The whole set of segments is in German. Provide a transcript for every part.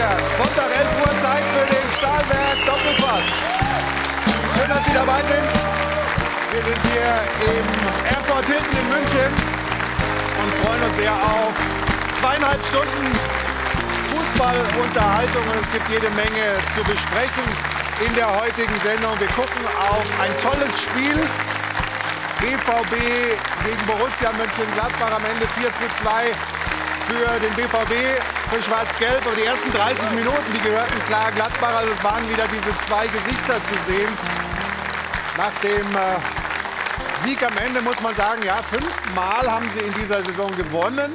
Herren, Sonntag 11 Uhr für den Stahlwerk Doppelpass. Schön, dass Sie dabei sind. Wir sind hier im Airport Hilton in München und freuen uns sehr auf zweieinhalb Stunden Fußballunterhaltung und es gibt jede Menge zu besprechen in der heutigen Sendung. Wir gucken auf ein tolles Spiel. BVB gegen Borussia Mönchengladbach am Ende 4 zu 2 für den BVB, für Schwarz-Gelb. Aber die ersten 30 Minuten, die gehörten klar Gladbach. Also es waren wieder diese zwei Gesichter zu sehen. Nach dem äh, Sieg am Ende muss man sagen, ja, fünfmal haben sie in dieser Saison gewonnen.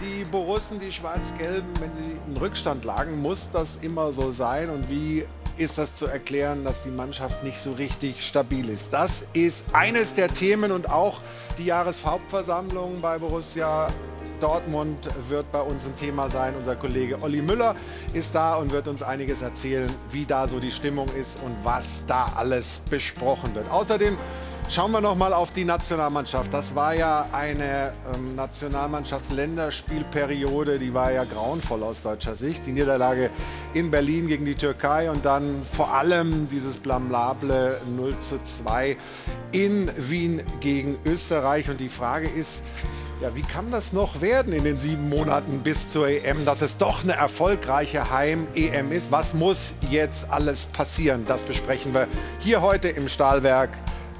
Die Borussen, die Schwarz-Gelben, wenn sie in Rückstand lagen, muss das immer so sein. Und wie ist das zu erklären, dass die Mannschaft nicht so richtig stabil ist? Das ist eines der Themen und auch die Jahreshauptversammlung bei Borussia Dortmund wird bei uns ein Thema sein. Unser Kollege Olli Müller ist da und wird uns einiges erzählen, wie da so die Stimmung ist und was da alles besprochen wird. Außerdem Schauen wir noch mal auf die Nationalmannschaft. Das war ja eine ähm, Nationalmannschaftsländerspielperiode, die war ja grauenvoll aus deutscher Sicht. Die Niederlage in Berlin gegen die Türkei und dann vor allem dieses blamable 0 zu 2 in Wien gegen Österreich. Und die Frage ist, ja, wie kann das noch werden in den sieben Monaten bis zur EM, dass es doch eine erfolgreiche Heim-EM ist? Was muss jetzt alles passieren? Das besprechen wir hier heute im Stahlwerk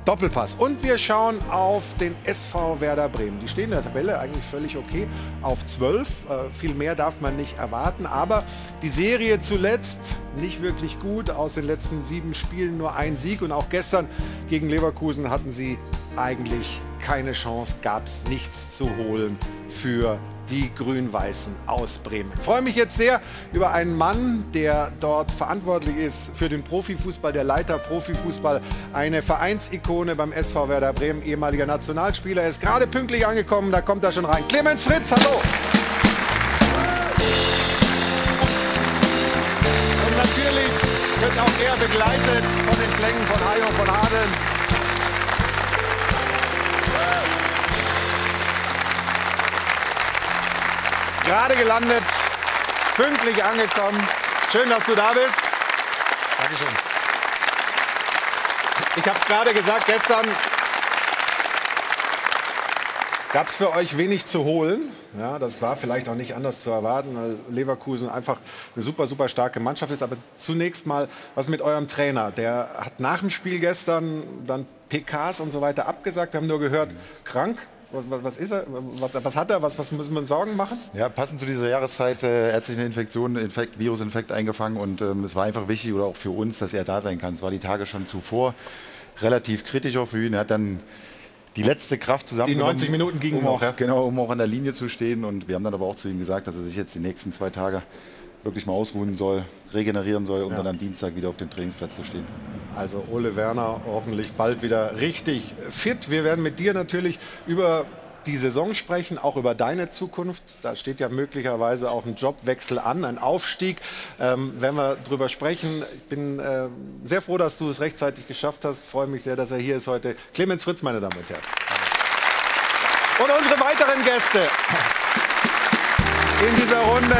Doppelpass. Und wir schauen auf den SV Werder Bremen. Die stehen in der Tabelle eigentlich völlig okay auf 12. Äh, viel mehr darf man nicht erwarten. Aber die Serie zuletzt nicht wirklich gut. Aus den letzten sieben Spielen nur ein Sieg. Und auch gestern gegen Leverkusen hatten sie eigentlich keine Chance, gab es nichts zu holen für die Grün-Weißen aus Bremen. Ich freue mich jetzt sehr über einen Mann, der dort verantwortlich ist für den Profifußball, der Leiter Profifußball, eine Vereinsikone beim SV Werder Bremen, ehemaliger Nationalspieler, er ist gerade pünktlich angekommen, da kommt er schon rein. Clemens Fritz, hallo! Und natürlich wird auch er begleitet von den Klängen von Hajo von Adeln. Gerade gelandet, pünktlich angekommen. Schön, dass du da bist. Dankeschön. Ich habe es gerade gesagt, gestern gab es für euch wenig zu holen. Ja, das war vielleicht auch nicht anders zu erwarten, weil Leverkusen einfach eine super, super starke Mannschaft ist. Aber zunächst mal, was mit eurem Trainer? Der hat nach dem Spiel gestern dann PKs und so weiter abgesagt. Wir haben nur gehört, krank. Was, ist er? Was, was, hat er? Was, was müssen wir uns Sorgen machen? Ja, passend zu dieser Jahreszeit, äh, er hat sich eine Infektion, Infekt, Virusinfekt eingefangen und ähm, es war einfach wichtig oder auch für uns, dass er da sein kann. Es war die Tage schon zuvor relativ kritisch auch für ihn. Er hat dann die letzte Kraft zusammen. Die 90 Minuten gingen um auch, ja. Genau, um auch an der Linie zu stehen. Und wir haben dann aber auch zu ihm gesagt, dass er sich jetzt die nächsten zwei Tage wirklich mal ausruhen soll, regenerieren soll, um ja. dann am Dienstag wieder auf dem Trainingsplatz zu stehen. Also Ole Werner hoffentlich bald wieder richtig fit. Wir werden mit dir natürlich über die Saison sprechen, auch über deine Zukunft. Da steht ja möglicherweise auch ein Jobwechsel an, ein Aufstieg. Ähm, wenn wir darüber sprechen, ich bin äh, sehr froh, dass du es rechtzeitig geschafft hast. Ich freue mich sehr, dass er hier ist heute. Clemens Fritz, meine Damen und Herren. Und unsere weiteren Gäste in dieser Runde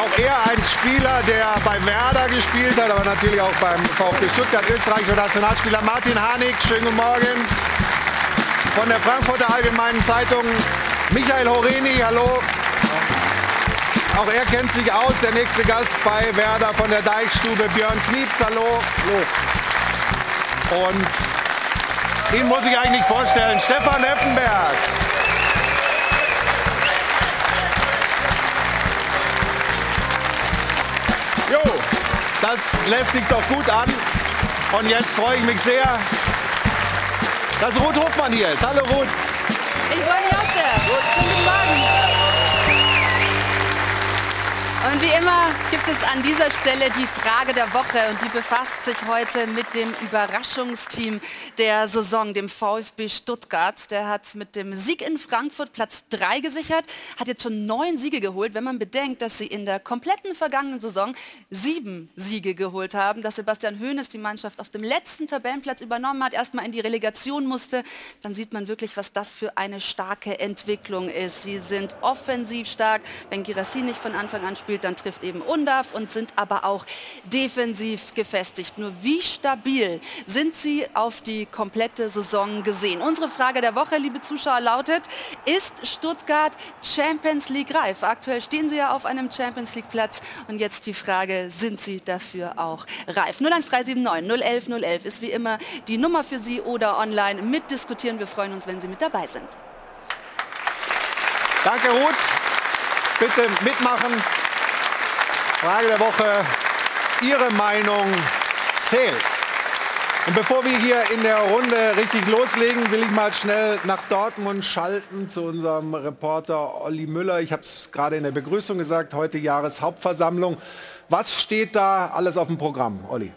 auch er ein Spieler, der bei Werder gespielt hat, aber natürlich auch beim VfB Stuttgart, österreichischer Nationalspieler Martin Hanig. Schönen guten Morgen. Von der Frankfurter Allgemeinen Zeitung Michael Horeni, hallo. Auch er kennt sich aus, der nächste Gast bei Werder von der Deichstube, Björn Knietz, hallo. hallo. Und ihn muss ich eigentlich vorstellen, Stefan Effenberg. Das lässt sich doch gut an. Und jetzt freue ich mich sehr, dass Ruth Hofmann hier ist. Hallo Ruth. Ich freue mich auch sehr. Guten Morgen. Und wie immer gibt es an dieser Stelle die Frage der Woche und die befasst sich heute mit dem Überraschungsteam der Saison, dem VfB Stuttgart. Der hat mit dem Sieg in Frankfurt Platz 3 gesichert, hat jetzt schon neun Siege geholt, wenn man bedenkt, dass sie in der kompletten vergangenen Saison sieben Siege geholt haben, dass Sebastian Hoeneß die Mannschaft auf dem letzten Tabellenplatz übernommen hat, erstmal in die Relegation musste, dann sieht man wirklich, was das für eine starke Entwicklung ist. Sie sind offensiv stark, wenn Girassi nicht von Anfang an spielt, spielt, dann betrifft eben UNDAF und sind aber auch defensiv gefestigt. Nur wie stabil sind sie auf die komplette Saison gesehen? Unsere Frage der Woche, liebe Zuschauer, lautet, ist Stuttgart Champions League reif? Aktuell stehen sie ja auf einem Champions League Platz und jetzt die Frage, sind sie dafür auch reif? 01379 011 011 ist wie immer die Nummer für Sie oder online mitdiskutieren. Wir freuen uns, wenn Sie mit dabei sind. Danke, Ruth. Bitte mitmachen. Frage der Woche. Ihre Meinung zählt. Und bevor wir hier in der Runde richtig loslegen, will ich mal schnell nach Dortmund schalten zu unserem Reporter Olli Müller. Ich habe es gerade in der Begrüßung gesagt, heute Jahreshauptversammlung. Was steht da alles auf dem Programm, Olli?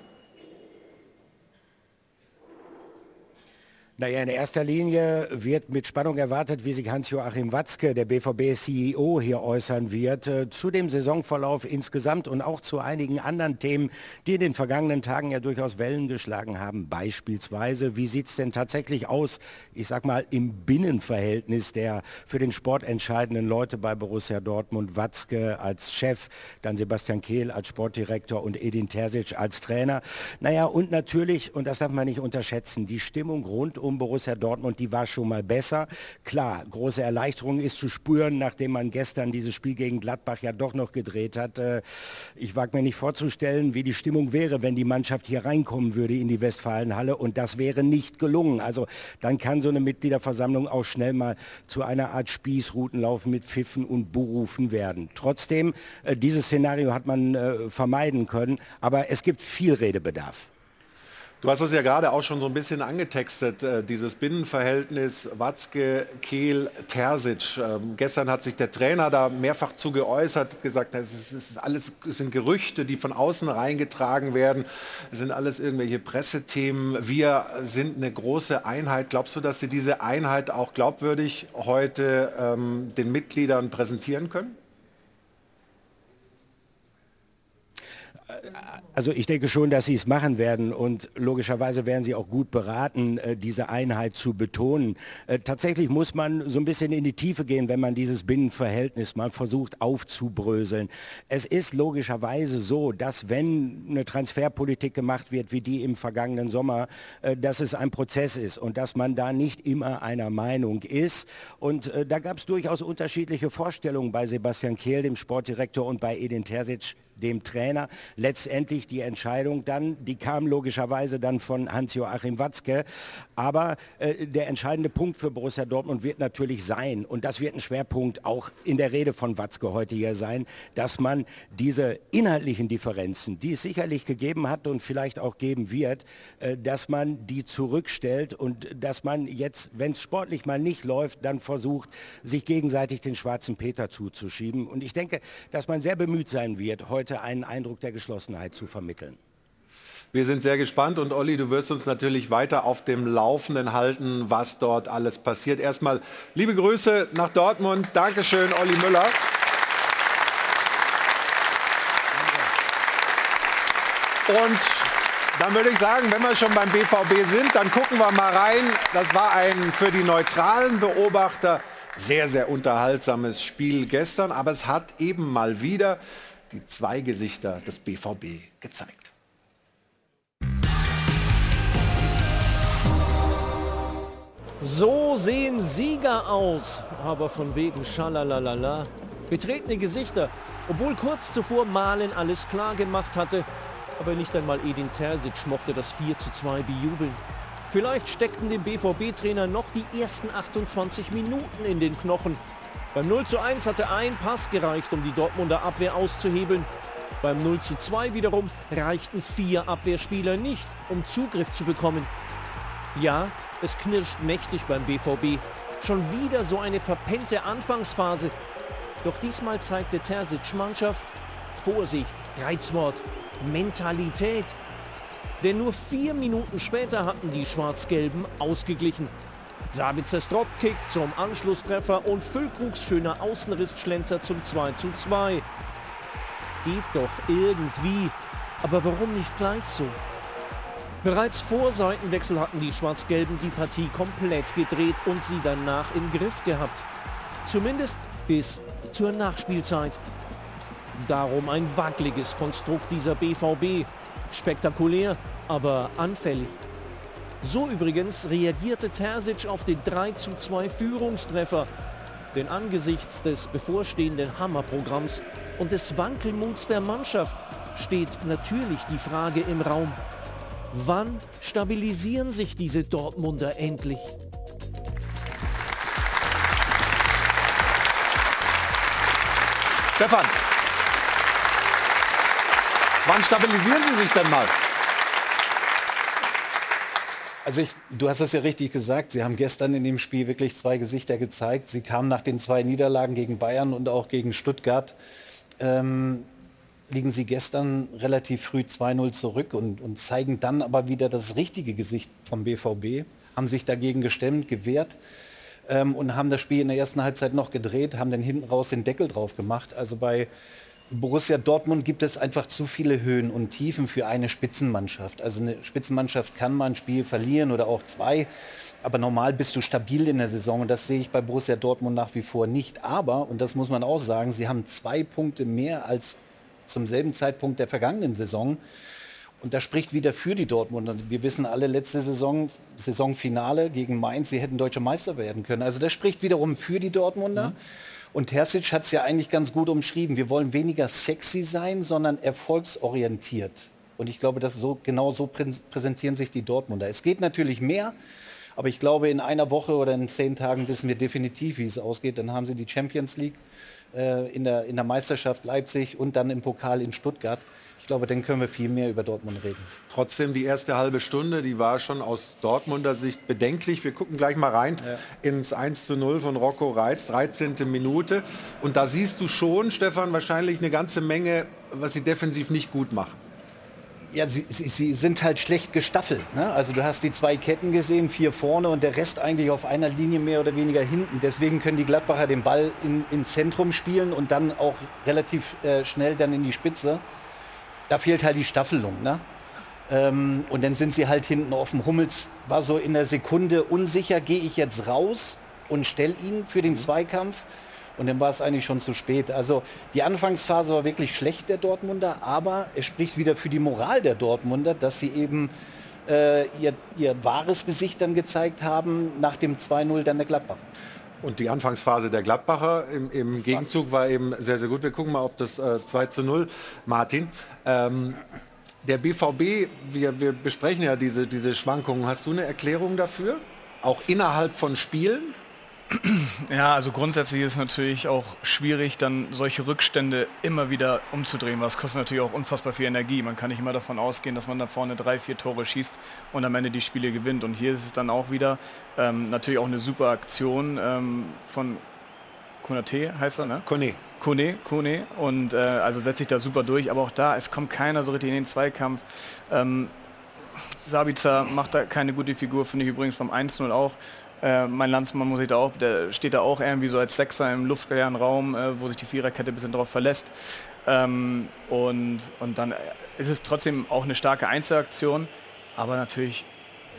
Naja, in erster Linie wird mit Spannung erwartet, wie sich Hans-Joachim Watzke, der BVB-CEO, hier äußern wird, äh, zu dem Saisonverlauf insgesamt und auch zu einigen anderen Themen, die in den vergangenen Tagen ja durchaus Wellen geschlagen haben. Beispielsweise, wie sieht es denn tatsächlich aus, ich sag mal, im Binnenverhältnis der für den Sport entscheidenden Leute bei Borussia Dortmund, Watzke als Chef, dann Sebastian Kehl als Sportdirektor und Edin Terzic als Trainer. Naja, und natürlich, und das darf man nicht unterschätzen, die Stimmung rund um Borussia Dortmund, die war schon mal besser. Klar, große Erleichterung ist zu spüren, nachdem man gestern dieses Spiel gegen Gladbach ja doch noch gedreht hat. Äh, ich wage mir nicht vorzustellen, wie die Stimmung wäre, wenn die Mannschaft hier reinkommen würde in die Westfalenhalle und das wäre nicht gelungen. Also dann kann so eine Mitgliederversammlung auch schnell mal zu einer Art Spießrutenlauf mit Pfiffen und Buhrufen werden. Trotzdem, äh, dieses Szenario hat man äh, vermeiden können, aber es gibt viel Redebedarf. Du hast es ja gerade auch schon so ein bisschen angetextet, äh, dieses Binnenverhältnis Watzke, Kehl, Terzic. Ähm, gestern hat sich der Trainer da mehrfach zu geäußert, gesagt, es, ist, es, ist alles, es sind Gerüchte, die von außen reingetragen werden. Es sind alles irgendwelche Pressethemen. Wir sind eine große Einheit. Glaubst du, dass Sie diese Einheit auch glaubwürdig heute ähm, den Mitgliedern präsentieren können? Also ich denke schon, dass sie es machen werden und logischerweise werden sie auch gut beraten, äh, diese Einheit zu betonen. Äh, tatsächlich muss man so ein bisschen in die Tiefe gehen, wenn man dieses Binnenverhältnis mal versucht aufzubröseln. Es ist logischerweise so, dass wenn eine Transferpolitik gemacht wird, wie die im vergangenen Sommer, äh, dass es ein Prozess ist und dass man da nicht immer einer Meinung ist. Und da gab es durchaus unterschiedliche Vorstellungen bei Sebastian Kehl, dem Sportdirektor, und bei Edin Terzic, dem Trainer. Letztendlich die Entscheidung dann, die kam logischerweise dann von Hans-Joachim Watzke. Aber äh, der entscheidende Punkt für Borussia Dortmund wird natürlich sein, und das wird ein Schwerpunkt auch in der Rede von Watzke heute hier sein, dass man diese inhaltlichen Differenzen, die es sicherlich gegeben hat und vielleicht auch geben wird, äh, dass man die zurückstellt und dass man jetzt, wenn es sportlich mal nicht läuft, dann versucht, sich gegenseitig den schwarzen Peter zuzuschieben. Und ich denke, dass man sehr bemüht sein wird, heute heute einen Eindruck der Geschlossenheit zu vermitteln. Wir sind sehr gespannt und Olli, du wirst uns natürlich weiter auf dem Laufenden halten, was dort alles passiert. Erstmal liebe Grüße nach Dortmund. Dankeschön, Olli Müller. Und dann würde ich sagen, wenn wir schon beim BVB sind, dann gucken wir mal rein. Das war ein für die neutralen Beobachter sehr, sehr unterhaltsames Spiel gestern, aber es hat eben mal wieder die zwei Gesichter des BVB gezeigt. So sehen Sieger aus, aber von wegen Schalalalala. Betretene Gesichter, obwohl kurz zuvor Malen alles klar gemacht hatte, aber nicht einmal Edin Terzic mochte das 4 zu 2 bejubeln. Vielleicht steckten dem BVB-Trainer noch die ersten 28 Minuten in den Knochen. Beim 0 zu 1 hatte ein Pass gereicht, um die Dortmunder Abwehr auszuhebeln. Beim 0 zu 2 wiederum reichten vier Abwehrspieler nicht, um Zugriff zu bekommen. Ja, es knirscht mächtig beim BVB. Schon wieder so eine verpennte Anfangsphase. Doch diesmal zeigte Terzic Mannschaft Vorsicht, Reizwort, Mentalität. Denn nur vier Minuten später hatten die Schwarz-Gelben ausgeglichen. Sabitzers Dropkick zum Anschlusstreffer und Füllkrugs schöner Außenrissschlenzer zum 2 zu 2. Geht doch irgendwie, aber warum nicht gleich so? Bereits vor Seitenwechsel hatten die Schwarz-Gelben die Partie komplett gedreht und sie danach im Griff gehabt. Zumindest bis zur Nachspielzeit. Darum ein wackeliges Konstrukt dieser BVB. Spektakulär, aber anfällig. So übrigens reagierte Terzic auf den 3 zu 2 Führungstreffer. Denn angesichts des bevorstehenden Hammerprogramms und des Wankelmuts der Mannschaft steht natürlich die Frage im Raum, wann stabilisieren sich diese Dortmunder endlich? Stefan, wann stabilisieren Sie sich denn mal? Also ich, du hast es ja richtig gesagt, Sie haben gestern in dem Spiel wirklich zwei Gesichter gezeigt. Sie kamen nach den zwei Niederlagen gegen Bayern und auch gegen Stuttgart, ähm, liegen Sie gestern relativ früh 2-0 zurück und, und zeigen dann aber wieder das richtige Gesicht vom BVB, haben sich dagegen gestemmt, gewehrt ähm, und haben das Spiel in der ersten Halbzeit noch gedreht, haben dann hinten raus den Deckel drauf gemacht. Also bei Borussia Dortmund gibt es einfach zu viele Höhen und Tiefen für eine Spitzenmannschaft. Also eine Spitzenmannschaft kann mal ein Spiel verlieren oder auch zwei. Aber normal bist du stabil in der Saison und das sehe ich bei Borussia Dortmund nach wie vor nicht. Aber, und das muss man auch sagen, sie haben zwei Punkte mehr als zum selben Zeitpunkt der vergangenen Saison. Und das spricht wieder für die Dortmunder. Wir wissen alle, letzte Saison, Saisonfinale gegen Mainz, sie hätten deutsche Meister werden können. Also das spricht wiederum für die Dortmunder. Mhm. Und Terzic hat es ja eigentlich ganz gut umschrieben. Wir wollen weniger sexy sein, sondern erfolgsorientiert. Und ich glaube, dass so, genau so präsentieren sich die Dortmunder. Es geht natürlich mehr, aber ich glaube, in einer Woche oder in zehn Tagen wissen wir definitiv, wie es ausgeht. Dann haben sie die Champions League äh, in, der, in der Meisterschaft Leipzig und dann im Pokal in Stuttgart. Ich glaube, dann können wir viel mehr über Dortmund reden. Trotzdem, die erste halbe Stunde, die war schon aus Dortmunder Sicht bedenklich. Wir gucken gleich mal rein ja. ins 1 zu 0 von Rocco Reitz, 13. Minute. Und da siehst du schon, Stefan, wahrscheinlich eine ganze Menge, was sie defensiv nicht gut machen. Ja, sie, sie, sie, sind halt schlecht gestaffelt. Ne? Also du hast die zwei Ketten gesehen, vier vorne und der Rest eigentlich auf einer Linie mehr oder weniger hinten. Deswegen können die Gladbacher den Ball in, ins Zentrum spielen und dann auch relativ äh, schnell dann in die Spitze da fehlt halt die Staffelung. Ne? Ähm, und dann sind sie halt hinten offen. Hummels war so in der Sekunde unsicher, gehe ich jetzt raus und stelle ihn für den Zweikampf. Und dann war es eigentlich schon zu spät. Also die Anfangsphase war wirklich schlecht der Dortmunder, aber es spricht wieder für die Moral der Dortmunder, dass sie eben äh, ihr, ihr wahres Gesicht dann gezeigt haben nach dem 2-0 dann der Gladbach. Und die Anfangsphase der Gladbacher im, im Gegenzug war eben sehr, sehr gut. Wir gucken mal auf das äh, 2 zu 0, Martin. Ähm, der BVB, wir, wir besprechen ja diese, diese Schwankungen. Hast du eine Erklärung dafür? Auch innerhalb von Spielen? Ja, also grundsätzlich ist es natürlich auch schwierig, dann solche Rückstände immer wieder umzudrehen, was kostet natürlich auch unfassbar viel Energie. Man kann nicht immer davon ausgehen, dass man da vorne drei, vier Tore schießt und am Ende die Spiele gewinnt. Und hier ist es dann auch wieder ähm, natürlich auch eine super Aktion ähm, von Konate heißt er, ne? Kone. Kone, Kone. Und äh, also setzt sich da super durch, aber auch da, es kommt keiner so richtig in den Zweikampf. Ähm, Sabitzer macht da keine gute Figur, finde ich übrigens vom 1-0 auch. Äh, mein Landsmann muss ich da auch, der steht da auch irgendwie so als Sechser im luftleeren Raum, äh, wo sich die Viererkette ein bisschen drauf verlässt. Ähm, und, und dann ist es trotzdem auch eine starke Einzelaktion, aber natürlich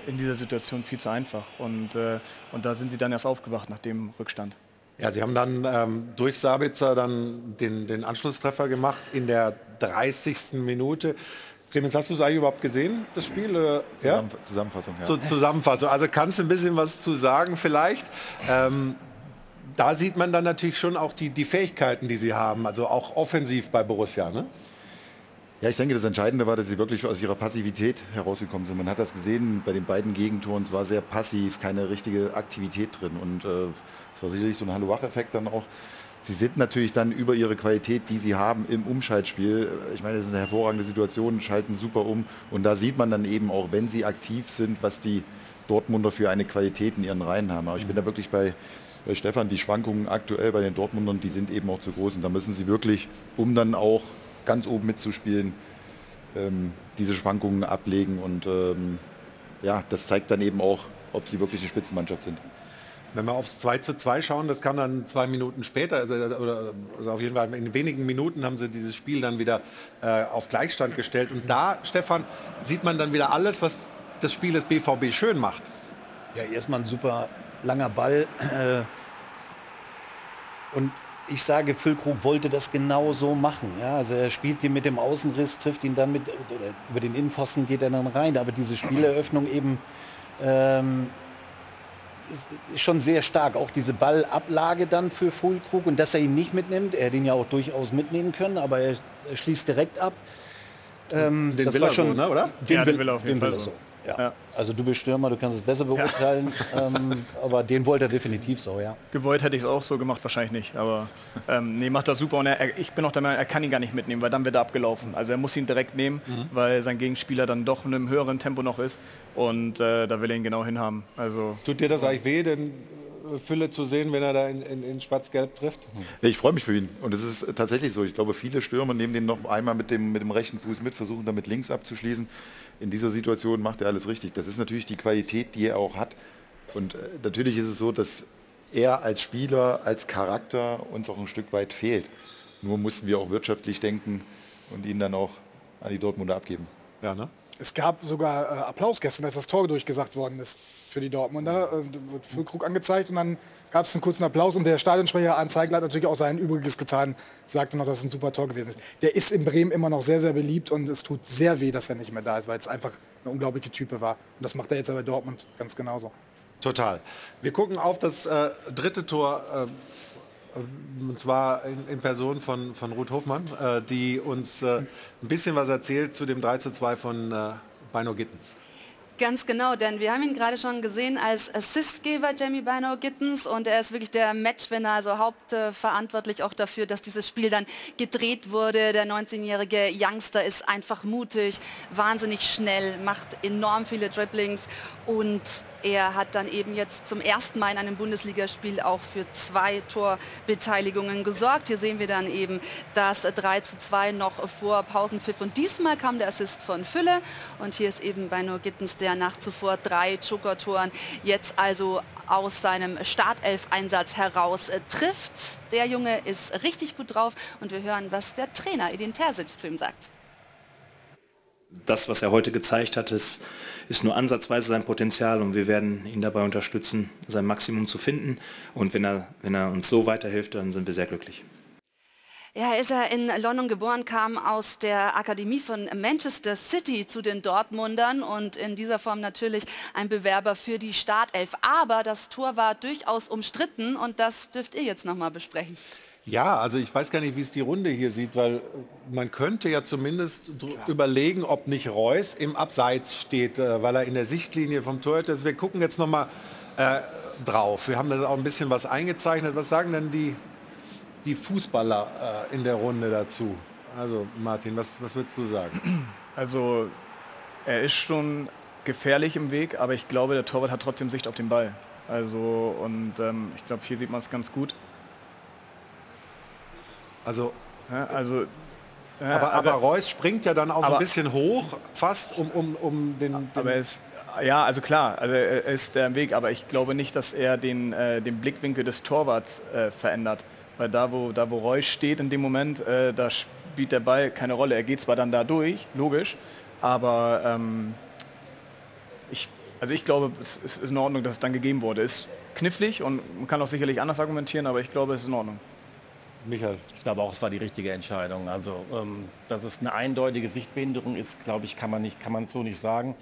in dieser Situation viel zu einfach. Und, äh, und da sind sie dann erst aufgewacht nach dem Rückstand. Ja, sie haben dann ähm, durch Sabitzer dann den, den Anschlusstreffer gemacht in der 30. Minute. Clemens, hast du es eigentlich überhaupt gesehen, das Spiel? Äh, ja? Zusammenfassung, ja. So, Zusammenfassung. Also kannst du ein bisschen was zu sagen vielleicht? Ähm, da sieht man dann natürlich schon auch die, die Fähigkeiten, die sie haben, also auch offensiv bei Borussia. Ne? Ja, ich denke, das Entscheidende war, dass sie wirklich aus ihrer Passivität herausgekommen sind. Man hat das gesehen bei den beiden Gegentoren, es war sehr passiv, keine richtige Aktivität drin. Und äh, es war sicherlich so ein Hallo-Wach-Effekt dann auch. Sie sind natürlich dann über ihre Qualität, die sie haben im Umschaltspiel. Ich meine, das ist eine hervorragende Situation, schalten super um. Und da sieht man dann eben auch, wenn sie aktiv sind, was die Dortmunder für eine Qualität in ihren Reihen haben. Aber ich bin da wirklich bei, bei Stefan, die Schwankungen aktuell bei den Dortmundern, die sind eben auch zu groß. Und da müssen sie wirklich, um dann auch ganz oben mitzuspielen, ähm, diese Schwankungen ablegen. Und ähm, ja, das zeigt dann eben auch, ob sie wirklich eine Spitzenmannschaft sind. Wenn wir aufs 2 zu 2 schauen, das kam dann zwei Minuten später, also, oder, also auf jeden Fall in wenigen Minuten haben sie dieses Spiel dann wieder äh, auf Gleichstand gestellt. Und da, Stefan, sieht man dann wieder alles, was das Spiel des BVB schön macht. Ja, erstmal ein super langer Ball. Äh, und ich sage, Füllkrug wollte das genau so machen. Ja, also er spielt ihn mit dem Außenriss, trifft ihn dann mit, oder über den Innenpfosten geht er dann rein. Aber diese Spieleröffnung eben ähm, ist, schon sehr stark. Auch diese Ballablage dann für Füllkrug und dass er ihn nicht mitnimmt. Er hätte ihn ja auch durchaus mitnehmen können, aber er, er schließt direkt ab. Ähm, Den das will war er so, ne, oder? Den Ja, den will er auf jeden den Fall so. Ja. Ja. Also du bist Stürmer, du kannst es besser beurteilen, ähm, aber den wollte er definitiv so, ja. Gewollt hätte ich es auch so gemacht, wahrscheinlich nicht. Aber ähm, nee, macht das super. Und er, ich bin auch der Meinung, er kann ihn gar nicht mitnehmen, weil dann wird er abgelaufen. Also er muss ihn direkt nehmen, weil sein Gegenspieler dann doch in einem höheren Tempo noch ist. Und äh, da will er ihn genau hinhaben. Also Tut dir das eigentlich weh, den äh, Fülle zu sehen, wenn er da in, in, in Schwarz-Gelb trifft? Nee, ich freue mich für ihn. Und es ist tatsächlich so. Ich glaube, viele Stürmer nehmen den noch einmal mit dem, mit dem rechten Fuß mit, versuchen damit links abzuschließen. In dieser Situation macht er alles richtig. Das ist natürlich die Qualität, die er auch hat. Und äh, natürlich ist es so, dass er als Spieler, als Charakter uns auch ein Stück weit fehlt. Nur mussten wir auch wirtschaftlich denken und ihn dann auch an die Dortmunder abgeben. Ja, ne? Es gab sogar äh, Applaus gestern, als das Tor durchgesagt worden ist für die Dortmunder. Äh, wird Füllkrug angezeigt und dann gab es einen kurzen Applaus und der Stadionsprecher Zeigler hat natürlich auch sein Übriges getan, sagte noch, dass es ein super Tor gewesen ist. Der ist in Bremen immer noch sehr, sehr beliebt und es tut sehr weh, dass er nicht mehr da ist, weil es einfach eine unglaubliche Type war. Und das macht er jetzt aber Dortmund ganz genauso. Total. Wir gucken auf das äh, dritte Tor, äh, und zwar in, in Person von, von Ruth Hofmann, äh, die uns äh, ein bisschen was erzählt zu dem 3 zu 2 von äh, Bino Gittens. Ganz genau, denn wir haben ihn gerade schon gesehen als Assistgeber, Jamie Bino Gittens, und er ist wirklich der Matchwinner, also hauptverantwortlich auch dafür, dass dieses Spiel dann gedreht wurde. Der 19-jährige Youngster ist einfach mutig, wahnsinnig schnell, macht enorm viele Dribblings und er hat dann eben jetzt zum ersten Mal in einem Bundesligaspiel auch für zwei Torbeteiligungen gesorgt. Hier sehen wir dann eben das 3 zu 2 noch vor Pausenpfiff. Und diesmal kam der Assist von Fülle. Und hier ist eben bei No Gittens, der nach zuvor drei Joker-Toren jetzt also aus seinem Startelf-Einsatz heraus äh, trifft. Der Junge ist richtig gut drauf und wir hören, was der Trainer Edin Terzic zu ihm sagt. das, was er heute gezeigt hat, ist, ist nur ansatzweise sein Potenzial und wir werden ihn dabei unterstützen, sein Maximum zu finden. Und wenn er, wenn er uns so weiterhilft, dann sind wir sehr glücklich. Ja, ist er in London geboren, kam aus der Akademie von Manchester City zu den Dortmundern und in dieser Form natürlich ein Bewerber für die Startelf. Aber das Tor war durchaus umstritten und das dürft ihr jetzt nochmal besprechen. Ja, also ich weiß gar nicht, wie es die Runde hier sieht, weil man könnte ja zumindest überlegen, ob nicht Reus im Abseits steht, äh, weil er in der Sichtlinie vom Torhüter ist. Wir gucken jetzt noch mal äh, drauf. Wir haben da auch ein bisschen was eingezeichnet. Was sagen denn die, die Fußballer äh, in der Runde dazu? Also Martin, was, was würdest du sagen? Also er ist schon gefährlich im Weg, aber ich glaube, der Torwart hat trotzdem Sicht auf den Ball. Also und ähm, ich glaube, hier sieht man es ganz gut. Also, Ja, also, ja, aber, also, aber Reus springt ja dann auch so ein aber- bisschen hoch, fast um, um, um den, den aber er ist, ja, also klar, also er ist der im Weg, aber ich glaube nicht, dass er den, äh, den Blickwinkel des Torwarts äh, verändert. Weil da, wo, da, wo Reus steht in dem Moment, äh, da spielt der Ball keine Rolle. Er geht zwar dann da durch, logisch, aber ähm, ich, also ich glaube, es ist in Ordnung, dass es dann gegeben wurde. Ist knifflig und man kann auch sicherlich anders argumentieren, aber ich glaube, es ist in Ordnung. Michael. Ich glaube auch, es war die richtige Entscheidung. Also, ähm, dass es eine eindeutige Sichtbehinderung ist, glaube ich, kann man, nicht, kann man so nicht sagen.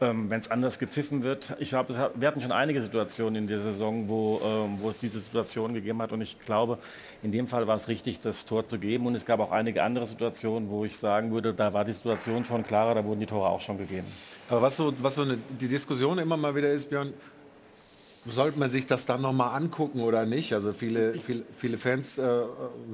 Ähm, Wenn es anders gepfiffen wird. Ich hat- wir hatten schon einige Situationen in der Saison, wo, ähm, wo es diese Situation gegeben hat. Und ich glaube, in dem Fall war es richtig, das Tor zu geben. Und es gab auch einige andere Situationen, wo ich sagen würde, da war die Situation schon klarer, da wurden die Tore auch schon gegeben. Aber was so, was so eine, die Diskussion immer mal wieder ist, Björn, sollte man sich das dann nochmal angucken oder nicht? Also viele, viele, viele Fans äh,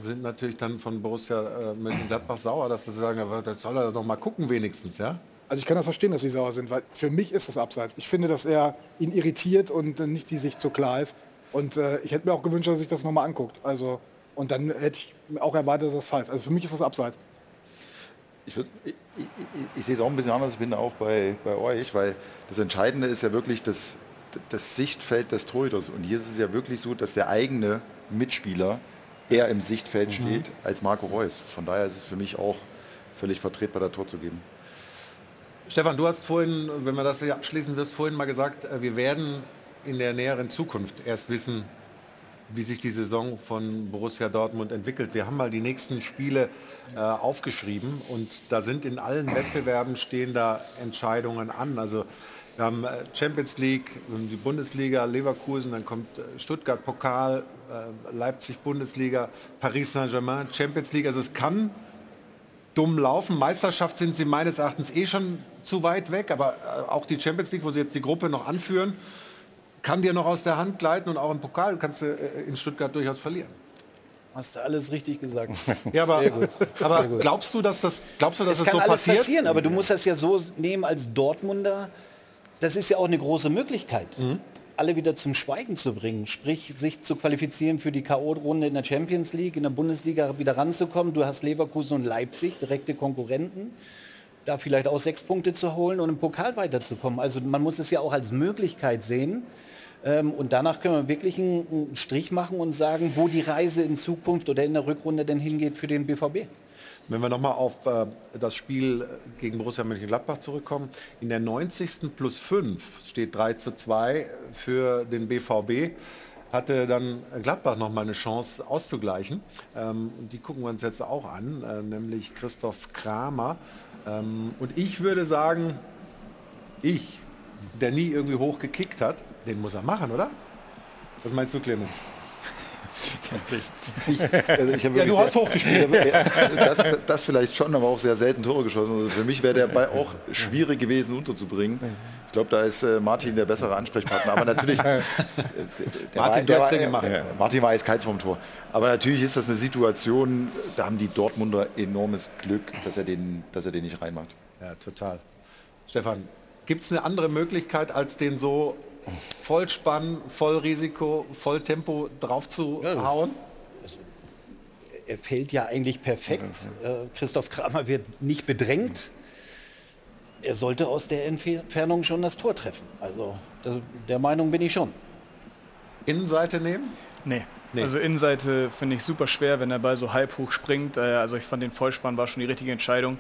sind natürlich dann von Borussia äh, Mönchengladbach sauer, dass sie sagen, aber das soll er doch mal gucken wenigstens, ja? Also ich kann das verstehen, dass sie sauer sind, weil für mich ist das abseits. Ich finde, dass er ihn irritiert und nicht die Sicht so klar ist. Und äh, ich hätte mir auch gewünscht, dass er sich das nochmal anguckt. Also, und dann hätte ich auch erwartet, dass das pfeift. Also für mich ist das abseits. Ich, würd, ich, ich, ich sehe es auch ein bisschen anders, ich bin auch bei, bei euch, weil das Entscheidende ist ja wirklich das, das Sichtfeld des Torhüters. Und hier ist es ja wirklich so, dass der eigene Mitspieler eher im Sichtfeld steht als Marco Reus. Von daher ist es für mich auch völlig vertretbar, da Tor zu geben. Stefan, du hast vorhin, wenn wir das hier abschließen, wirst vorhin mal gesagt, äh, wir werden in der näheren Zukunft erst wissen, wie sich die Saison von Borussia Dortmund entwickelt. Wir haben mal die nächsten Spiele äh, aufgeschrieben und da sind in allen Wettbewerben stehen da Entscheidungen an. Also wir haben äh, Champions League, die Bundesliga, Leverkusen, dann kommt äh, Stuttgart Pokal, äh, Leipzig Bundesliga, Paris Saint-Germain, Champions League. Also es kann dumm laufen. Meisterschaft sind sie meines Erachtens eh schon zu weit weg, aber auch die Champions League, wo sie jetzt die Gruppe noch anführen, kann dir noch aus der Hand gleiten und auch im Pokal kannst du in Stuttgart durchaus verlieren. Hast du alles richtig gesagt. Ja, aber, aber glaubst du, dass das, glaubst du, dass es das kann so alles passiert? passieren, aber du musst das ja so nehmen als Dortmunder. Das ist ja auch eine große Möglichkeit, alle wieder zum Schweigen zu bringen. Sprich, sich zu qualifizieren für die K.O.-Runde in der Champions League, in der Bundesliga wieder ranzukommen. Du hast Leverkusen und Leipzig, direkte Konkurrenten. Da vielleicht auch sechs Punkte zu holen und im Pokal weiterzukommen. Also man muss es ja auch als Möglichkeit sehen. Ähm, und danach können wir wirklich einen Strich machen und sagen, wo die Reise in Zukunft oder in der Rückrunde denn hingeht für den BVB. Wenn wir nochmal auf äh, das Spiel gegen Borussia Mönchengladbach zurückkommen. In der 90. plus 5 steht 3 zu 2 für den BVB. Hatte dann Gladbach noch mal eine Chance auszugleichen. Ähm, die gucken wir uns jetzt auch an, äh, nämlich Christoph Kramer. Ähm, und ich würde sagen, ich, der nie irgendwie hoch gekickt hat, den muss er machen, oder? Was meinst du, Clemens? Ich, also ich Ja, du hast hochgespielt. das, das vielleicht schon, aber auch sehr selten Tore geschossen. Also für mich wäre der Ball auch schwierig gewesen unterzubringen. Ich glaube, da ist äh, Martin der bessere Ansprechpartner. Aber natürlich, äh, Martin, hast den gemacht. Ja, Martin war eiskalt vom Tor. Aber natürlich ist das eine Situation, da haben die Dortmunder enormes Glück, dass er den, dass er den nicht reinmacht. Ja, total. Stefan, gibt es eine andere Möglichkeit, als den so Vollspann, Vollrisiko, Volltempo drauf zu hauen? er fällt ja eigentlich perfekt. Äh, Christoph Kramer wird nicht bedrängt. Er sollte aus der Entfernung schon das Tor treffen. Also der Meinung bin ich schon. Innenseite nehmen? Nee. Nee. Also Innenseite finde ich super schwer, wenn der Ball so halb hoch springt. Äh, Also ich fand den Vollspann war schon die richtige Entscheidung.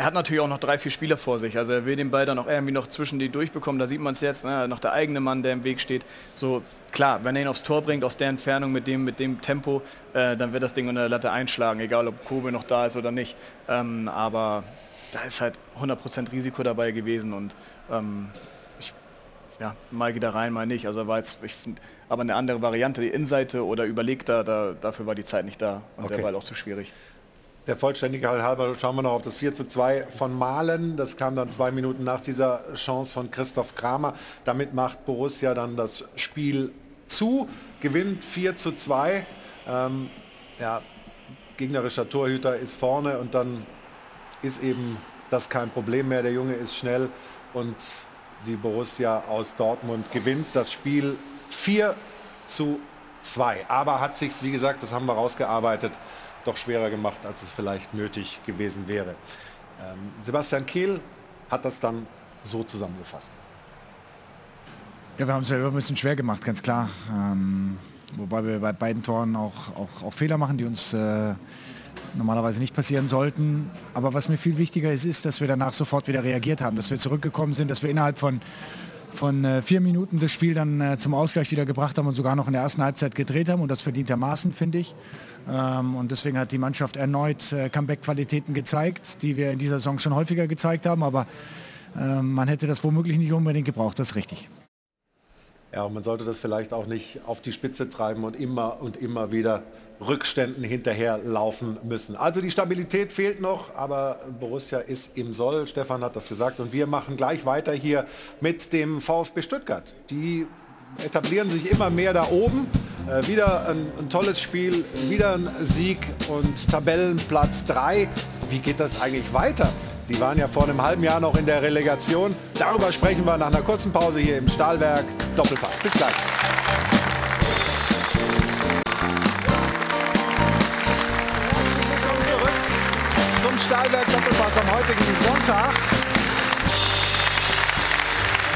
Er hat natürlich auch noch drei, vier Spieler vor sich. Also er will den Ball dann auch irgendwie noch zwischen die durchbekommen. Da sieht man es jetzt, ne? noch der eigene Mann, der im Weg steht. So klar, wenn er ihn aufs Tor bringt, aus der Entfernung, mit dem, mit dem Tempo, äh, dann wird das Ding unter der Latte einschlagen, egal ob Kobe noch da ist oder nicht. Ähm, aber da ist halt 100% Risiko dabei gewesen und ähm, ich ja, mal geht er rein, mal nicht. Also war jetzt, ich finde, aber eine andere Variante, die Innenseite oder überlegter, da, dafür war die Zeit nicht da und Okay. der Ball auch zu schwierig. Der Vollständigkeit halber schauen wir noch auf das 4 zu 2 von Malen. Das kam dann zwei Minuten nach dieser Chance von Christoph Kramer. Damit macht Borussia dann das Spiel zu, gewinnt 4 zu 2. Ähm, ja, gegnerischer Torhüter ist vorne und dann ist eben das kein Problem mehr. Der Junge ist schnell und die Borussia aus Dortmund gewinnt das Spiel 4 zu 2. Aber hat sich, wie gesagt, das haben wir rausgearbeitet, doch schwerer gemacht, als es vielleicht nötig gewesen wäre. Ähm, Sebastian Kehl hat das dann so zusammengefasst. Ja, wir haben es selber ein bisschen schwer gemacht, ganz klar. Ähm, wobei wir bei beiden Toren auch, auch, auch Fehler machen, die uns äh, normalerweise nicht passieren sollten. Aber was mir viel wichtiger ist, ist, dass wir danach sofort wieder reagiert haben, dass wir zurückgekommen sind, dass wir innerhalb von, von äh, vier Minuten das Spiel dann äh, zum Ausgleich wieder gebracht haben und sogar noch in der ersten Halbzeit gedreht haben. Und das verdientermaßen, finde ich. Ähm, und deswegen hat die Mannschaft erneut äh, Comeback-Qualitäten gezeigt, die wir in dieser Saison schon häufiger gezeigt haben. Aber ähm, man hätte das womöglich nicht unbedingt gebraucht, das ist richtig. Ja, und man sollte das vielleicht auch nicht auf die Spitze treiben und immer und immer wieder Rückständen hinterherlaufen müssen. Also die Stabilität fehlt noch, aber Borussia ist im Soll. Stefan hat das gesagt. Und wir machen gleich weiter hier mit dem VfB Stuttgart. Die etablieren sich immer mehr da oben. Äh, wieder ein, ein tolles Spiel, wieder ein Sieg und Tabellenplatz 3. Wie geht das eigentlich weiter? Sie waren ja vor einem halben Jahr noch in der Relegation. Darüber sprechen wir nach einer kurzen Pause hier im Stahlwerk. Doppelpass. Bis gleich. Zum Stahlwerk Doppelpass am heutigen Sonntag.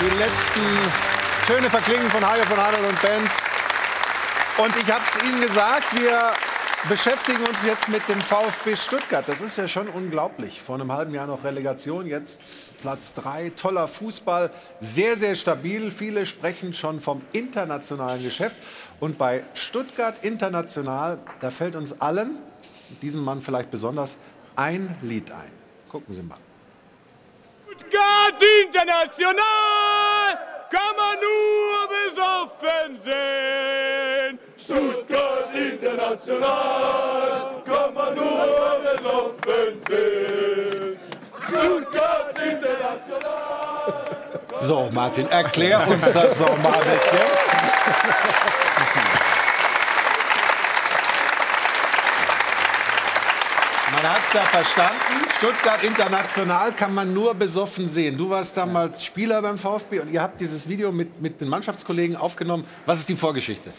Die letzten Töne verklingen von Hajo von Adel und Band. Und ich habe es Ihnen gesagt, wir beschäftigen uns jetzt mit dem VfB Stuttgart. Das ist ja schon unglaublich. Vor einem halben Jahr noch Relegation, jetzt Platz 3. Toller Fußball, sehr, sehr stabil. Viele sprechen schon vom internationalen Geschäft. Und bei Stuttgart International, da fällt uns allen, diesem Mann vielleicht besonders, ein Lied ein. Gucken Sie mal. Stuttgart International kann man nur besoffen sehen. Stuttgart International kann man nur besoffen sehen. Stuttgart International. So, Martin, erklär uns das doch mal ein bisschen. Ja verstanden. Stuttgart International kann man nur besoffen sehen. Du warst damals Spieler beim VfB und ihr habt dieses Video mit, mit den Mannschaftskollegen aufgenommen. Was ist die Vorgeschichte?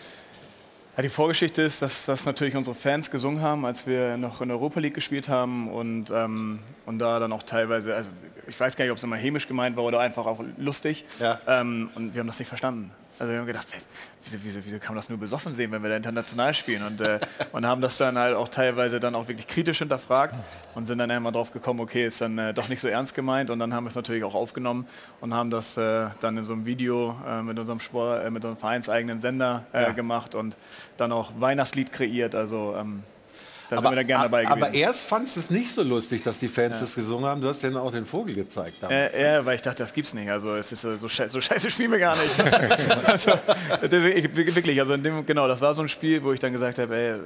Ja, die Vorgeschichte ist, dass das natürlich unsere Fans gesungen haben, als wir noch in der Europa League gespielt haben und, ähm, und da dann auch teilweise, also ich weiß gar nicht, ob es immer hämisch gemeint war oder einfach auch lustig. Ja. Ähm, und wir haben das nicht verstanden. Also wir haben gedacht, ey, wieso, wieso, wieso kann man das nur besoffen sehen, wenn wir da international spielen? Und, äh, und haben das dann halt auch teilweise dann auch wirklich kritisch hinterfragt und sind dann einmal drauf gekommen, okay, ist dann äh, doch nicht so ernst gemeint. Und dann haben wir es natürlich auch aufgenommen und haben das äh, dann in so einem Video äh, mit unserem Sport, äh, mit unserem vereinseigenen Sender äh, Ja. gemacht und dann auch Weihnachtslied kreiert. Also ähm, da sind Aber, wir da gerne dabei gewesen. aber erst fandst du es nicht so lustig, dass die Fans das gesungen haben. Du hast denen auch den Vogel gezeigt. Äh, ja, weil ich dachte, das gibt's nicht. Also es ist äh, so, schei so scheiße spielen wir gar nicht. also, wirklich, also in dem, genau, das war so ein Spiel, wo ich dann gesagt habe, ey,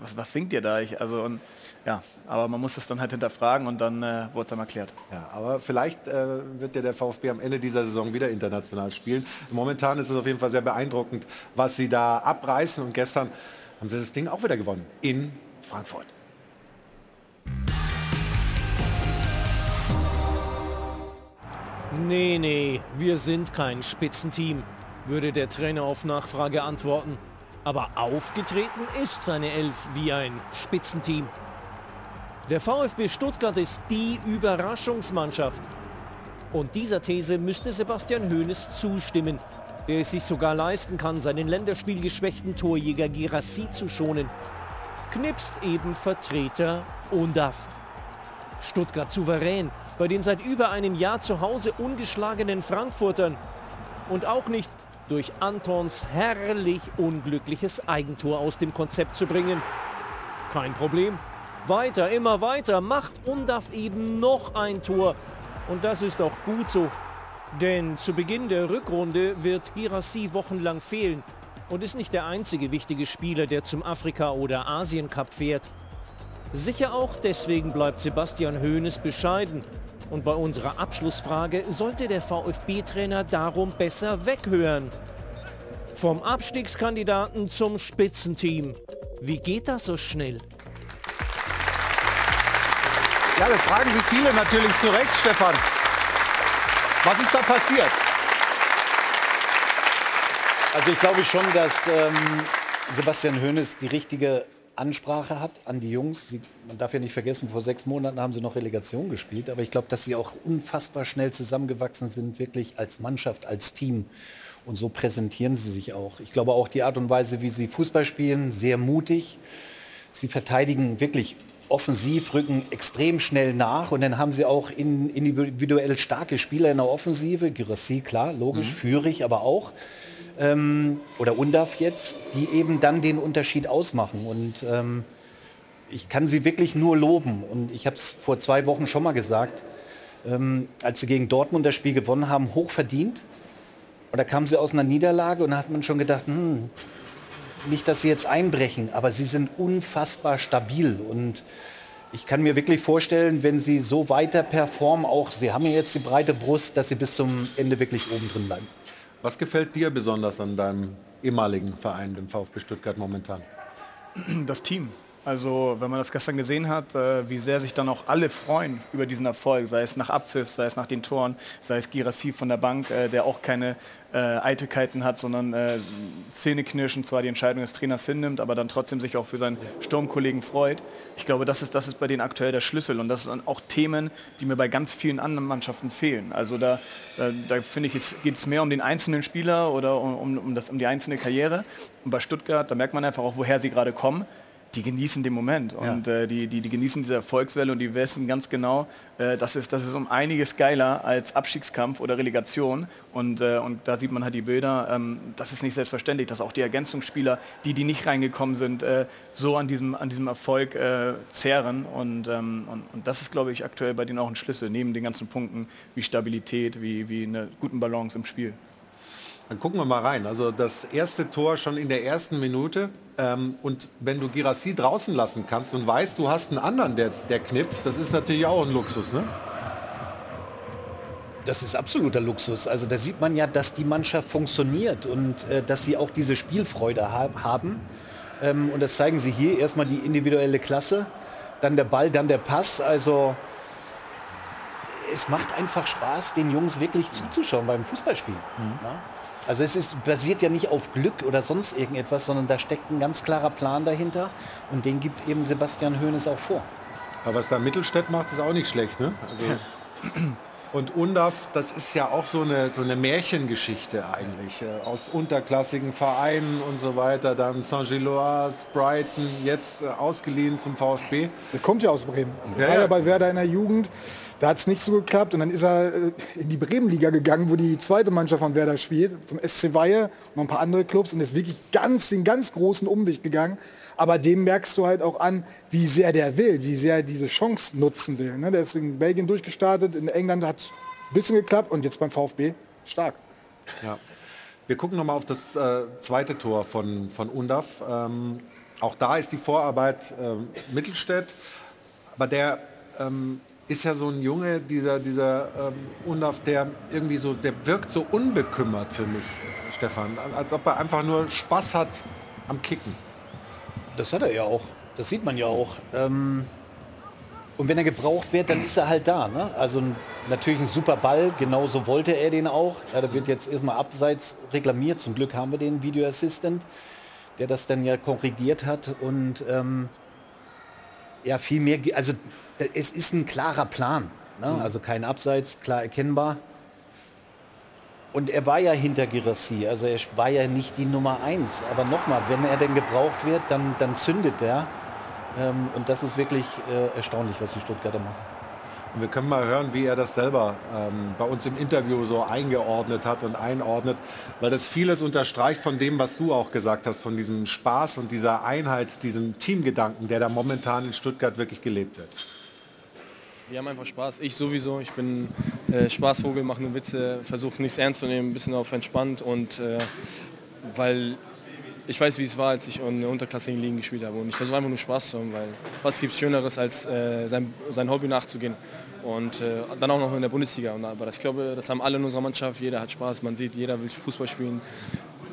was, was singt ihr da? Ich, also und, ja, aber man muss das dann halt hinterfragen und dann äh, wurde es dann erklärt. Ja, aber vielleicht äh, wird ja der VfB am Ende dieser Saison wieder international spielen. Momentan ist es auf jeden Fall sehr beeindruckend, was sie da abreißen. Und gestern haben sie das Ding auch wieder gewonnen in Frankfurt. Nee, nee, wir sind kein Spitzenteam, würde der Trainer auf Nachfrage antworten. Aber aufgetreten ist seine Elf wie ein Spitzenteam. Der VfB Stuttgart ist die Überraschungsmannschaft. Und dieser These müsste Sebastian Hoeneß zustimmen, der es sich sogar leisten kann, seinen länderspielgeschwächten Torjäger Girassi zu schonen. Knipst eben Vertreter Undaf. Stuttgart souverän bei den seit über einem Jahr zu Hause ungeschlagenen Frankfurtern. Und auch nicht durch Antons herrlich unglückliches Eigentor aus dem Konzept zu bringen. Kein Problem. Weiter, immer weiter, macht Undaf eben noch ein Tor. Und das ist auch gut so. Denn zu Beginn der Rückrunde wird Girassi wochenlang fehlen und ist nicht der einzige wichtige Spieler, der zum Afrika- oder Asien-Cup fährt. Sicher auch deswegen bleibt Sebastian Hoeneß bescheiden. Und bei unserer Abschlussfrage sollte der VfB-Trainer darum besser weghören. Vom Abstiegskandidaten zum Spitzenteam. Wie geht das so schnell? Ja, das fragen sich viele natürlich zu Recht, Stefan. Was ist da passiert? Also ich glaube schon, dass ähm, Sebastian Hoeneß die richtige Ansprache hat an die Jungs. Sie, man darf ja nicht vergessen, vor sechs Monaten haben sie noch Relegation gespielt, aber ich glaube, dass sie auch unfassbar schnell zusammengewachsen sind, wirklich als Mannschaft, als Team. Und so präsentieren sie sich auch. Ich glaube auch die Art und Weise, wie sie Fußball spielen, sehr mutig. Sie verteidigen wirklich offensiv, rücken extrem schnell nach und dann haben sie auch in, individuell starke Spieler in der Offensive. Girassi, klar, logisch, führig, aber auch ähm, oder Undaf jetzt, die eben dann den Unterschied ausmachen. Und ähm, ich kann sie wirklich nur loben. Und ich habe es vor zwei Wochen schon mal gesagt, ähm, als sie gegen Dortmund das Spiel gewonnen haben, hoch verdient. Und da kamen sie aus einer Niederlage und da hat man schon gedacht, hm, nicht, dass sie jetzt einbrechen, aber sie sind unfassbar stabil. Und ich kann mir wirklich vorstellen, wenn sie so weiter performen, auch sie haben ja jetzt die breite Brust, dass sie bis zum Ende wirklich oben drin bleiben. Was gefällt dir besonders an deinem ehemaligen Verein, dem VfB Stuttgart momentan? das Team. Also wenn man das gestern gesehen hat, äh, wie sehr sich dann auch alle freuen über diesen Erfolg, sei es nach Abpfiff, sei es nach den Toren, sei es Girassi von der Bank, äh, der auch keine äh, Eitelkeiten hat, sondern äh, Zähneknirschen zwar die Entscheidung des Trainers hinnimmt, aber dann trotzdem sich auch für seinen Sturmkollegen freut. Ich glaube, das ist, das ist bei denen aktuell der Schlüssel und das sind auch Themen, die mir bei ganz vielen anderen Mannschaften fehlen. Also da, da, da finde ich, es geht es mehr um den einzelnen Spieler oder um, um, das, um die einzelne Karriere. Und bei Stuttgart, da merkt man einfach auch, woher sie gerade kommen die genießen den Moment und äh, die, die, die genießen diese Erfolgswelle und die wissen ganz genau, äh, das, ist, das ist um einiges geiler als Abstiegskampf oder Relegation und, äh, und da sieht man halt die Bilder, ähm, das ist nicht selbstverständlich, dass auch die Ergänzungsspieler, die, die nicht reingekommen sind, äh, so an diesem, an diesem Erfolg äh, zehren und, ähm, und, und das ist, glaube ich, aktuell bei denen auch ein Schlüssel, neben den ganzen Punkten wie Stabilität, wie, wie eine guten Balance im Spiel. Dann gucken wir mal rein. Also das erste Tor schon in der ersten Minute. Ähm, und wenn du Girassi draußen lassen kannst und weißt, du hast einen anderen, der, der knipst, das ist natürlich auch ein Luxus, ne? Das ist absoluter Luxus. Also da sieht man ja, dass die Mannschaft funktioniert und äh, dass sie auch diese Spielfreude ha haben. Ähm, und das zeigen sie hier. Erstmal die individuelle Klasse, dann der Ball, dann der Pass. Also es macht einfach Spaß, den Jungs wirklich zuzuschauen beim Fußballspiel. Ja? Also es ist, basiert ja nicht auf Glück oder sonst irgendetwas, sondern da steckt ein ganz klarer Plan dahinter und den gibt eben Sebastian Hoeneß auch vor. Aber was da Mittelstädt macht, ist auch nicht schlecht, ne? Also Und Undaf, das ist ja auch so eine, so eine Märchengeschichte eigentlich. äh, Aus unterklassigen Vereinen und so weiter. Dann Saint-Gilloise, Brighton, jetzt äh, ausgeliehen zum VfB. Der kommt ja aus Bremen. Ja, war ja. ja bei Werder in der Jugend. Da hat es nicht so geklappt und dann ist er äh, in die Bremenliga gegangen, wo die zweite Mannschaft von Werder spielt, zum SC Weihe und ein paar andere Clubs und ist wirklich ganz den ganz großen Umweg gegangen. Aber dem merkst du halt auch an, wie sehr der will, wie sehr diese Chance nutzen will. Ne? Der ist in Belgien durchgestartet, in England hat es ein bisschen geklappt und jetzt beim VfB stark. Ja. Wir gucken nochmal auf das äh, zweite Tor von, von Undaf. Ähm, auch da ist die Vorarbeit ähm, Mittelstädt. Aber der ähm, ist ja so ein Junge, dieser, dieser ähm, Undaf, der irgendwie so, der wirkt so unbekümmert für mich, Stefan. Als ob er einfach nur Spaß hat am Kicken. Das hat er ja auch. Das sieht man ja auch. Ähm, und wenn er gebraucht wird, dann ist er halt da. Ne? Also natürlich ein super Ball, genauso wollte er den auch. Ja, da wird jetzt erstmal abseits reklamiert. Zum Glück haben wir den Video Assistant, der das dann ja korrigiert hat. Und ähm, ja, viel mehr, also es ist ein klarer Plan. Ne? Also kein Abseits, klar erkennbar. Und er war ja hinter Girassi, also er war ja nicht die Nummer eins. Aber nochmal, wenn er denn gebraucht wird, dann, dann zündet er. Ähm, und das ist wirklich äh, erstaunlich, was die Stuttgarter machen. Und wir können mal hören, wie er das selber ähm, bei uns im Interview so eingeordnet hat und einordnet, weil das vieles unterstreicht von dem, was du auch gesagt hast, von diesem Spaß und dieser Einheit, diesem Teamgedanken, der da momentan in Stuttgart wirklich gelebt wird. Wir haben einfach Spaß. Ich sowieso. Ich bin äh, Spaßvogel, mache nur Witze, versuche nichts ernst zu nehmen, ein bisschen auf entspannt und äh, weil ich weiß, wie es war, als ich in der unterklassigen Ligen gespielt habe und ich versuche einfach nur Spaß zu haben, weil was gibt es Schöneres, als äh, sein, sein Hobby nachzugehen und äh, dann auch noch in der Bundesliga. Und, aber das, ich glaube, das haben alle in unserer Mannschaft, jeder hat Spaß, man sieht, jeder will Fußball spielen,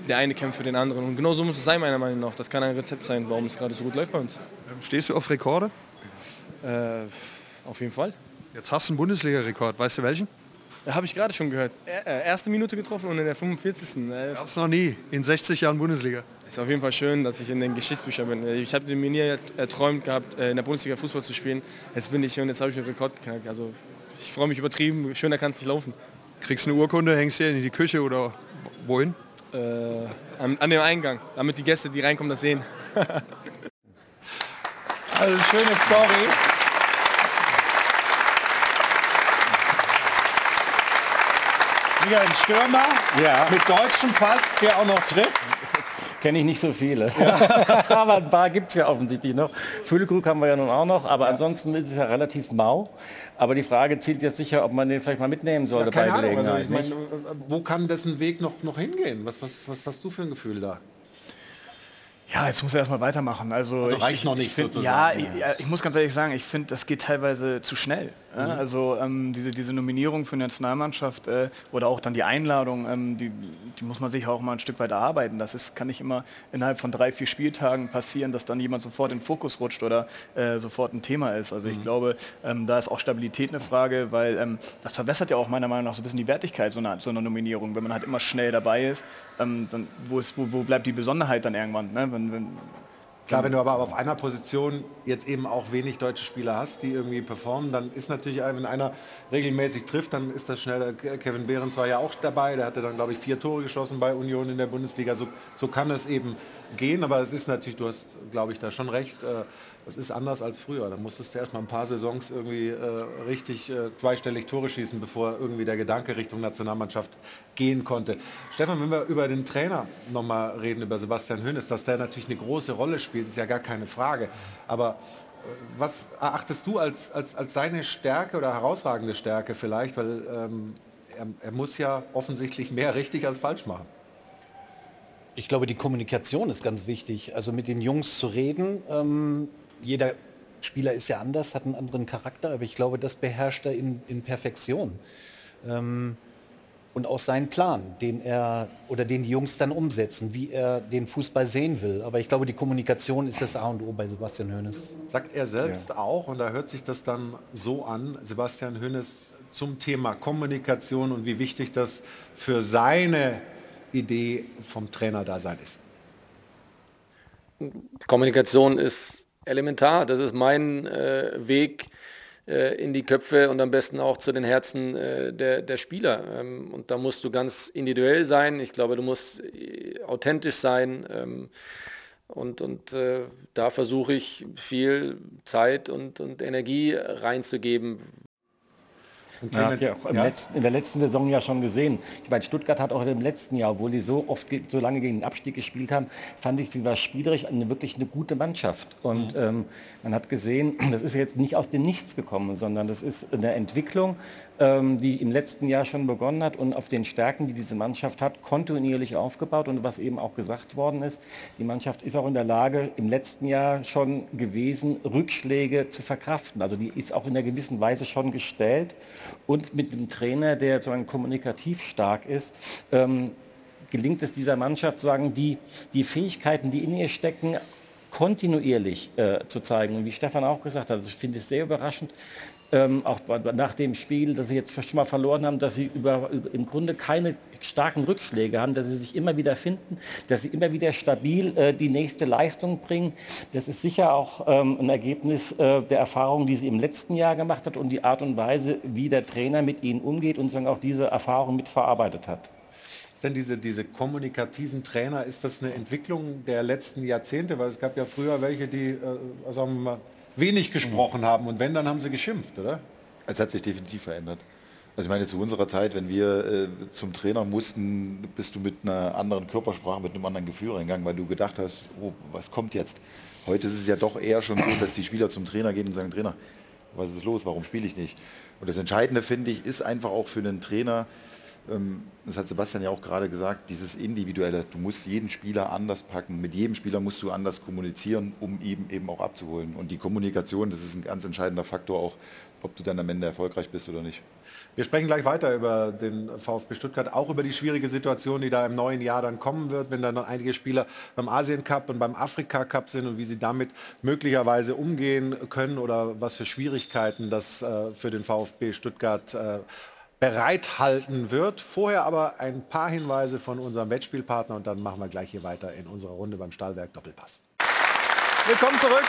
der eine kämpft für den anderen und genau so muss es sein, meiner Meinung nach. Das kann ein Rezept sein, warum es gerade so gut läuft bei uns. Stehst du auf Rekorde? Äh, auf jeden Fall. Jetzt hast du einen Bundesliga-Rekord. Weißt du welchen? Habe ich gerade schon gehört. Er, äh, erste Minute getroffen und in der 45. Äh, Gab's noch nie. In 60 Jahren Bundesliga. ist auf jeden Fall schön, dass ich in den Geschichtsbüchern bin. Äh, Ich habe mir nie erträumt gehabt, äh, in der Bundesliga Fußball zu spielen. Jetzt bin ich hier und jetzt habe ich einen Rekord geknackt. Also ich freue mich übertrieben. Schöner kann es nicht laufen. Kriegst eine Urkunde, hängst dir in die Küche oder wohin? Äh, an, an dem Eingang, damit die Gäste, die reinkommen, das sehen. Also schöne Story. Wieder ein Stürmer Ja. mit deutschem Pass, der auch noch trifft. Kenne ich nicht so viele. aber ein paar gibt es ja offensichtlich noch. Füllkrug haben wir ja nun auch noch, aber ansonsten ist es ja relativ mau. Aber die Frage zielt jetzt sicher, ob man den vielleicht mal mitnehmen sollte Keine bei Ahnung, also Gelegenheit. ich meine, nicht? wo kann dessen Weg noch, noch hingehen? Was, was, was hast du für ein Gefühl da? Ja, jetzt muss er erstmal weitermachen. Also, Also ich- reicht noch nicht Ich find, sozusagen. ja, ich, ja, ich muss ganz ehrlich sagen, ich finde, das geht teilweise zu schnell. Ja? Mhm. Also ähm, diese, diese Nominierung für die Nationalmannschaft äh, oder auch dann die Einladung, ähm, die, die muss man sich auch mal ein Stück weit erarbeiten. Das ist, kann nicht immer innerhalb von drei, vier Spieltagen passieren, dass dann jemand sofort in den Fokus rutscht oder äh, sofort ein Thema ist. Also ich Mhm. glaube, ähm, da ist auch Stabilität eine Frage, weil ähm, das verbessert ja auch meiner Meinung nach so ein bisschen die Wertigkeit so einer, so einer Nominierung. Wenn man halt immer schnell dabei ist, ähm, dann wo, ist, wo, wo bleibt die Besonderheit dann irgendwann? Ne? Wenn, wenn, Klar, wenn du aber auf einer Position jetzt eben auch wenig deutsche Spieler hast, die irgendwie performen, dann ist natürlich, wenn einer regelmäßig trifft, dann ist das schnell. Kevin Behrens war ja auch dabei, der hatte dann, glaube ich, vier Tore geschossen bei Union in der Bundesliga. So, so kann es eben gehen, aber es ist natürlich, du hast, glaube ich, da schon recht, äh, das ist anders als früher. Da musstest du erst mal ein paar Saisons irgendwie äh, richtig äh, zweistellig Tore schießen, bevor irgendwie der Gedanke Richtung Nationalmannschaft gehen konnte. Stefan, wenn wir über den Trainer nochmal reden, über Sebastian Hönes, dass der natürlich eine große Rolle spielt, ist ja gar keine Frage. Aber äh, was erachtest du als, als, als seine Stärke oder herausragende Stärke vielleicht? Weil ähm, er, er muss ja offensichtlich mehr richtig als falsch machen. Ich glaube, die Kommunikation ist ganz wichtig. Also mit den Jungs zu reden. Ähm, jeder Spieler ist ja anders, hat einen anderen Charakter, aber ich glaube, das beherrscht er in, in Perfektion. Ähm, und auch seinen Plan, den er oder den die Jungs dann umsetzen, wie er den Fußball sehen will. Aber ich glaube, die Kommunikation ist das A und O bei Sebastian Hoeneß. Sagt er selbst ja. auch, und da hört sich das dann so an, Sebastian Hoeneß zum Thema Kommunikation und wie wichtig das für seine Idee vom Trainerdasein ist. Kommunikation ist elementar. Das ist mein äh, Weg äh, in die Köpfe und am besten auch zu den Herzen äh, der, der Spieler. Ähm, und da musst du ganz individuell sein. Ich glaube, du musst äh, authentisch sein. Ähm, und, und äh, da versuche ich viel Zeit und, und Energie reinzugeben, man hat ja auch ja. Letzten, in der letzten Saison ja schon gesehen. Ich meine, Stuttgart hat auch im letzten Jahr, obwohl die so oft so lange gegen den Abstieg gespielt haben, fand ich, sie war spielerisch eine wirklich eine gute Mannschaft. Und mhm. ähm, man hat gesehen, das ist jetzt nicht aus dem Nichts gekommen, sondern das ist eine Entwicklung, die im letzten Jahr schon begonnen hat und auf den Stärken, die diese Mannschaft hat, kontinuierlich aufgebaut. Und was eben auch gesagt worden ist, die Mannschaft ist auch in der Lage, im letzten Jahr schon gewesen, Rückschläge zu verkraften. Also die ist auch in einer gewissen Weise schon gestellt. Und mit dem Trainer, der so ein kommunikativ stark ist, ähm, gelingt es dieser Mannschaft, sagen, die, die Fähigkeiten, die in ihr stecken, kontinuierlich äh, zu zeigen. Und wie Stefan auch gesagt hat, also ich finde es sehr überraschend, ähm, auch nach dem Spiel, dass sie jetzt schon mal verloren haben, dass sie über, über, im Grunde keine starken Rückschläge haben, dass sie sich immer wieder finden, dass sie immer wieder stabil äh, die nächste Leistung bringen. Das ist sicher auch ähm, ein Ergebnis äh, der Erfahrung, die sie im letzten Jahr gemacht hat und die Art und Weise, wie der Trainer mit ihnen umgeht und sagen auch diese Erfahrung mitverarbeitet hat. Ist denn diese, diese kommunikativen Trainer, ist das eine Entwicklung der letzten Jahrzehnte? Weil es gab ja früher welche, die, äh, sagen wir mal, wenig gesprochen mhm. haben und wenn, dann haben sie geschimpft, oder? Es hat sich definitiv verändert. Also ich meine, zu unserer Zeit, wenn wir äh, zum Trainer mussten, bist du mit einer anderen Körpersprache, mit einem anderen Gefühl reingegangen, weil du gedacht hast, oh, was kommt jetzt? Heute ist es ja doch eher schon so, dass die Spieler zum Trainer gehen und sagen, Trainer, was ist los, warum spiele ich nicht? Und das Entscheidende, finde ich, ist einfach auch für einen Trainer, das hat Sebastian ja auch gerade gesagt, dieses Individuelle. Du musst jeden Spieler anders packen. Mit jedem Spieler musst du anders kommunizieren, um ihn eben auch abzuholen. Und die Kommunikation, das ist ein ganz entscheidender Faktor auch, ob du dann am Ende erfolgreich bist oder nicht. Wir sprechen gleich weiter über den VfB Stuttgart, auch über die schwierige Situation, die da im neuen Jahr dann kommen wird, wenn dann einige Spieler beim Asien Cup und beim Afrika Cup sind und wie sie damit möglicherweise umgehen können oder was für Schwierigkeiten das äh, für den VfB Stuttgart äh, bereithalten wird. Vorher aber ein paar Hinweise von unserem Wettspielpartner und dann machen wir gleich hier weiter in unserer Runde beim Stahlwerk Doppelpass. Willkommen zurück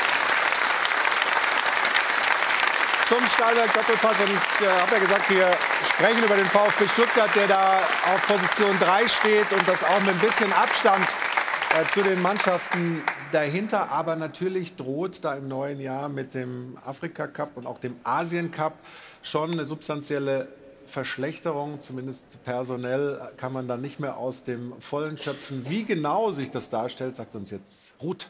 zum Stahlwerk Doppelpass und ich äh, habe ja gesagt, wir sprechen über den VfB Stuttgart, der da auf Position 3 steht und das auch mit ein bisschen Abstand äh, zu den Mannschaften dahinter, aber natürlich droht da im neuen Jahr mit dem Afrika Cup und auch dem Asien Cup schon eine substanzielle Verschlechterung, zumindest personell, kann man dann nicht mehr aus dem Vollen schöpfen. Wie genau sich das darstellt, sagt uns jetzt Ruth.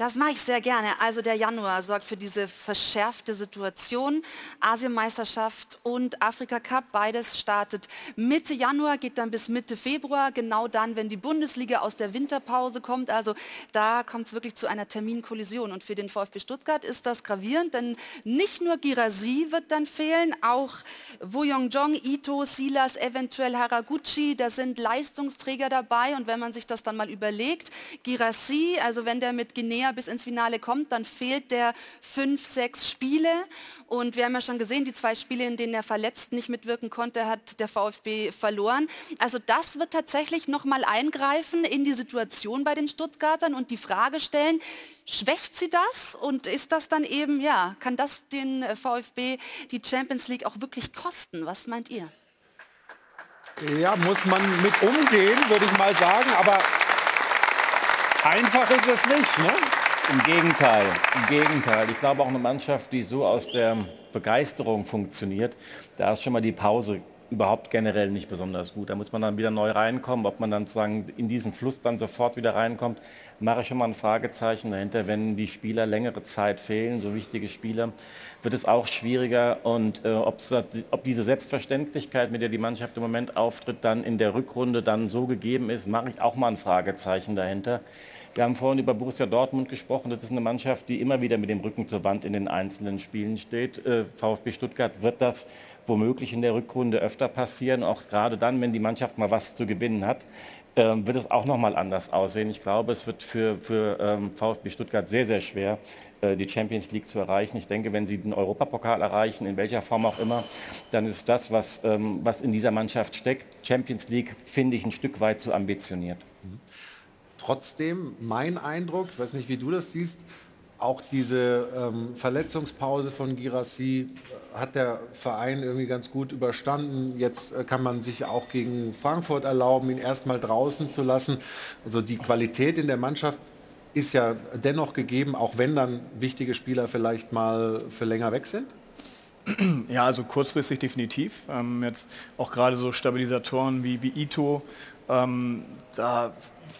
Das mache ich sehr gerne. Also der Januar sorgt für diese verschärfte Situation. Asienmeisterschaft und Afrika Cup, beides startet Mitte Januar, geht dann bis Mitte Februar, genau dann, wenn die Bundesliga aus der Winterpause kommt. Also da kommt es wirklich zu einer Terminkollision. Und für den VfB Stuttgart ist das gravierend, denn nicht nur Girasi wird dann fehlen, auch Wo Jong, Ito, Silas, eventuell Haraguchi, da sind Leistungsträger dabei. Und wenn man sich das dann mal überlegt, Girassi, also wenn der mit Guinea er bis ins Finale kommt, dann fehlt der fünf, sechs Spiele. Und wir haben ja schon gesehen, die zwei Spiele, in denen er verletzt nicht mitwirken konnte, hat der VfB verloren. Also das wird tatsächlich nochmal eingreifen in die Situation bei den Stuttgartern und die Frage stellen, schwächt sie das und ist das dann eben, ja, kann das den VfB die Champions League auch wirklich kosten? Was meint ihr? Ja, muss man mit umgehen, würde ich mal sagen. Aber einfach ist es nicht. Ne? Im Gegenteil, im Gegenteil. Ich glaube auch eine Mannschaft, die so aus der Begeisterung funktioniert, da ist schon mal die Pause überhaupt generell nicht besonders gut. Da muss man dann wieder neu reinkommen. Ob man dann sozusagen in diesen Fluss dann sofort wieder reinkommt, mache ich schon mal ein Fragezeichen dahinter. Wenn die Spieler längere Zeit fehlen, so wichtige Spieler, wird es auch schwieriger. Und äh, ob, ob diese Selbstverständlichkeit, mit der die Mannschaft im Moment auftritt, dann in der Rückrunde dann so gegeben ist, mache ich auch mal ein Fragezeichen dahinter. Wir haben vorhin über Borussia Dortmund gesprochen. Das ist eine Mannschaft, die immer wieder mit dem Rücken zur Wand in den einzelnen Spielen steht. Äh, VfB Stuttgart wird das womöglich in der Rückrunde öfter passieren, auch gerade dann, wenn die Mannschaft mal was zu gewinnen hat, ähm, wird es auch noch mal anders aussehen. Ich glaube, es wird für, für ähm, VfB Stuttgart sehr, sehr schwer, äh, die Champions League zu erreichen. Ich denke, wenn sie den Europapokal erreichen, in welcher Form auch immer, dann ist das, was, ähm, was in dieser Mannschaft steckt, Champions League, finde ich ein Stück weit zu ambitioniert. Trotzdem, mein Eindruck, ich weiß nicht, wie du das siehst, auch diese ähm, Verletzungspause von Girassi hat der Verein irgendwie ganz gut überstanden. Jetzt äh, kann man sich auch gegen Frankfurt erlauben, ihn erstmal draußen zu lassen. Also die Qualität in der Mannschaft ist ja dennoch gegeben, auch wenn dann wichtige Spieler vielleicht mal für länger weg sind. Ja, also kurzfristig definitiv. Ähm, jetzt auch gerade so Stabilisatoren wie, wie Ito, ähm, da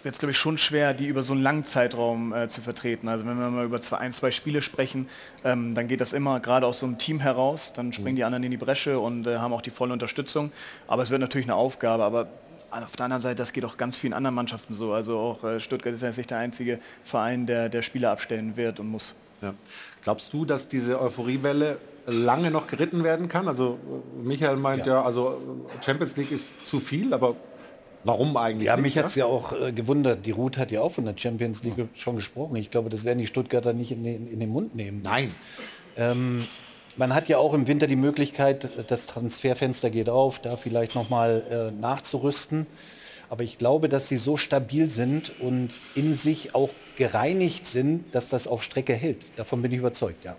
wird es, glaube ich, schon schwer, die über so einen langen Zeitraum äh, zu vertreten. Also wenn wir mal über zwei, ein, zwei Spiele sprechen, ähm, dann geht das immer gerade aus so einem Team heraus. Dann springen mhm. die anderen in die Bresche und äh, haben auch die volle Unterstützung. Aber es wird natürlich eine Aufgabe. Aber auf der anderen Seite, das geht auch ganz vielen anderen Mannschaften so. Also auch äh, Stuttgart ist ja nicht der einzige Verein, der, der Spieler abstellen wird und muss. Ja. Glaubst du, dass diese Euphoriewelle lange noch geritten werden kann? Also Michael meint ja, ja also Champions League ist zu viel, aber Warum eigentlich? Ja, mich hat es ja auch äh, gewundert. Die Ruth hat ja auch von der Champions League schon gesprochen. Ich glaube, das werden die Stuttgarter nicht in den, in den Mund nehmen. Nein. Ähm, man hat ja auch im Winter die Möglichkeit, das Transferfenster geht auf, da vielleicht nochmal äh, nachzurüsten. Aber ich glaube, dass sie so stabil sind und in sich auch gereinigt sind, dass das auf Strecke hält. Davon bin ich überzeugt, ja.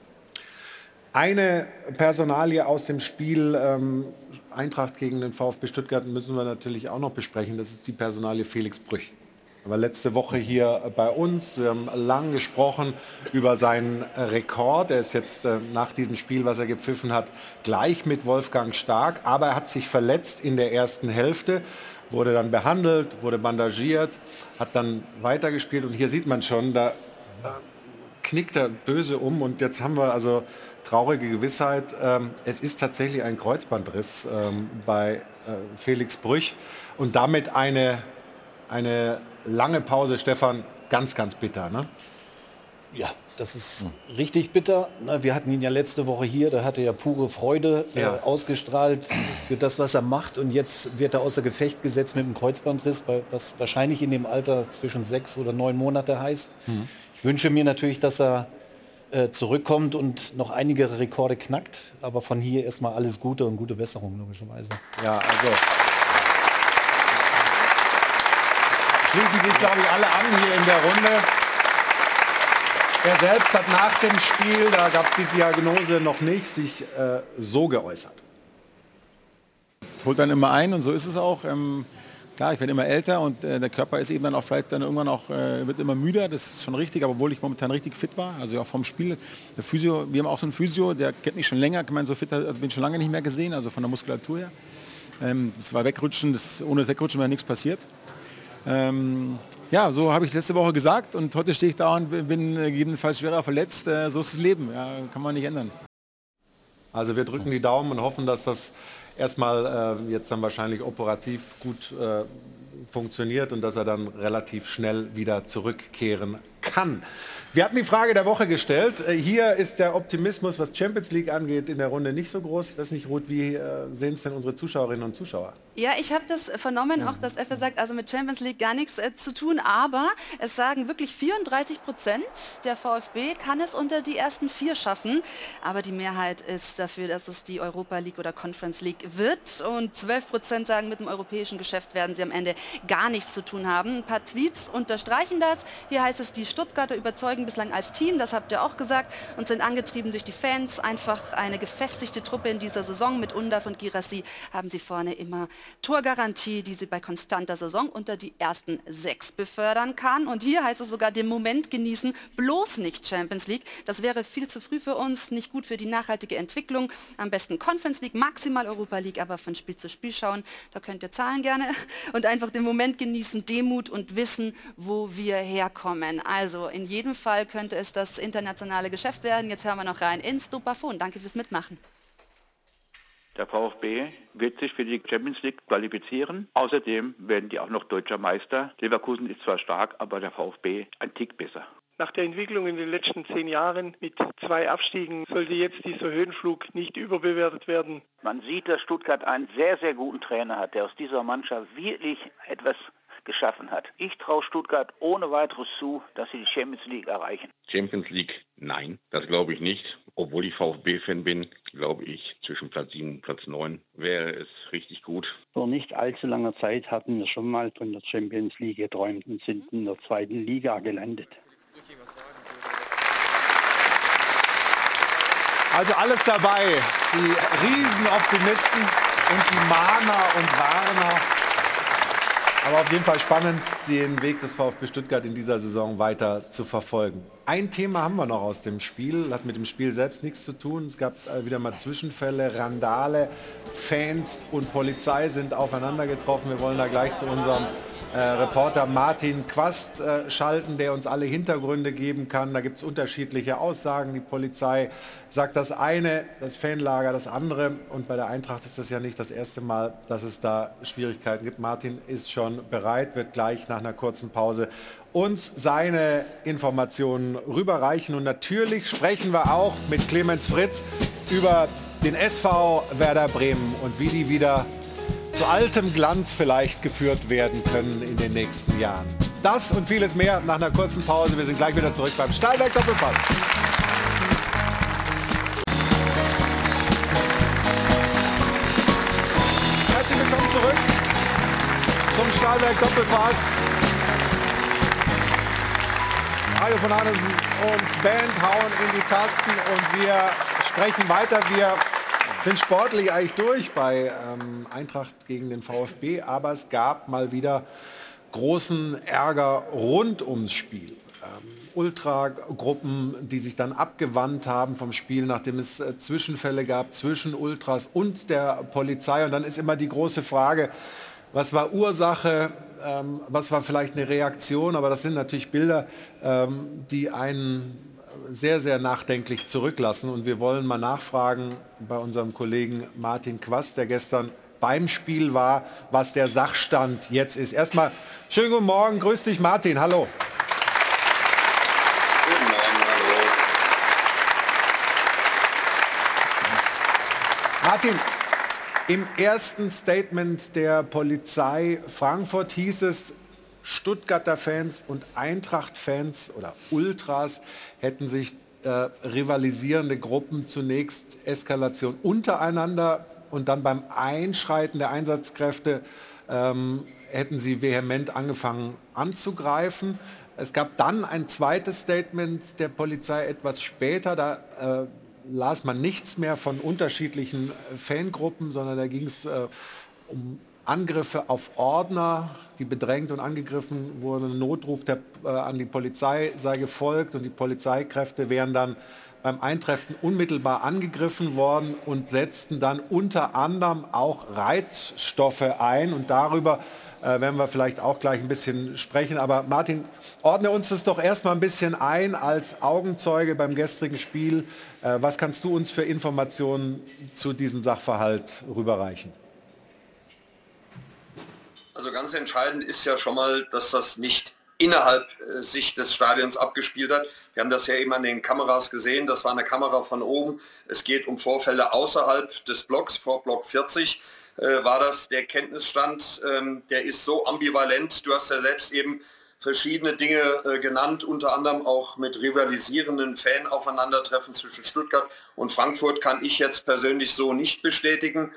Eine Personalie aus dem Spiel ähm, Eintracht gegen den VfB Stuttgart müssen wir natürlich auch noch besprechen. Das ist die Personalie Felix Brüch. Er war letzte Woche hier bei uns. Wir haben lang gesprochen über seinen Rekord. Er ist jetzt äh, nach diesem Spiel, was er gepfiffen hat, gleich mit Wolfgang Stark. Aber er hat sich verletzt in der ersten Hälfte, wurde dann behandelt, wurde bandagiert, hat dann weitergespielt. Und hier sieht man schon, da knickt er böse um. Und jetzt haben wir also traurige Gewissheit, ähm, es ist tatsächlich ein Kreuzbandriss ähm, bei äh, Felix Brüch und damit eine, eine lange Pause, Stefan, ganz, ganz bitter. Ne? Ja, das ist hm. richtig bitter. Wir hatten ihn ja letzte Woche hier, da hatte er pure Freude äh, ja. ausgestrahlt für das, was er macht. Und jetzt wird er außer Gefecht gesetzt mit einem Kreuzbandriss, was wahrscheinlich in dem Alter zwischen sechs oder neun Monate heißt. Mhm. Ich wünsche mir natürlich, dass er äh, zurückkommt und noch einige Rekorde knackt. Aber von hier erstmal alles Gute und gute Besserung, logischerweise. Ja, also. Schließen sich, glaube ich, alle an hier in der Runde. Er selbst hat nach dem Spiel, da gab es die Diagnose noch nicht, sich äh, so geäußert. Es holt dann immer ein und so ist es auch. Ähm klar, ich werde immer älter und äh, der Körper ist eben dann auch vielleicht dann irgendwann auch, äh, wird immer müder, das ist schon richtig, aber obwohl ich momentan richtig fit war, also auch vom Spiel, der Physio, wir haben auch so einen Physio, der kennt mich schon länger, ich meine, so fit also bin ich schon lange nicht mehr gesehen, also von der Muskulatur her. Ähm, das war Wegrutschen, das, ohne das Wegrutschen wäre nichts passiert. Ähm, ja, so habe ich letzte Woche gesagt und heute stehe ich da und bin äh, jedenfalls schwerer verletzt. Äh, so ist das Leben, ja, kann man nicht ändern. Also wir drücken die Daumen und hoffen, dass das erstmal äh, jetzt dann wahrscheinlich operativ gut äh, funktioniert und dass er dann relativ schnell wieder zurückkehren kann. Wir hatten die Frage der Woche gestellt. Äh, hier ist der Optimismus, was Champions League angeht, in der Runde nicht so groß. Ich weiß nicht, Ruth, wie äh, sehen es denn unsere Zuschauerinnen und Zuschauer? Ja, ich habe das vernommen, auch dass Effe sagt, also mit Champions League gar nichts äh, zu tun, aber es sagen wirklich 34 Prozent der VfB kann es unter die ersten vier schaffen, aber die Mehrheit ist dafür, dass es die Europa League oder Conference League wird und 12 Prozent sagen, mit dem europäischen Geschäft werden sie am Ende gar nichts zu tun haben. Ein paar Tweets unterstreichen das. Hier heißt es, die Stuttgarter überzeugen bislang als Team, das habt ihr auch gesagt, und sind angetrieben durch die Fans. Einfach eine gefestigte Truppe in dieser Saison. Mit Undaf und Girassi haben sie vorne immer Torgarantie, die sie bei konstanter Saison unter die ersten sechs befördern kann. Und hier heißt es sogar den Moment genießen, bloß nicht Champions League. Das wäre viel zu früh für uns, nicht gut für die nachhaltige Entwicklung. Am besten Conference League, maximal Europa League, aber von Spiel zu Spiel schauen. Da könnt ihr zahlen gerne. Und einfach den Moment genießen, Demut und wissen, wo wir herkommen. Also in jedem Fall könnte es das internationale Geschäft werden. Jetzt hören wir noch rein ins Dopafon. Danke fürs Mitmachen. Der VfB wird sich für die Champions League qualifizieren. Außerdem werden die auch noch deutscher Meister. Leverkusen ist zwar stark, aber der VfB ein Tick besser. Nach der Entwicklung in den letzten zehn Jahren mit zwei Abstiegen sollte jetzt dieser Höhenflug nicht überbewertet werden. Man sieht, dass Stuttgart einen sehr, sehr guten Trainer hat, der aus dieser Mannschaft wirklich etwas geschaffen hat. Ich traue Stuttgart ohne weiteres zu, dass sie die Champions League erreichen. Champions League, nein, das glaube ich nicht. Obwohl ich VfB-Fan bin, glaube ich, zwischen Platz 7 und Platz 9 wäre es richtig gut. Vor nicht allzu langer Zeit hatten wir schon mal von der Champions League geträumt und sind in der zweiten Liga gelandet. Also alles dabei. Die Riesenoptimisten und die Mahner und Warner. Aber auf jeden Fall spannend, den Weg des VfB Stuttgart in dieser Saison weiter zu verfolgen. Ein Thema haben wir noch aus dem Spiel, hat mit dem Spiel selbst nichts zu tun. Es gab äh, wieder mal Zwischenfälle, Randale, Fans und Polizei sind aufeinander getroffen. Wir wollen da gleich zu unserem äh, Reporter Martin Quast äh, schalten, der uns alle Hintergründe geben kann. Da gibt es unterschiedliche Aussagen. Die Polizei sagt das eine, das Fanlager das andere. Und bei der Eintracht ist das ja nicht das erste Mal, dass es da Schwierigkeiten gibt. Martin ist schon bereit, wird gleich nach einer kurzen Pause uns seine Informationen rüberreichen. Und natürlich sprechen wir auch mit Clemens Fritz über den SV Werder Bremen und wie die wieder zu altem Glanz vielleicht geführt werden können in den nächsten Jahren. Das und vieles mehr nach einer kurzen Pause. Wir sind gleich wieder zurück beim Stahlwerk Doppelpass. Herzlich willkommen zurück zum Stahlwerk Doppelpass. Mario von Hahn und Band hauen in die Tasten und wir sprechen weiter. Wir sind sportlich eigentlich durch bei ähm, Eintracht gegen den VfB, aber es gab mal wieder großen Ärger rund ums Spiel. Ähm, Ultragruppen, die sich dann abgewandt haben vom Spiel, nachdem es äh, Zwischenfälle gab zwischen Ultras und der Polizei. Und dann ist immer die große Frage, was war Ursache, ähm, was war vielleicht eine Reaktion, aber das sind natürlich Bilder, ähm, die einen sehr, sehr nachdenklich zurücklassen. Und wir wollen mal nachfragen bei unserem Kollegen Martin Quast, der gestern beim Spiel war, was der Sachstand jetzt ist. Erstmal schönen guten Morgen, grüß dich Martin, hallo. Guten Morgen, hallo. Martin, im ersten Statement der Polizei Frankfurt hieß es, Stuttgarter Fans und Eintracht-Fans oder Ultras hätten sich äh, rivalisierende Gruppen zunächst Eskalation untereinander und dann beim Einschreiten der Einsatzkräfte ähm, hätten sie vehement angefangen anzugreifen. Es gab dann ein zweites Statement der Polizei etwas später, da äh, las man nichts mehr von unterschiedlichen Fangruppen, sondern da ging es äh, um Angriffe auf Ordner, die bedrängt und angegriffen wurden. Ein Notruf der, äh, an die Polizei sei gefolgt und die Polizeikräfte wären dann beim Eintreffen unmittelbar angegriffen worden und setzten dann unter anderem auch Reizstoffe ein. Und darüber äh, werden wir vielleicht auch gleich ein bisschen sprechen. Aber Martin, ordne uns das doch erstmal ein bisschen ein als Augenzeuge beim gestrigen Spiel. Äh, was kannst du uns für Informationen zu diesem Sachverhalt rüberreichen? Also ganz entscheidend ist ja schon mal, dass das nicht innerhalb äh, sich des Stadions abgespielt hat. Wir haben das ja eben an den Kameras gesehen, das war eine Kamera von oben. Es geht um Vorfälle außerhalb des Blocks, vor Block 40 äh, war das der Kenntnisstand, ähm, der ist so ambivalent. Du hast ja selbst eben verschiedene Dinge äh, genannt, unter anderem auch mit rivalisierenden Fan-Aufeinandertreffen zwischen Stuttgart und Frankfurt kann ich jetzt persönlich so nicht bestätigen.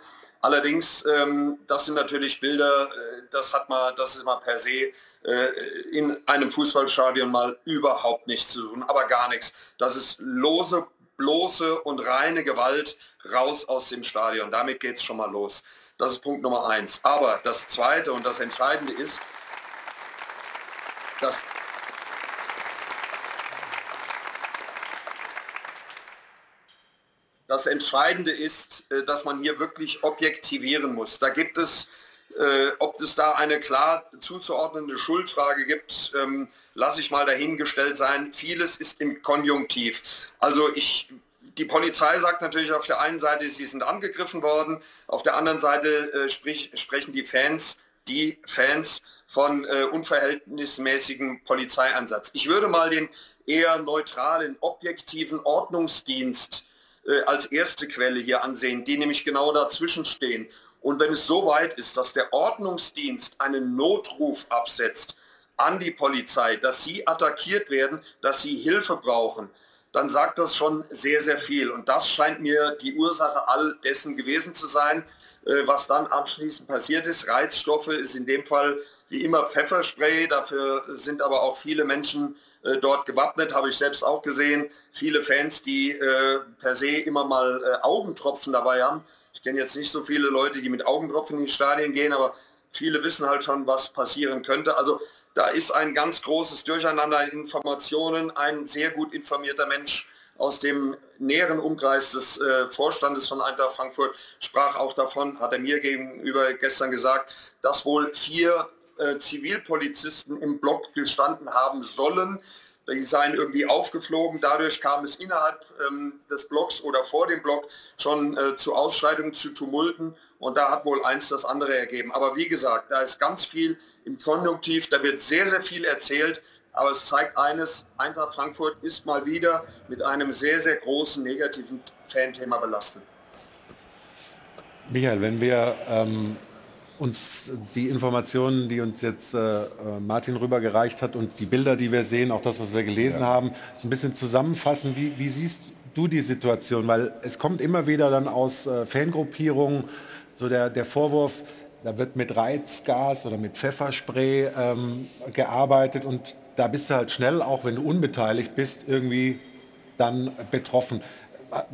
Allerdings, ähm, das sind natürlich Bilder, äh, das hat man, das ist mal per se äh, in einem Fußballstadion mal überhaupt nichts zu tun, aber gar nichts. Das ist lose, bloße und reine Gewalt raus aus dem Stadion. Damit geht es schon mal los. Das ist Punkt Nummer eins. Aber das Zweite und das Entscheidende ist, dass das Entscheidende ist, äh, dass man hier wirklich objektivieren muss. Da gibt es, äh, ob es da eine klar zuzuordnende Schuldfrage gibt, ähm, lasse ich mal dahingestellt sein. Vieles ist im Konjunktiv. Also ich die Polizei sagt natürlich auf der einen Seite, sie sind angegriffen worden, auf der anderen Seite äh, sprich, sprechen die Fans, die Fans von äh, unverhältnismäßigem Polizeieinsatz. Ich würde mal den eher neutralen, objektiven Ordnungsdienst äh, als erste Quelle hier ansehen, die nämlich genau dazwischen stehen. Und wenn es so weit ist, dass der Ordnungsdienst einen Notruf absetzt an die Polizei, dass sie attackiert werden, dass sie Hilfe brauchen, dann sagt das schon sehr, sehr viel. Und das scheint mir die Ursache all dessen gewesen zu sein, äh, was dann anschließend passiert ist. Reizstoffe ist in dem Fall wie immer Pfefferspray, dafür sind aber auch viele Menschen äh, dort gewappnet, habe ich selbst auch gesehen. Viele Fans, die äh, per se immer mal Augentropfen dabei haben. Ich kenne jetzt nicht so viele Leute, die mit Augentropfen in die Stadien gehen, aber viele wissen halt schon, was passieren könnte. Also da ist ein ganz großes Durcheinander in Informationen. Ein sehr gut informierter Mensch aus dem näheren Umkreis des äh, Vorstandes von Eintracht Frankfurt sprach auch davon, hat er mir gegenüber gestern gesagt, dass wohl vier äh, Zivilpolizisten im Block gestanden haben sollen. Die seien irgendwie aufgeflogen. Dadurch kam es innerhalb ähm, des Blocks oder vor dem Block schon äh, zu Ausschreitungen, zu Tumulten. Und da hat wohl eins das andere ergeben. Aber wie gesagt, da ist ganz viel im Konjunktiv, da wird sehr, sehr viel erzählt. Aber es zeigt eines, Eintracht Frankfurt ist mal wieder mit einem sehr, sehr großen negativen Fanthema belastet. Michael, wenn wir ähm, uns die Informationen, die uns jetzt äh, äh, Martin rübergereicht hat und die Bilder, die wir sehen, auch das, was wir gelesen ja. haben, so ein bisschen zusammenfassen, wie, wie, siehst du die Situation? Weil es kommt immer wieder dann aus äh, Fangruppierungen so der, der Vorwurf, da wird mit Reizgas oder mit Pfefferspray ähm, gearbeitet und da bist du halt schnell, auch wenn du unbeteiligt bist, irgendwie dann betroffen.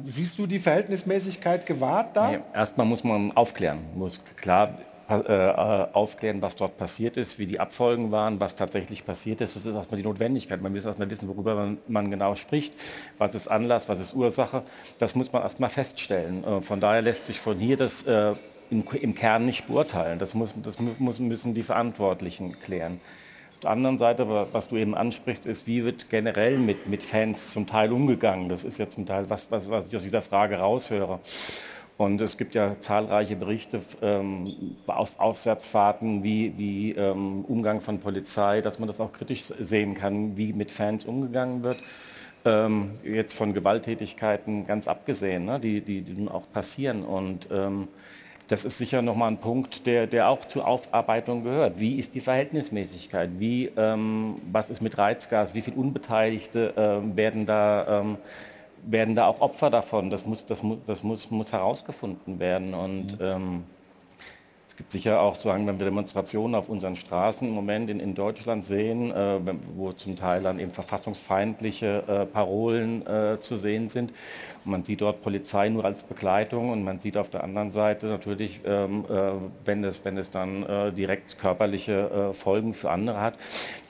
Siehst du die Verhältnismäßigkeit gewahrt da? Nee, erstmal muss man aufklären. Muss klar aufklären, was dort passiert ist, wie die Abfolgen waren, was tatsächlich passiert ist. Das ist erstmal die Notwendigkeit. Man muss erstmal wissen, worüber man, genau spricht, was ist Anlass, was ist Ursache. Das muss man erstmal feststellen. Äh, von daher lässt sich von hier das äh, im, im, Kern nicht beurteilen. Das, muss, das muss, müssen die Verantwortlichen klären. Auf der anderen Seite, was du eben ansprichst, ist, wie wird generell mit, mit Fans zum Teil umgegangen. Das ist ja zum Teil was, was, was ich aus dieser Frage raushöre. Und es gibt ja zahlreiche Berichte ähm, aus Aufsatzfahrten, wie, wie ähm, Umgang von Polizei, dass man das auch kritisch sehen kann, wie mit Fans umgegangen wird. Ähm, jetzt von Gewalttätigkeiten ganz abgesehen, ne, die, die, die auch passieren. Und ähm, das ist sicher nochmal ein Punkt, der, der auch zur Aufarbeitung gehört. Wie ist die Verhältnismäßigkeit? Wie, ähm, was ist mit Reizgas? Wie viele Unbeteiligte äh, werden da ähm, werden da auch Opfer davon. Das muss, das muss, das muss, muss herausgefunden werden. Und mhm. ähm, gibt sicher auch, sagen, wenn wir Demonstrationen auf unseren Straßen im Moment in, in Deutschland sehen, äh, wo zum Teil dann eben verfassungsfeindliche äh, Parolen äh, zu sehen sind, und man sieht dort Polizei nur als Begleitung und man sieht auf der anderen Seite natürlich, ähm, äh, wenn, es, wenn es dann äh, direkt körperliche äh, Folgen für andere hat,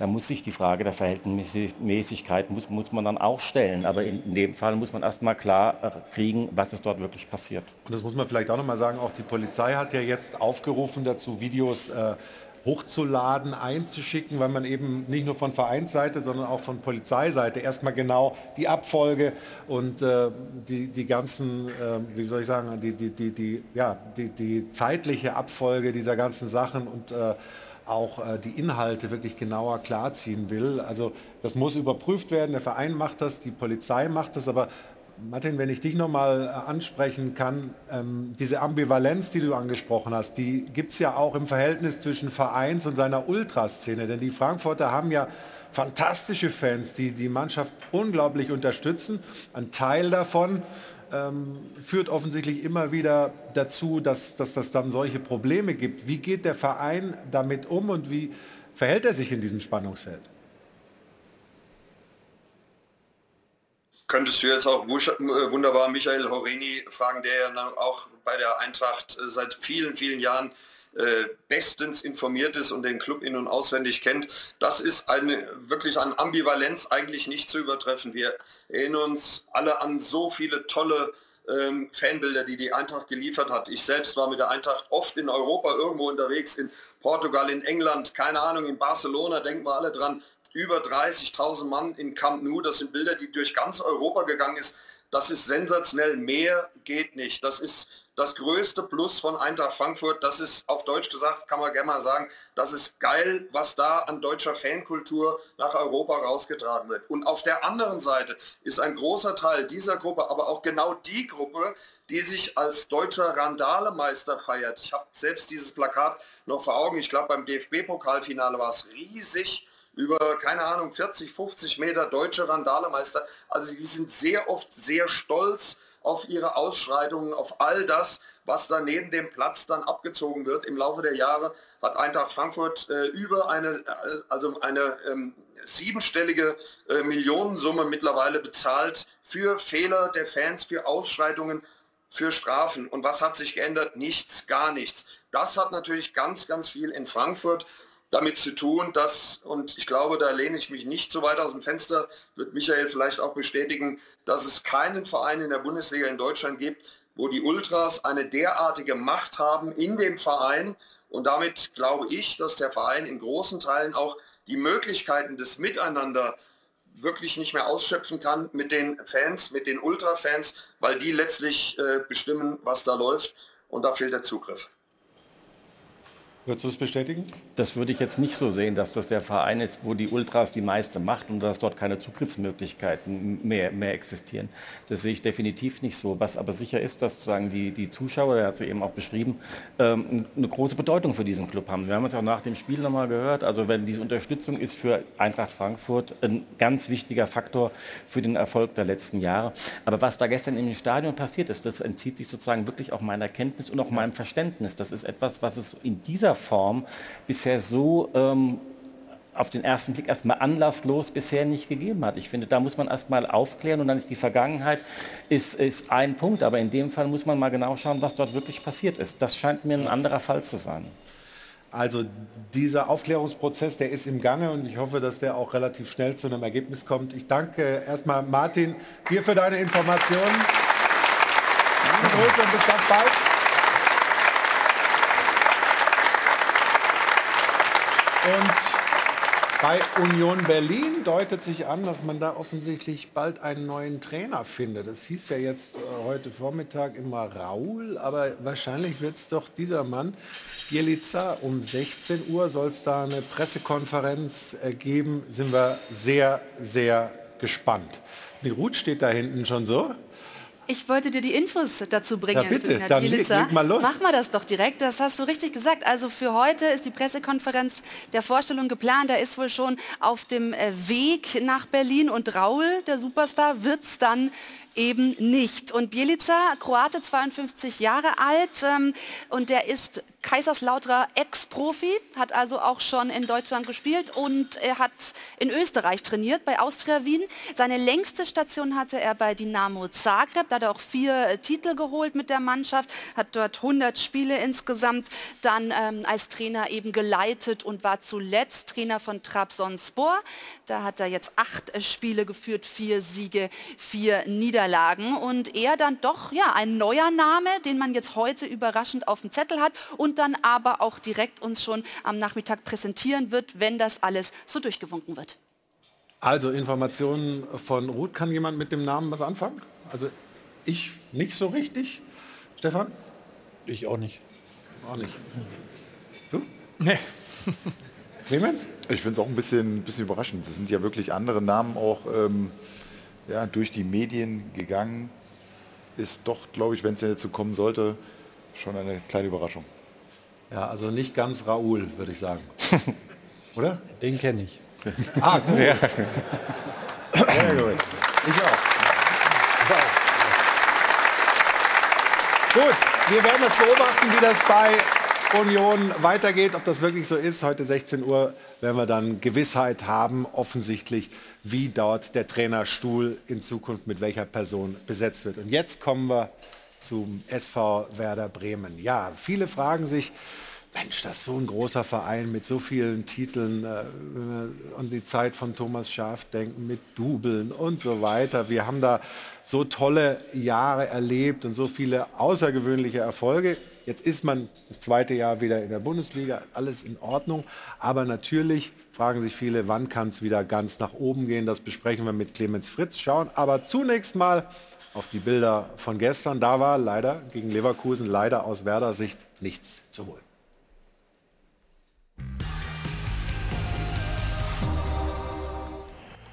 dann muss sich die Frage der Verhältnismäßigkeit, muss, muss man dann auch stellen. Aber in, in dem Fall muss man erstmal klar kriegen, was ist dort wirklich passiert. Und das muss man vielleicht auch nochmal sagen, auch die Polizei hat ja jetzt aufgerufen dazu, Videos äh, hochzuladen, einzuschicken, weil man eben nicht nur von Vereinsseite, sondern auch von Polizeiseite erstmal genau die Abfolge und äh, die, die ganzen, äh, wie soll ich sagen, die, die, die, die, ja, die, die zeitliche Abfolge dieser ganzen Sachen und äh, auch äh, die Inhalte wirklich genauer klarziehen will. Also das muss überprüft werden, der Verein macht das, die Polizei macht das, aber Martin, wenn ich dich nochmal äh, ansprechen kann, ähm, diese Ambivalenz, die du angesprochen hast, die gibt es ja auch im Verhältnis zwischen Vereins und seiner Ultraszene. Denn die Frankfurter haben ja fantastische Fans, die die Mannschaft unglaublich unterstützen. Ein Teil davon ähm, führt offensichtlich immer wieder dazu, dass, dass das dann solche Probleme gibt. Wie geht der Verein damit um und wie verhält er sich in diesem Spannungsfeld? Könntest du jetzt auch äh, wunderbar Michael Horini fragen, der ja auch bei der Eintracht äh, seit vielen, vielen Jahren äh, bestens informiert ist und den Club in- und auswendig kennt. Das ist eine, wirklich an Ambivalenz eigentlich nicht zu übertreffen. Wir erinnern uns alle an so viele tolle ähm, Fanbilder, die die Eintracht geliefert hat. Ich selbst war mit der Eintracht oft in Europa irgendwo unterwegs, in Portugal, in England, keine Ahnung, in Barcelona, denken wir alle dran über 30.000 Mann in Camp Nou. Das sind Bilder, die durch ganz Europa gegangen ist. Das ist sensationell. Mehr geht nicht. Das ist das größte Plus von Eintracht Frankfurt. Das ist auf Deutsch gesagt, kann man gerne mal sagen, das ist geil, was da an deutscher Fankultur nach Europa rausgetragen wird. Und auf der anderen Seite ist ein großer Teil dieser Gruppe, aber auch genau die Gruppe, die sich als deutscher Randalemeister feiert. Ich habe selbst dieses Plakat noch vor Augen. Ich glaube, beim DFB-Pokalfinale war es riesig über, keine Ahnung, 40, 50 Meter deutsche Randalemeister. Also die sind sehr oft sehr stolz auf ihre Ausschreitungen, auf all das, was da neben dem Platz dann abgezogen wird. Im Laufe der Jahre hat Eintracht Frankfurt äh, über eine, äh, also eine ähm, siebenstellige äh, Millionensumme mittlerweile bezahlt für Fehler der Fans, für Ausschreitungen, für Strafen. Und was hat sich geändert? Nichts, gar nichts. Das hat natürlich ganz, ganz viel in Frankfurt damit zu tun, dass, und ich glaube, da lehne ich mich nicht so weit aus dem Fenster, wird Michael vielleicht auch bestätigen, dass es keinen Verein in der Bundesliga in Deutschland gibt, wo die Ultras eine derartige Macht haben in dem Verein. Und damit glaube ich, dass der Verein in großen Teilen auch die Möglichkeiten des Miteinander wirklich nicht mehr ausschöpfen kann mit den Fans, mit den Ultra-Fans, weil die letztlich äh, bestimmen, was da läuft. Und da fehlt der Zugriff. Würdest du es bestätigen? Das würde ich jetzt nicht so sehen, dass das der Verein ist, wo die Ultras die meiste Macht und dass dort keine Zugriffsmöglichkeiten mehr, mehr existieren. Das sehe ich definitiv nicht so. Was aber sicher ist, dass sozusagen die, die Zuschauer, der hat sie eben auch beschrieben, ähm, eine große Bedeutung für diesen Club haben. Wir haben es auch nach dem Spiel nochmal gehört. Also wenn diese Unterstützung ist für Eintracht Frankfurt ein ganz wichtiger Faktor für den Erfolg der letzten Jahre. Aber was da gestern im Stadion passiert ist, das entzieht sich sozusagen wirklich auch meiner Kenntnis und auch meinem Verständnis. Das ist etwas, was es in dieser Form bisher so ähm, auf den ersten Blick erstmal anlasslos bisher nicht gegeben hat. Ich finde, da muss man erstmal aufklären und dann ist die Vergangenheit ist, ist ein Punkt, aber in dem Fall muss man mal genau schauen, was dort wirklich passiert ist. Das scheint mir ein anderer Fall zu sein. Also dieser Aufklärungsprozess, der ist im Gange und ich hoffe, dass der auch relativ schnell zu einem Ergebnis kommt. Ich danke erstmal Martin dir für deine Informationen. Grüße und bis ganz bald. Und bei Union Berlin deutet sich an, dass man da offensichtlich bald einen neuen Trainer findet. Das hieß ja jetzt äh, heute Vormittag immer Raul, aber wahrscheinlich wird es doch dieser Mann. Jelica, um 16 Uhr soll es da eine Pressekonferenz äh, geben. Sind wir sehr, sehr gespannt. Die Ruth steht da hinten schon so. Ich wollte dir die Infos dazu bringen. Ja, bitte, dann leg, leg mal los. Mach mal das doch direkt, das hast du richtig gesagt. Also für heute ist die Pressekonferenz der Vorstellung geplant. Er ist wohl schon auf dem äh, Weg nach Berlin und Raul, der Superstar, wird es dann eben nicht. Und Bielica, Kroate, 52 Jahre alt ähm, und der ist Kaiserslauterer Ex-Profi, hat also auch schon in Deutschland gespielt und er hat in Österreich trainiert, bei Austria Wien. Seine längste Station hatte er bei Dynamo Zagreb, da hat er auch vier äh, Titel geholt mit der Mannschaft, hat dort 100 Spiele insgesamt dann ähm, als Trainer eben geleitet und war zuletzt Trainer von Trabzonspor. Da hat er jetzt acht äh, Spiele geführt, vier Siege, vier Niederlagen und er dann doch ja ein neuer Name, den man jetzt heute überraschend auf dem Zettel hat und und dann aber auch direkt uns schon am Nachmittag präsentieren wird, wenn das alles so durchgewunken wird. Also Informationen von Ruth. Kann jemand mit dem Namen was anfangen? Also ich nicht so richtig. Stefan? Ich auch nicht. Auch nicht. Du? Nee. Clemens? Ich finde es auch ein bisschen, bisschen überraschend. Es sind ja wirklich andere Namen auch ähm, ja, durch die Medien gegangen. Ist doch, glaube ich, wenn es jetzt so kommen sollte, schon eine kleine Überraschung. Ja, also nicht ganz Raoul, würde ich sagen. Oder? Den kenne ich. Ah, gut. Ja. Sehr gut. Ich auch. Gut, wir werden das beobachten, wie das bei Union weitergeht. Ob das wirklich so ist, heute 16 Uhr werden wir dann Gewissheit haben, offensichtlich, wie dort der Trainerstuhl in Zukunft mit welcher Person besetzt wird. Und jetzt kommen wir zum SV Werder Bremen. Ja, viele fragen sich, Mensch, das ist so ein großer Verein mit so vielen Titeln äh, und die Zeit von Thomas Schaaf denken mit Dubeln und so weiter. Wir haben da so tolle Jahre erlebt und so viele außergewöhnliche Erfolge. Jetzt ist man das zweite Jahr wieder in der Bundesliga, alles in Ordnung. Aber natürlich fragen sich viele, wann kann es wieder ganz nach oben gehen. Das besprechen wir mit Clemens Fritz. Schauen aber zunächst mal auf die Bilder von gestern. Da war leider gegen Leverkusen, leider aus Werder Sicht nichts zu holen.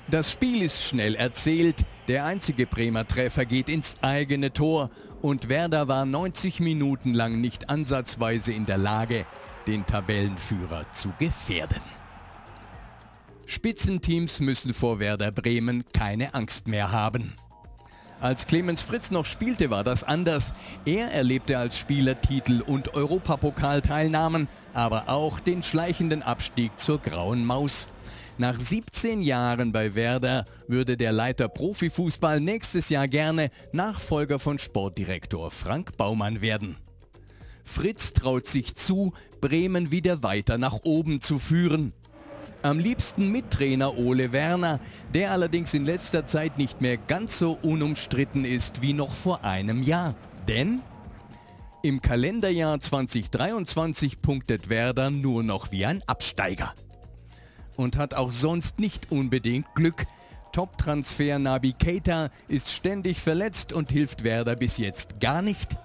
Das Spiel ist schnell erzählt. Der einzige Bremer Treffer geht ins eigene Tor und Werder war 90 Minuten lang nicht ansatzweise in der Lage, den Tabellenführer zu gefährden. Spitzenteams müssen vor Werder Bremen keine Angst mehr haben. Als Clemens Fritz noch spielte, war das anders. Er erlebte als Spieler Titel und Europapokalteilnahmen, aber auch den schleichenden Abstieg zur Grauen Maus. Nach 17 Jahren bei Werder würde der Leiter Profifußball nächstes Jahr gerne Nachfolger von Sportdirektor Frank Baumann werden. Fritz traut sich zu, Bremen wieder weiter nach oben zu führen. Am liebsten mit Trainer Ole Werner, der allerdings in letzter Zeit nicht mehr ganz so unumstritten ist wie noch vor einem Jahr. Denn im Kalenderjahr 2023 punktet Werder nur noch wie ein Absteiger und hat auch sonst nicht unbedingt Glück. Top-Transfer Nabi Keita ist ständig verletzt und hilft Werder bis jetzt gar nicht.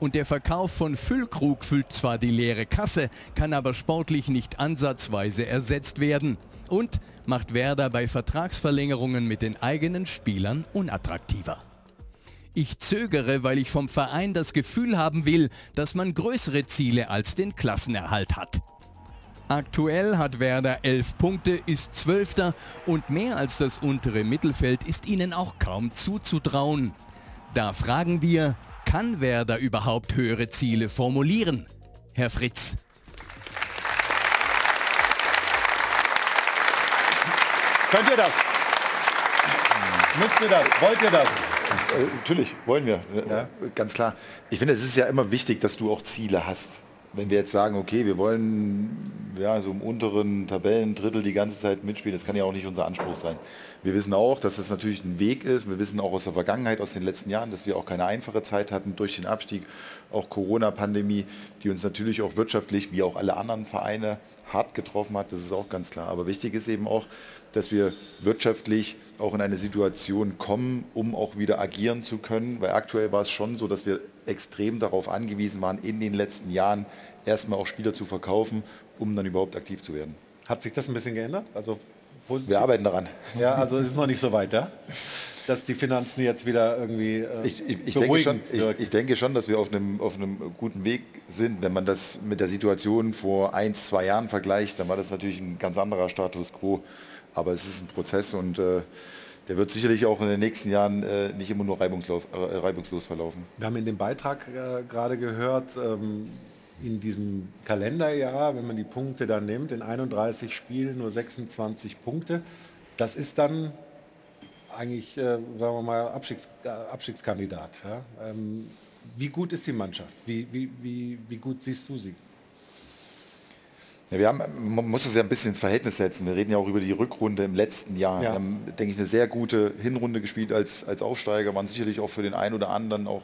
Und der Verkauf von Füllkrug füllt zwar die leere Kasse, kann aber sportlich nicht ansatzweise ersetzt werden. Und macht Werder bei Vertragsverlängerungen mit den eigenen Spielern unattraktiver. Ich zögere, weil ich vom Verein das Gefühl haben will, dass man größere Ziele als den Klassenerhalt hat. Aktuell hat Werder 11 Punkte, ist Zwölfter und mehr als das untere Mittelfeld ist ihnen auch kaum zuzutrauen. Da fragen wir, kann Werder überhaupt höhere Ziele formulieren? Herr Fritz. Könnt ihr das? Müsst ihr das? Wollt ihr das? Äh, natürlich, wollen wir. Ja. Ganz klar. Ich finde, es ist ja immer wichtig, dass du auch Ziele hast wenn wir jetzt sagen, okay, wir wollen ja, so im unteren Tabellendrittel die ganze Zeit mitspielen, das kann ja auch nicht unser Anspruch sein. Wir wissen auch, dass das natürlich ein Weg ist. Wir wissen auch aus der Vergangenheit, aus den letzten Jahren, dass wir auch keine einfache Zeit hatten durch den Abstieg, auch Corona-Pandemie, die uns natürlich auch wirtschaftlich, wie auch alle anderen Vereine, hart getroffen hat. Das ist auch ganz klar. Aber wichtig ist eben auch, dass wir wirtschaftlich auch in eine Situation kommen, um auch wieder agieren zu können. Weil aktuell war es schon so, dass wir extrem darauf angewiesen waren, in den letzten Jahren erstmal auch Spieler zu verkaufen, um dann überhaupt aktiv zu werden. Hat sich das ein bisschen geändert? Also wir arbeiten daran. Ja, also es ist noch nicht so weit, ja? dass die Finanzen jetzt wieder irgendwie äh, ich, ich, ich, denke schon, ich, ich, denke schon, dass wir auf einem, auf einem guten Weg sind. Wenn man das mit der Situation vor ein, zwei Jahren vergleicht, dann war das natürlich ein ganz anderer Status quo. Aber es ist ein Prozess und äh, der wird sicherlich auch in den nächsten Jahren äh, nicht immer nur reibungslos, äh, reibungslos verlaufen. Wir haben in dem Beitrag äh, gerade gehört, ähm, in diesem Kalenderjahr, wenn man die Punkte dann nimmt, in 31 Spielen nur 26 Punkte, das ist dann eigentlich, äh, sagen wir mal, Abstiegs, äh, Abstiegskandidat. Ja? Ähm, wie gut ist die Mannschaft? Wie, wie, wie, wie gut siehst du sie? Ja, wir haben, man muss es ja ein bisschen ins Verhältnis setzen. Wir reden ja auch über die Rückrunde im letzten Jahr. Ja. Wir haben, denke ich, eine sehr gute Hinrunde gespielt als, als Aufsteiger, waren sicherlich auch für den einen oder anderen auch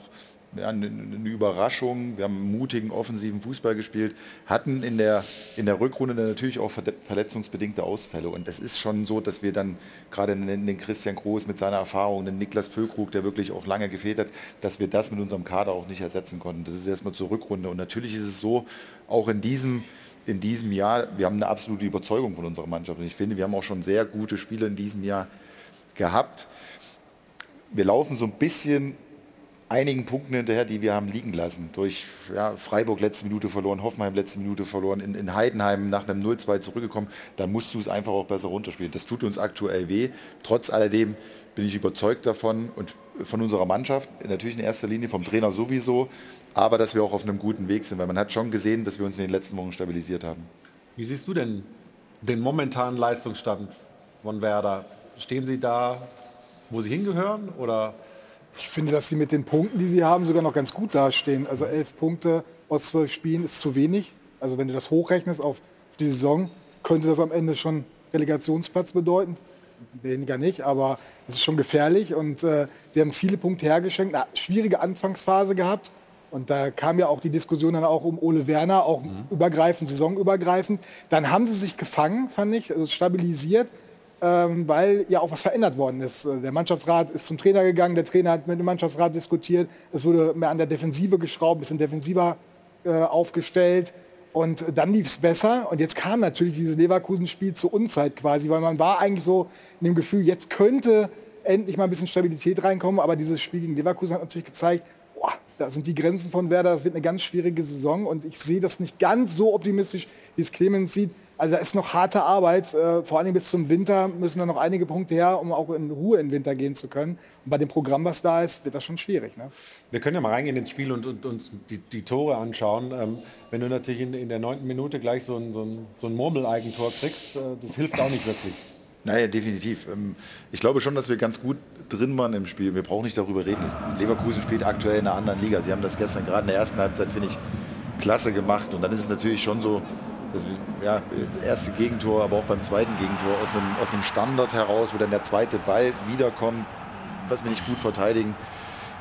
ja, eine, eine, Überraschung. Wir haben mutigen, offensiven Fußball gespielt, hatten in der, in der Rückrunde dann natürlich auch verletzungsbedingte Ausfälle. Und es ist schon so, dass wir dann gerade den Christian Groß mit seiner Erfahrung, den Niklas Füllkrug, der wirklich auch lange gefehlt hat, dass wir das mit unserem Kader auch nicht ersetzen konnten. Das ist erstmal zur Rückrunde. Und natürlich ist es so, auch in diesem in diesem Jahr, wir haben eine absolute Überzeugung von unserer Mannschaft. Und ich finde, wir haben auch schon sehr gute Spiele in diesem Jahr gehabt. Wir laufen so ein bisschen einigen Punkten hinterher, die wir haben liegen lassen. Durch ja, Freiburg letzte Minute verloren, Hoffenheim letzte Minute verloren, in, in Heidenheim nach einem 0-2 zurückgekommen. Da musst du es einfach auch besser runterspielen. Das tut uns aktuell weh. Trotz alledem bin ich überzeugt davon und von unserer Mannschaft, natürlich in erster Linie, vom Trainer sowieso, aber dass wir auch auf einem guten Weg sind, weil man hat schon gesehen, dass wir uns in den letzten Wochen stabilisiert haben. Wie siehst du denn den momentanen Leistungsstand von Werder? Stehen Sie da, wo Sie hingehören oder ich finde, dass sie mit den Punkten, die sie haben, sogar noch ganz gut dastehen. Also elf Punkte aus zwölf Spielen ist zu wenig. Also wenn du das hochrechnest auf, auf die Saison, könnte das am Ende schon Relegationsplatz bedeuten. Weniger nicht, aber es ist schon gefährlich und äh, sie haben viele Punkte hergeschenkt. Eine schwierige Anfangsphase gehabt. Und da kam ja auch die Diskussion dann auch um Ole Werner, auch mhm. übergreifend, saisonübergreifend. Dann haben sie sich gefangen, fand ich, also stabilisiert ähm, weil ja auch was verändert worden ist. Der Mannschaftsrat ist zum Trainer gegangen, der Trainer hat mit dem Mannschaftsrat diskutiert, es wurde mehr an der Defensive geschraubt, bisschen defensiver äh, aufgestellt und dann lief es besser und jetzt kam natürlich dieses Leverkusen-Spiel zur Unzeit quasi, weil man war eigentlich so in dem Gefühl, jetzt könnte endlich mal ein bisschen Stabilität reinkommen, aber dieses Spiel gegen Leverkusen hat natürlich gezeigt, boah, da sind die Grenzen von Werder, das wird eine ganz schwierige Saison und ich sehe das nicht ganz so optimistisch, wie es Clemens sieht. Also da ist noch harte Arbeit, äh, vor allem bis zum Winter müssen da noch einige Punkte her, um auch in Ruhe in den Winter gehen zu können. Und bei dem Programm, was da ist, wird das schon schwierig. Ne? Wir können ja mal reingehen ins Spiel und, und uns die, die, Tore anschauen. Ähm, wenn du natürlich in, in der neunten Minute gleich so ein, so ein, so ein Murmeleigentor kriegst, äh, das hilft auch nicht wirklich. Naja, definitiv. Ähm, ich glaube schon, dass wir ganz gut drin waren im Spiel. Wir brauchen nicht darüber reden. Leverkusen spielt aktuell in einer anderen Liga. Sie haben das gestern gerade in der ersten Halbzeit, finde ich, klasse gemacht. Und dann ist es natürlich schon so, das ja, erste Gegentor, aber auch beim zweiten Gegentor aus einem, aus einem Standard heraus, wo dann der zweite Ball wiederkommt, was wir nicht gut verteidigen.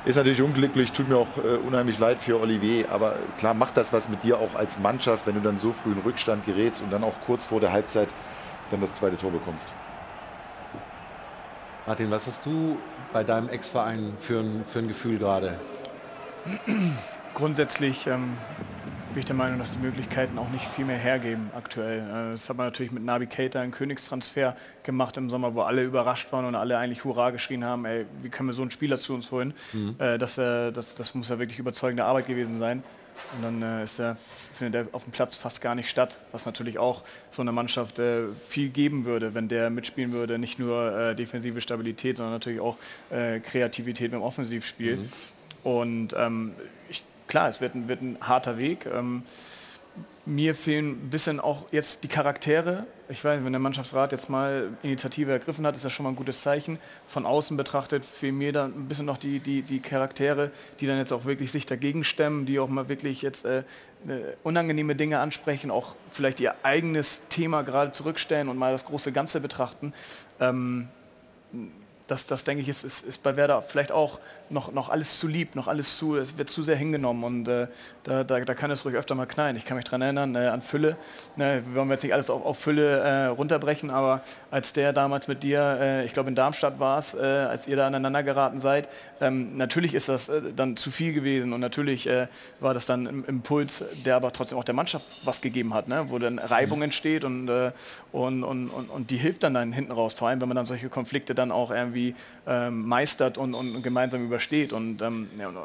Ist natürlich unglücklich, tut mir auch äh, unheimlich leid für Olivier, aber klar macht das was mit dir auch als Mannschaft, wenn du dann so früh in Rückstand gerätst und dann auch kurz vor der Halbzeit dann das zweite Tor bekommst. Martin, was hast du bei deinem Ex-Verein für ein, für ein Gefühl gerade? Grundsätzlich ähm, bin ich der Meinung, dass die Möglichkeiten auch nicht viel mehr hergeben aktuell. Äh, das hat man natürlich mit Navi Keita einen Königstransfer gemacht im Sommer, wo alle überrascht waren und alle eigentlich Hurra geschrien haben, ey, wie können wir so einen Spieler zu uns holen? Mhm. Äh, das, äh, das, das muss ja wirklich überzeugende Arbeit gewesen sein. Und dann ist der, findet auf dem Platz fast gar nicht statt, was natürlich auch so eine Mannschaft äh, viel geben würde, wenn der mitspielen würde. Nicht nur äh, defensive Stabilität, sondern natürlich auch äh, Kreativität im Offensivspiel. Mhm. Und ähm, klar, es wird ein, wird ein harter Weg. Ähm, mir fehlen ein bisschen auch jetzt die Charaktere. Ich weiß, wenn der Mannschaftsrat jetzt mal Initiative ergriffen hat, ist das schon mal ein gutes Zeichen. Von außen betrachtet fehlen mir dann ein bisschen noch die, die, die Charaktere, die dann jetzt auch wirklich sich dagegen stemmen, die auch mal wirklich jetzt äh, unangenehme Dinge ansprechen, auch vielleicht ihr eigenes Thema gerade zurückstellen und mal das große Ganze betrachten. Ähm, das, das denke ich, ist, ist, ist bei Werder vielleicht auch noch, noch alles zu lieb, noch alles zu, es wird zu sehr hingenommen und äh, da, da, da, kann es ruhig öfter mal knallen. Ich kann mich daran erinnern, äh, an Fülle, ne, wir wollen jetzt nicht alles auf, auf Fülle äh, runterbrechen, aber als der damals mit dir, äh, ich glaube in Darmstadt war es, äh, als ihr da aneinander geraten seid, ähm, natürlich ist das äh, dann zu viel gewesen und natürlich war das dann ein Impuls, der aber trotzdem auch der Mannschaft was gegeben hat, ne, wo dann Reibung entsteht und, und, und, und, und die hilft dann, dann hinten raus, vor allem wenn man dann solche Konflikte dann auch irgendwie ähm, meistert und, und gemeinsam über übersteht. Und, ähm, ja, und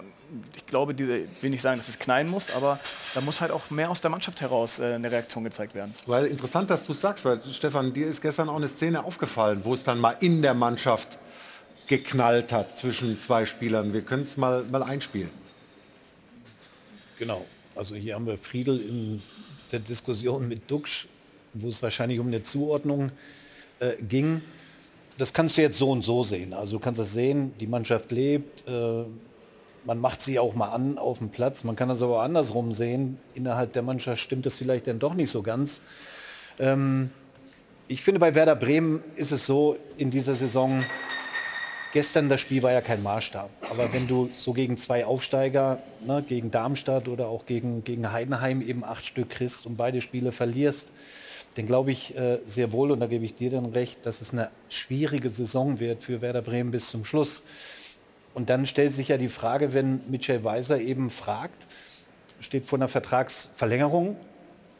ich glaube, diese, will nicht sagen, dass es knallen muss, aber da muss halt auch mehr aus der Mannschaft heraus äh, eine Reaktion gezeigt werden. Weil interessant, dass du es sagst, weil Stefan, dir ist gestern auch eine Szene aufgefallen, wo es dann mal in der Mannschaft geknallt hat zwischen zwei Spielern. Wir können es mal, mal einspielen. Genau. Also hier haben wir Friedel in der Diskussion mit Duxch, wo es wahrscheinlich um eine Zuordnung äh, ging das kannst du jetzt so und so sehen. Also du kannst das sehen, die Mannschaft lebt, äh, man macht sie auch mal an auf dem Platz. Man kann das aber andersrum sehen. Innerhalb der Mannschaft stimmt das vielleicht dann doch nicht so ganz. Ähm, ich finde, bei Werder Bremen ist es so in dieser Saison, gestern das Spiel war ja kein Maßstab. Aber wenn du so gegen zwei Aufsteiger, ne, gegen Darmstadt oder auch gegen, gegen Heidenheim eben acht Stück kriegst und beide Spiele verlierst, dann glaube ich äh, sehr wohl, und da gebe ich dir dann recht, dass es eine schwierige Saison wird für Werder Bremen bis zum Schluss. Und dann stellt sich ja die Frage, wenn Michel Weiser eben fragt, steht vor einer Vertragsverlängerung,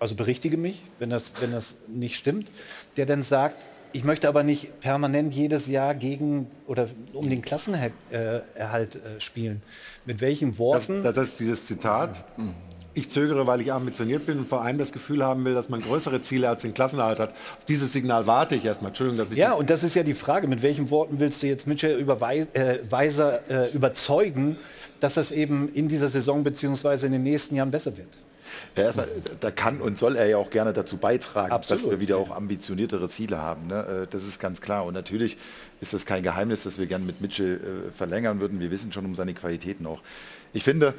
also berichtige mich, wenn das, wenn das nicht stimmt, der dann sagt, ich möchte aber nicht permanent jedes Jahr gegen oder um den Klassenerhalt äh, spielen. Mit welchen Worten? Das, das ist dieses Zitat. Ich zögere, weil ich ambitioniert bin und vor allem das Gefühl haben will, dass man größere Ziele als den Klassenerhalt hat. Auf dieses Signal warte ich erstmal. Entschuldigung, dass ich ja, und das ist ja die Frage, mit welchen Worten willst du jetzt Mitchell äh, Weiser äh, überzeugen, dass das eben in dieser Saison bzw. in den nächsten Jahren besser wird? Ja, erstmal, da kann und soll er ja auch gerne dazu beitragen, Absolut. dass wir wieder auch ambitioniertere Ziele haben. Ne? Äh, Das ist ganz klar. Und natürlich ist das kein Geheimnis, dass wir gerne mit Mitchell äh, verlängern würden. Wir wissen schon um seine Qualitäten auch. Ich finde,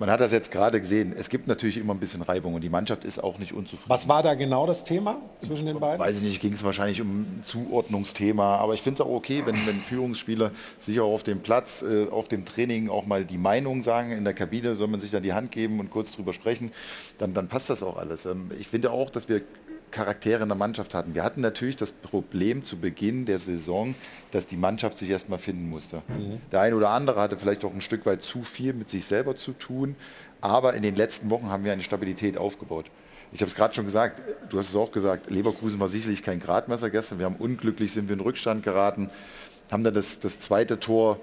man hat das jetzt gerade gesehen, es gibt natürlich immer ein bisschen Reibung und die Mannschaft ist auch nicht unzufrieden. Was war da genau das Thema zwischen den beiden? Weiß ich nicht, ging es wahrscheinlich um ein Zuordnungsthema, aber ich finde es auch okay, wenn, wenn Führungsspieler sich auch auf dem Platz, äh, auf dem Training auch mal die Meinung sagen. In der Kabine soll man sich dann die Hand geben und kurz drüber sprechen, dann, dann passt das auch alles. Ähm, ich finde auch, dass wir Charaktere in der Mannschaft hatten. Wir hatten natürlich das Problem zu Beginn der Saison, dass die Mannschaft sich erstmal finden musste. Mhm. Der eine oder andere hatte vielleicht auch ein Stück weit zu viel mit sich selber zu tun, aber in den letzten Wochen haben wir eine Stabilität aufgebaut. Ich habe es gerade schon gesagt, du hast es auch gesagt, Leverkusen war sicherlich kein Gradmesser gestern. Wir haben unglücklich, sind wir in Rückstand geraten, haben dann das, das zweite Tor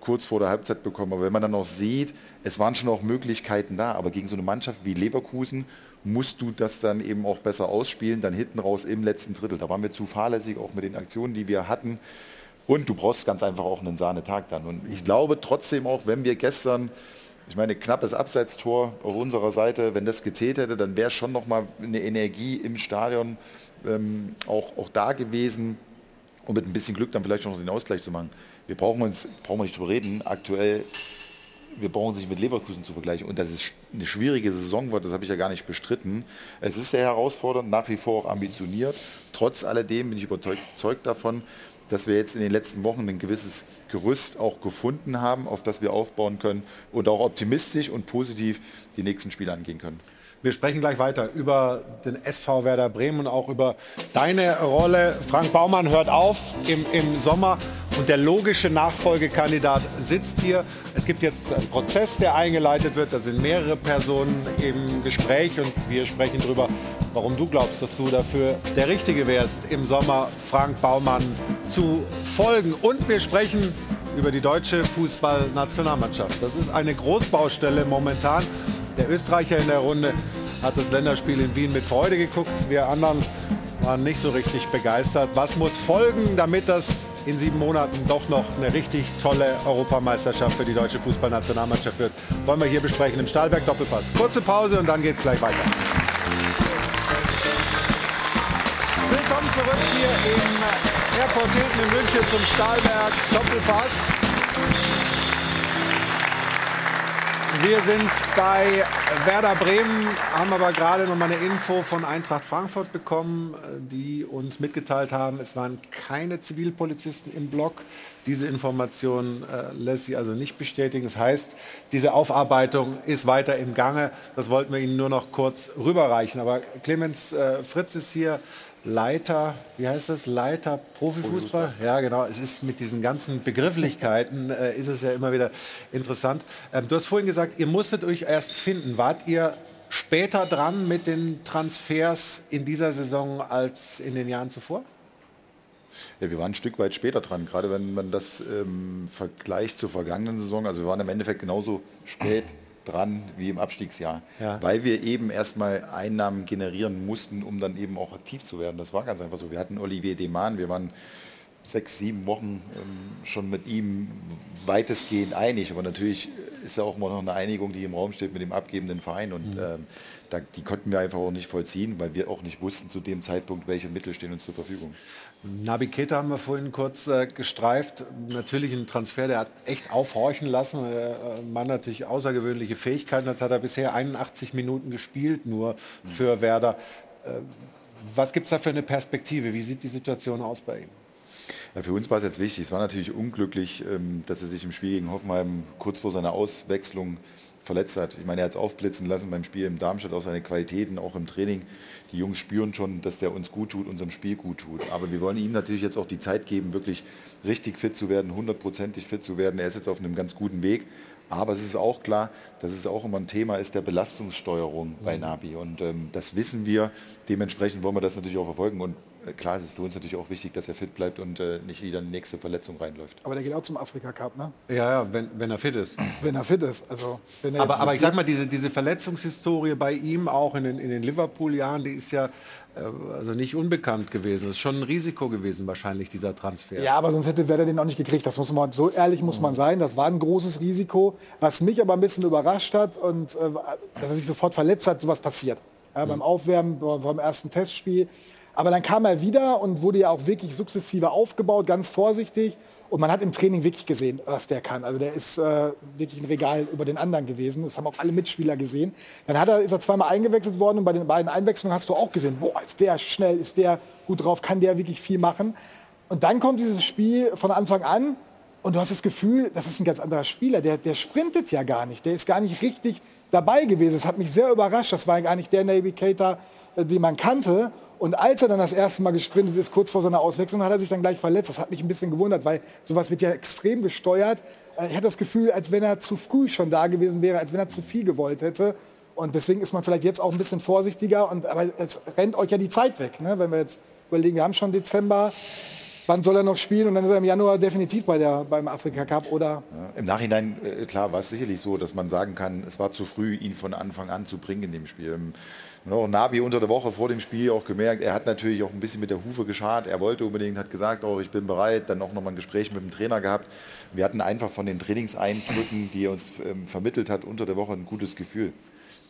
kurz vor der Halbzeit bekommen. Aber wenn man dann auch sieht, es waren schon auch Möglichkeiten da, aber gegen so eine Mannschaft wie Leverkusen musst du das dann eben auch besser ausspielen, dann hinten raus im letzten Drittel. Da waren wir zu fahrlässig, auch mit den Aktionen, die wir hatten. Und du brauchst ganz einfach auch einen Sahnetag dann. Und ich glaube trotzdem auch, wenn wir gestern, ich meine, knappes Abseitstor auf unserer Seite, wenn das gezählt hätte, dann wäre schon nochmal eine Energie im Stadion ähm, auch, auch da gewesen, um mit ein bisschen Glück dann vielleicht noch den Ausgleich zu machen. Wir brauchen uns, brauchen wir nicht drüber reden, aktuell wir brauchen sich mit Leverkusen zu vergleichen. Und dass es eine schwierige Saison wird, das habe ich ja gar nicht bestritten. Es ist sehr herausfordernd, nach wie vor auch ambitioniert. Trotz alledem bin ich überzeugt davon, dass wir jetzt in den letzten Wochen ein gewisses Gerüst auch gefunden haben, auf das wir aufbauen können und auch optimistisch und positiv die nächsten Spiele angehen können. Wir sprechen gleich weiter über den SV Werder Bremen und auch über deine Rolle. Frank Baumann hört auf im, im Sommer und der logische Nachfolgekandidat sitzt hier. Es gibt jetzt einen Prozess, der eingeleitet wird. Da sind mehrere Personen im Gespräch und wir sprechen darüber, warum du glaubst, dass du dafür der Richtige wärst, im Sommer Frank Baumann zu folgen. Und wir sprechen über die deutsche Fußballnationalmannschaft. Das ist eine Großbaustelle momentan. Der Österreicher in der Runde hat das Länderspiel in Wien mit Freude geguckt. Wir anderen waren nicht so richtig begeistert. Was muss folgen, damit das in sieben Monaten doch noch eine richtig tolle Europameisterschaft für die deutsche Fußballnationalmannschaft wird? Wollen wir hier besprechen im Stahlberg Doppelpass. Kurze Pause und dann geht es gleich weiter. Willkommen zurück hier im Airport Hilton in München zum Stahlberg Doppelpass. Wir sind bei Werder Bremen, haben aber gerade noch mal eine Info von Eintracht Frankfurt bekommen, die uns mitgeteilt haben, es waren keine Zivilpolizisten im Block. Diese Information äh, lässt sich also nicht bestätigen. Das heißt, diese Aufarbeitung ist weiter im Gange. Das wollten wir Ihnen nur noch kurz rüberreichen. Aber Clemens äh, Fritz ist hier, Leiter, wie heißt das? Leiter Profifußball? Ja, genau. Es ist mit diesen ganzen Begrifflichkeiten äh, ist es ja immer wieder interessant. Ähm, du hast vorhin gesagt, ihr musstet euch erst finden. Wart ihr später dran mit den Transfers in dieser Saison als in den Jahren zuvor? Ja, wir waren ein Stück weit später dran, gerade wenn man das ähm, vergleicht zur vergangenen Saison. Also wir waren im Endeffekt genauso spät dran wie im Abstiegsjahr, Ja. weil wir eben erstmal Einnahmen generieren mussten, um dann eben auch aktiv zu werden. Das war ganz einfach so. Wir hatten Olivier Deman, wir waren sechs, sieben Wochen ähm, schon mit ihm weitestgehend einig, aber natürlich ist ja auch immer noch eine Einigung, die im Raum steht mit dem abgebenden Verein und Mhm. ähm, da, die konnten wir einfach auch nicht vollziehen, weil wir auch nicht wussten zu dem Zeitpunkt, welche Mittel stehen uns zur Verfügung. Nabi Keita haben wir vorhin kurz äh, gestreift. Natürlich ein Transfer, der hat echt aufhorchen lassen. Der äh, Mann natürlich außergewöhnliche Fähigkeiten. Jetzt hat er bisher 81 Minuten gespielt, nur für Werder. Äh, was gibt es da für eine Perspektive? Wie sieht die Situation aus bei ihm? Ja, für uns war es jetzt wichtig. Es war natürlich unglücklich, ähm, dass er sich im Spiel gegen Hoffenheim kurz vor seiner Auswechslung verletzt hat. Ich meine, er hat es aufblitzen lassen beim Spiel im Darmstadt, auch seine Qualitäten, auch im Training. Die Jungs spüren schon, dass der uns gut tut, unserem Spiel gut tut. Aber wir wollen ihm natürlich jetzt auch die Zeit geben, wirklich richtig fit zu werden, hundertprozentig fit zu werden. Er ist jetzt auf einem ganz guten Weg. Aber es ist auch klar, dass es auch immer ein Thema ist der Belastungssteuerung bei Nabi. Und ähm, das wissen wir. Dementsprechend wollen wir das natürlich auch verfolgen. Und klar ist es für uns natürlich auch wichtig, dass er fit bleibt und äh, nicht wieder eine nächste Verletzung reinläuft. Aber der geht auch zum Afrika Cup, ne? Ja, ja, wenn, wenn er fit ist. Wenn er fit ist. Also, wenn er Aber, aber ich sag mal, diese, diese Verletzungshistorie bei ihm auch in den, in den Liverpool-Jahren, die ist ja äh, also nicht unbekannt gewesen. Es ist schon ein Risiko gewesen wahrscheinlich, dieser Transfer. Ja, aber sonst hätte Werder den auch nicht gekriegt. Das muss man, so ehrlich muss man sein. Das war ein großes Risiko. Was mich aber ein bisschen überrascht hat und äh, dass er sich sofort verletzt hat, sowas passiert. Ja, Beim Aufwärmen beim beim ersten Testspiel. Aber dann kam er wieder und wurde ja auch wirklich sukzessive aufgebaut, ganz vorsichtig. Und man hat im Training wirklich gesehen, was der kann. Also der ist äh, wirklich ein Regal über den anderen gewesen. Das haben auch alle Mitspieler gesehen. Dann hat er, ist er zweimal eingewechselt worden und bei den beiden Einwechslungen hast du auch gesehen, boah, ist der schnell, ist der gut drauf, kann der wirklich viel machen. Und dann kommt dieses Spiel von Anfang an und du hast das Gefühl, das ist ein ganz anderer Spieler. Der, der sprintet ja gar nicht. Der ist gar nicht richtig dabei gewesen. Das hat mich sehr überrascht. Das war gar nicht der Navigator, äh, den man kannte. Und als er dann das erste Mal gesprintet ist, kurz vor seiner Auswechslung, hat er sich dann gleich verletzt. Das hat mich ein bisschen gewundert, weil sowas wird ja extrem gesteuert. Äh, Ich hatte das Gefühl, als wenn er zu früh schon da gewesen wäre, als wenn er zu viel gewollt hätte. Und deswegen ist man vielleicht jetzt auch ein bisschen vorsichtiger. Und, aber es rennt euch ja die Zeit weg. Ne? Wenn wir jetzt überlegen, wir haben schon Dezember, wann soll er noch spielen? Und dann ist er im Januar definitiv bei der, beim Afrika Cup oder Ja, Im Nachhinein, äh, klar, war es sicherlich so, dass man sagen kann, es war zu früh, ihn von Anfang an zu bringen in dem Spiel. Ähm, und Nabi unter der Woche vor dem Spiel auch gemerkt, er hat natürlich auch ein bisschen mit der Hufe geschart. Er wollte unbedingt, hat gesagt, oh, ich bin bereit. Dann auch nochmal ein Gespräch mit dem Trainer gehabt. Wir hatten einfach von den Trainingseindrücken, die er uns ähm, vermittelt hat, unter der Woche ein gutes Gefühl.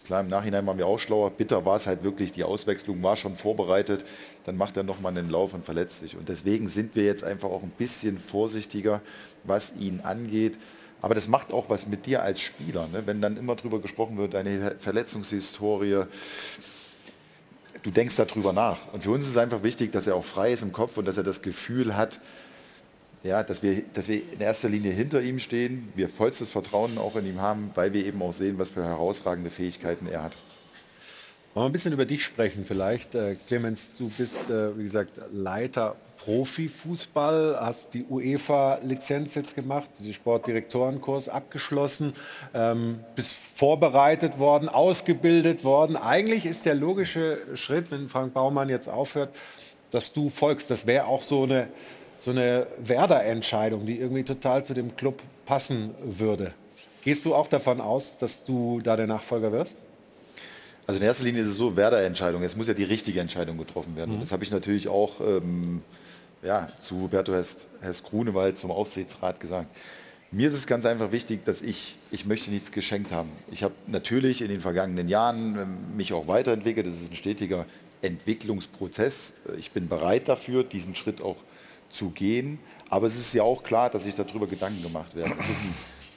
Klar, im Nachhinein waren wir auch schlauer. Bitter war es halt wirklich, die Auswechslung war schon vorbereitet. Dann macht er nochmal einen Lauf und verletzt sich. Und deswegen sind wir jetzt einfach auch ein bisschen vorsichtiger, was ihn angeht. Aber das macht auch was mit dir als Spieler. Ne? Wenn dann immer drüber gesprochen wird, eine Verletzungshistorie, du denkst darüber nach. Und für uns ist es einfach wichtig, dass er auch frei ist im Kopf und dass er das Gefühl hat, ja, dass, wir, dass wir in erster Linie hinter ihm stehen, wir vollstes Vertrauen auch in ihm haben, weil wir eben auch sehen, was für herausragende Fähigkeiten er hat. Wollen wir ein bisschen über dich sprechen vielleicht. Äh, Clemens, du bist, äh, wie gesagt, Leiter Profifußball, hast die UEFA-Lizenz jetzt gemacht, den Sportdirektorenkurs abgeschlossen, ähm, bist vorbereitet worden, ausgebildet worden. Eigentlich ist der logische Schritt, wenn Frank Baumann jetzt aufhört, dass du folgst. Das wäre auch so eine, so eine Werder-Entscheidung, die irgendwie total zu dem Club passen würde. Gehst du auch davon aus, dass du da der Nachfolger wirst? Also in erster Linie ist es so, Werder-Entscheidung. Es muss ja die richtige Entscheidung getroffen werden. Und das habe ich natürlich auch ähm, ja, zu Huberto Hess, Hess Grunewald, zum Aufsichtsrat gesagt. Mir ist es ganz einfach wichtig, dass ich, ich möchte nichts geschenkt haben. Ich habe natürlich in den vergangenen Jahren ähm, mich auch weiterentwickelt. Das ist ein stetiger Entwicklungsprozess. Ich bin bereit dafür, diesen Schritt auch zu gehen. Aber es ist ja auch klar, dass sich darüber Gedanken gemacht werden. Es ist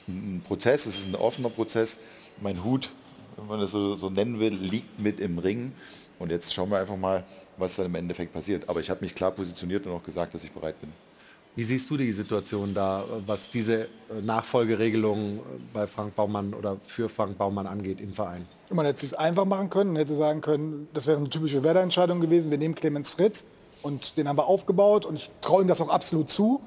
ein, ein Prozess, es ist ein offener Prozess. Mein Hut, wenn man das so, so nennen will, liegt mit im Ring. Und jetzt schauen wir einfach mal, was dann im Endeffekt passiert. Aber ich habe mich klar positioniert und auch gesagt, dass ich bereit bin. Wie siehst du die Situation da, was diese äh, Nachfolgeregelung äh, bei Frank Baumann oder für Frank Baumann angeht im Verein? Man hätte es sich einfach machen können und hätte sagen können, das wäre eine typische Werder-Entscheidung gewesen. Wir nehmen Clemens Fritz und den haben wir aufgebaut und ich traue ihm das auch absolut zu.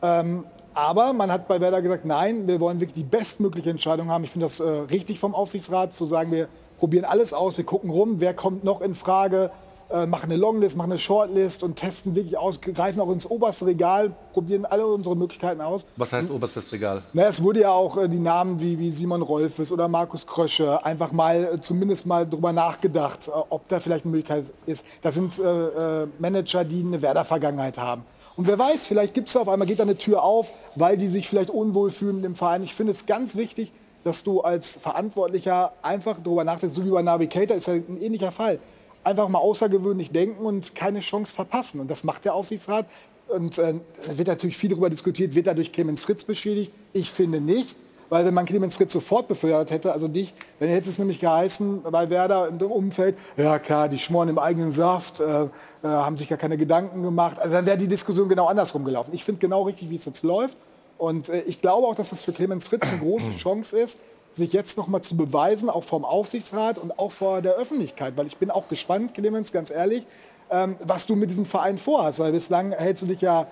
Ähm, aber man hat bei Werder gesagt, nein, wir wollen wirklich die bestmögliche Entscheidung haben. Ich finde das äh, richtig vom Aufsichtsrat zu sagen, wir probieren alles aus, wir gucken rum, wer kommt noch in Frage, äh, machen eine Longlist, machen eine Shortlist und testen wirklich aus, greifen auch ins oberste Regal, probieren alle unsere Möglichkeiten aus. Was heißt oberstes Regal? Na, es wurde ja auch äh, die Namen wie, wie Simon Rolfes oder Markus Krösche einfach mal äh, zumindest mal drüber nachgedacht, äh, ob da vielleicht eine Möglichkeit ist. Das sind äh, äh, Manager, die eine Werder-Vergangenheit haben. Und wer weiß, vielleicht gibt es auf einmal, geht da eine Tür auf, weil die sich vielleicht unwohl fühlen in dem Verein. Ich finde es ganz wichtig, dass du als Verantwortlicher einfach darüber nachdenkst, so wie bei Navigator ist ja ein ähnlicher Fall. Einfach mal außergewöhnlich denken und keine Chance verpassen. Und das macht der Aufsichtsrat. Und äh, da wird natürlich viel darüber diskutiert, wird dadurch Clemens Fritz beschädigt? Ich finde nicht, weil wenn man Clemens Fritz sofort befördert hätte, also dich, dann hätte es nämlich geheißen, bei Werder im Umfeld, ja klar, die schmoren im eigenen Saft, äh, äh, haben sich gar keine Gedanken gemacht. Also dann wäre die Diskussion genau andersrum gelaufen. Ich finde genau richtig, wie es jetzt läuft. Und äh, ich glaube auch, dass das für Clemens Fritz eine große Chance ist, sich jetzt noch mal zu beweisen, auch vom Aufsichtsrat und auch vor der Öffentlichkeit. Weil ich bin auch gespannt, Clemens, ganz ehrlich, ähm, was du mit diesem Verein vorhast. Weil bislang hältst du dich ja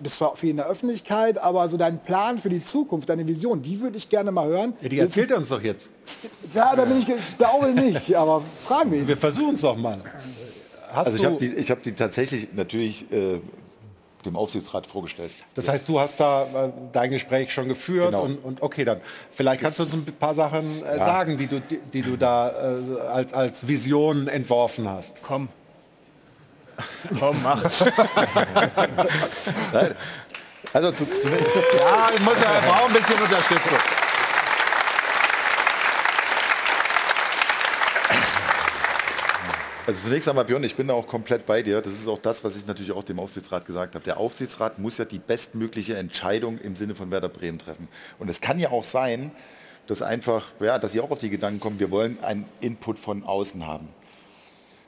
bist zwar viel in der Öffentlichkeit, aber so dein Plan für die Zukunft, deine Vision, die würde ich gerne mal hören. Ja, die erzählt er uns doch jetzt. Ja, da bin ich, ich glaube nicht, aber fragen wir ihn. Wir versuchen es doch mal. Hast also ich habe die, ich hab die tatsächlich natürlich äh, dem Aufsichtsrat vorgestellt. Das heißt, du hast da äh, dein Gespräch schon geführt Genau. und, und okay, dann vielleicht kannst du uns ein paar Sachen äh, Ja. sagen, die du, die, die du da äh, als, als Vision entworfen hast. Komm. Komm, mach. Also zu, zu, Ja, ich muss ja, braucht ein bisschen Unterstützung. Also zunächst einmal, Björn, ich bin da auch komplett bei dir. Das ist auch das, was ich natürlich auch dem Aufsichtsrat gesagt habe. Der Aufsichtsrat muss ja die bestmögliche Entscheidung im Sinne von Werder Bremen treffen. Und es kann ja auch sein, dass einfach, ja, dass sie auch auf die Gedanken kommen, wir wollen einen Input von außen haben.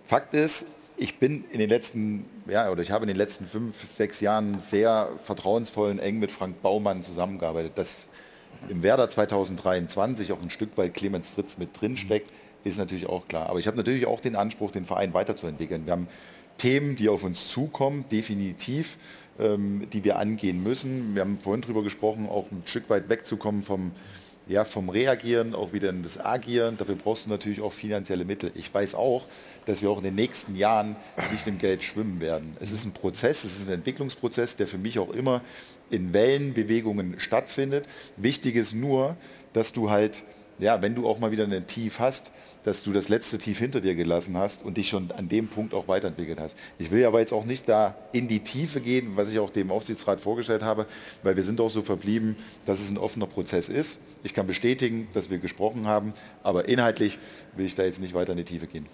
Fakt ist, ich bin in den letzten, ja, oder ich habe in den letzten fünf, sechs Jahren sehr vertrauensvoll und eng mit Frank Baumann zusammengearbeitet. Dass im Werder 2023 auch ein Stück weit Clemens Fritz mit drin steckt, ist natürlich auch klar. Aber ich habe natürlich auch den Anspruch, den Verein weiterzuentwickeln. Wir haben Themen, die auf uns zukommen, definitiv, ähm, die wir angehen müssen. Wir haben vorhin darüber gesprochen, auch ein Stück weit wegzukommen vom, ja, vom Reagieren auch wieder in das Agieren. Dafür brauchst du natürlich auch finanzielle Mittel. Ich weiß auch, dass wir auch in den nächsten Jahren nicht im Geld schwimmen werden. Es ist ein Prozess, es ist ein Entwicklungsprozess, der für mich auch immer in Wellenbewegungen stattfindet. Wichtig ist nur, dass du halt, ja, wenn du auch mal wieder ein Tief hast, dass du das letzte Tief hinter dir gelassen hast und dich schon an dem Punkt auch weiterentwickelt hast. Ich will aber jetzt auch nicht da in die Tiefe gehen, was ich auch dem Aufsichtsrat vorgestellt habe, weil wir sind auch so verblieben, dass es ein offener Prozess ist. Ich kann bestätigen, dass wir gesprochen haben, aber inhaltlich will ich da jetzt nicht weiter in die Tiefe gehen.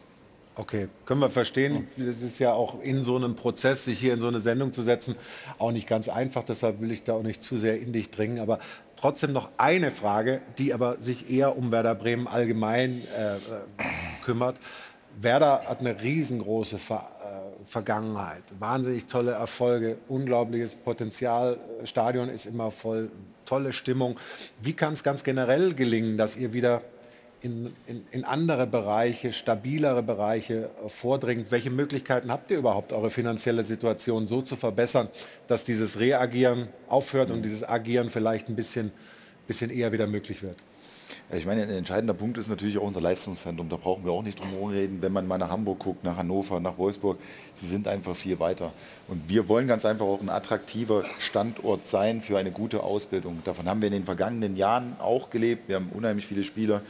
Okay, können wir verstehen. Es ist ja auch in so einem Prozess, sich hier in so eine Sendung zu setzen, auch nicht ganz einfach. Deshalb will ich da auch nicht zu sehr in dich dringen. Aber trotzdem noch eine Frage, die aber sich eher um Werder Bremen allgemein äh, äh, kümmert. Werder hat eine riesengroße Ver äh, Vergangenheit, wahnsinnig tolle Erfolge, unglaubliches Potenzial. Stadion ist immer voll, tolle Stimmung. Wie kann es ganz generell gelingen, dass ihr wieder in, in, in andere Bereiche, stabilere Bereiche vordringt. Welche Möglichkeiten habt ihr überhaupt, eure finanzielle Situation so zu verbessern, dass dieses Reagieren aufhört und dieses Agieren vielleicht ein bisschen, bisschen eher wieder möglich wird? Ich meine, ein entscheidender Punkt ist natürlich auch unser Leistungszentrum. Da brauchen wir auch nicht drum herum reden. Wenn man mal nach Hamburg guckt, nach Hannover, nach Wolfsburg, sie sind einfach viel weiter. Und wir wollen ganz einfach auch ein attraktiver Standort sein für eine gute Ausbildung. Davon haben wir in den vergangenen Jahren auch gelebt. Wir haben unheimlich viele Spieler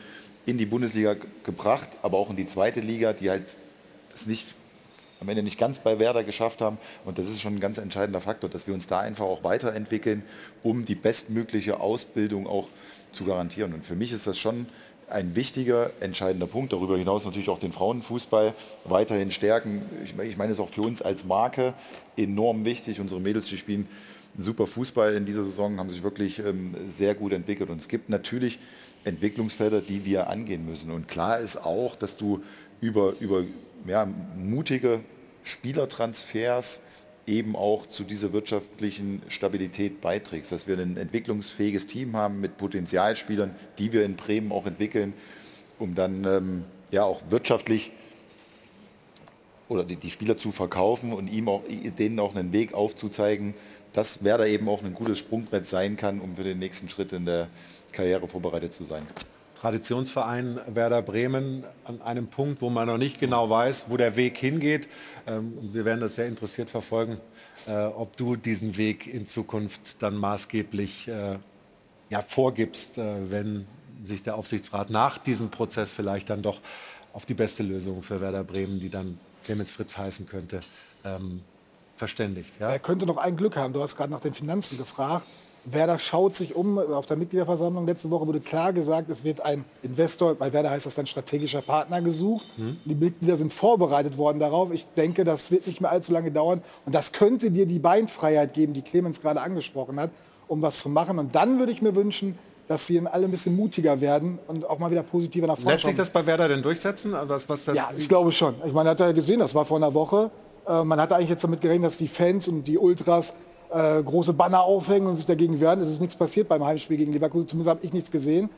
in die Bundesliga ge- gebracht, aber auch in die zweite Liga, die halt es nicht am Ende nicht ganz bei Werder geschafft haben. Und das ist schon ein ganz entscheidender Faktor, dass wir uns da einfach auch weiterentwickeln, um die bestmögliche Ausbildung auch zu garantieren. Und für mich ist das schon ein wichtiger, entscheidender Punkt. Darüber hinaus natürlich auch den Frauenfußball weiterhin stärken. Ich meine, ich meine, es ist auch für uns als Marke enorm wichtig. Unsere Mädels, die spielen super Fußball in dieser Saison, haben sich wirklich ähm, sehr gut entwickelt. Und es gibt natürlich Entwicklungsfelder, die wir angehen müssen. Und klar ist auch, dass du über, über ja, mutige Spielertransfers eben auch zu dieser wirtschaftlichen Stabilität beiträgst, dass wir ein entwicklungsfähiges Team haben mit Potenzialspielern, die wir in Bremen auch entwickeln, um dann ähm, ja auch wirtschaftlich oder die, die Spieler zu verkaufen und ihm auch, denen auch einen Weg aufzuzeigen, dass Werder eben auch ein gutes Sprungbrett sein kann, um für den nächsten Schritt in der Karriere vorbereitet zu sein. Traditionsverein Werder Bremen an einem Punkt, wo man noch nicht genau weiß, wo der Weg hingeht. Ähm, und wir werden das sehr interessiert verfolgen, äh, ob du diesen Weg in Zukunft dann maßgeblich äh, ja, vorgibst, äh, wenn sich der Aufsichtsrat nach diesem Prozess vielleicht dann doch auf die beste Lösung für Werder Bremen, die dann Clemens Fritz heißen könnte, ähm, verständigt. Ja? Er könnte noch ein Glück haben. Du hast gerade nach den Finanzen gefragt. Werder schaut sich um. Auf der Mitgliederversammlung letzte Woche wurde klar gesagt, es wird ein Investor, bei Werder heißt das dann strategischer Partner gesucht. Hm? Die Mitglieder sind vorbereitet worden darauf. Ich denke, das wird nicht mehr allzu lange dauern. Und das könnte dir die Beinfreiheit geben, die Clemens gerade angesprochen hat, um was zu machen. Und dann würde ich mir wünschen, dass sie alle ein bisschen mutiger werden und auch mal wieder positiver nach vorne Lässt sich das bei Werder denn durchsetzen? Was, was das Ja, ich glaube schon. Ich meine, hat er ja gesehen, das war vor einer Woche. Äh, man hatte eigentlich jetzt damit gerechnet, dass die Fans und die Ultras äh, große Banner aufhängen und sich dagegen wehren. Es ist nichts passiert beim Heimspiel gegen Leverkusen. Zumindest habe ich nichts gesehen.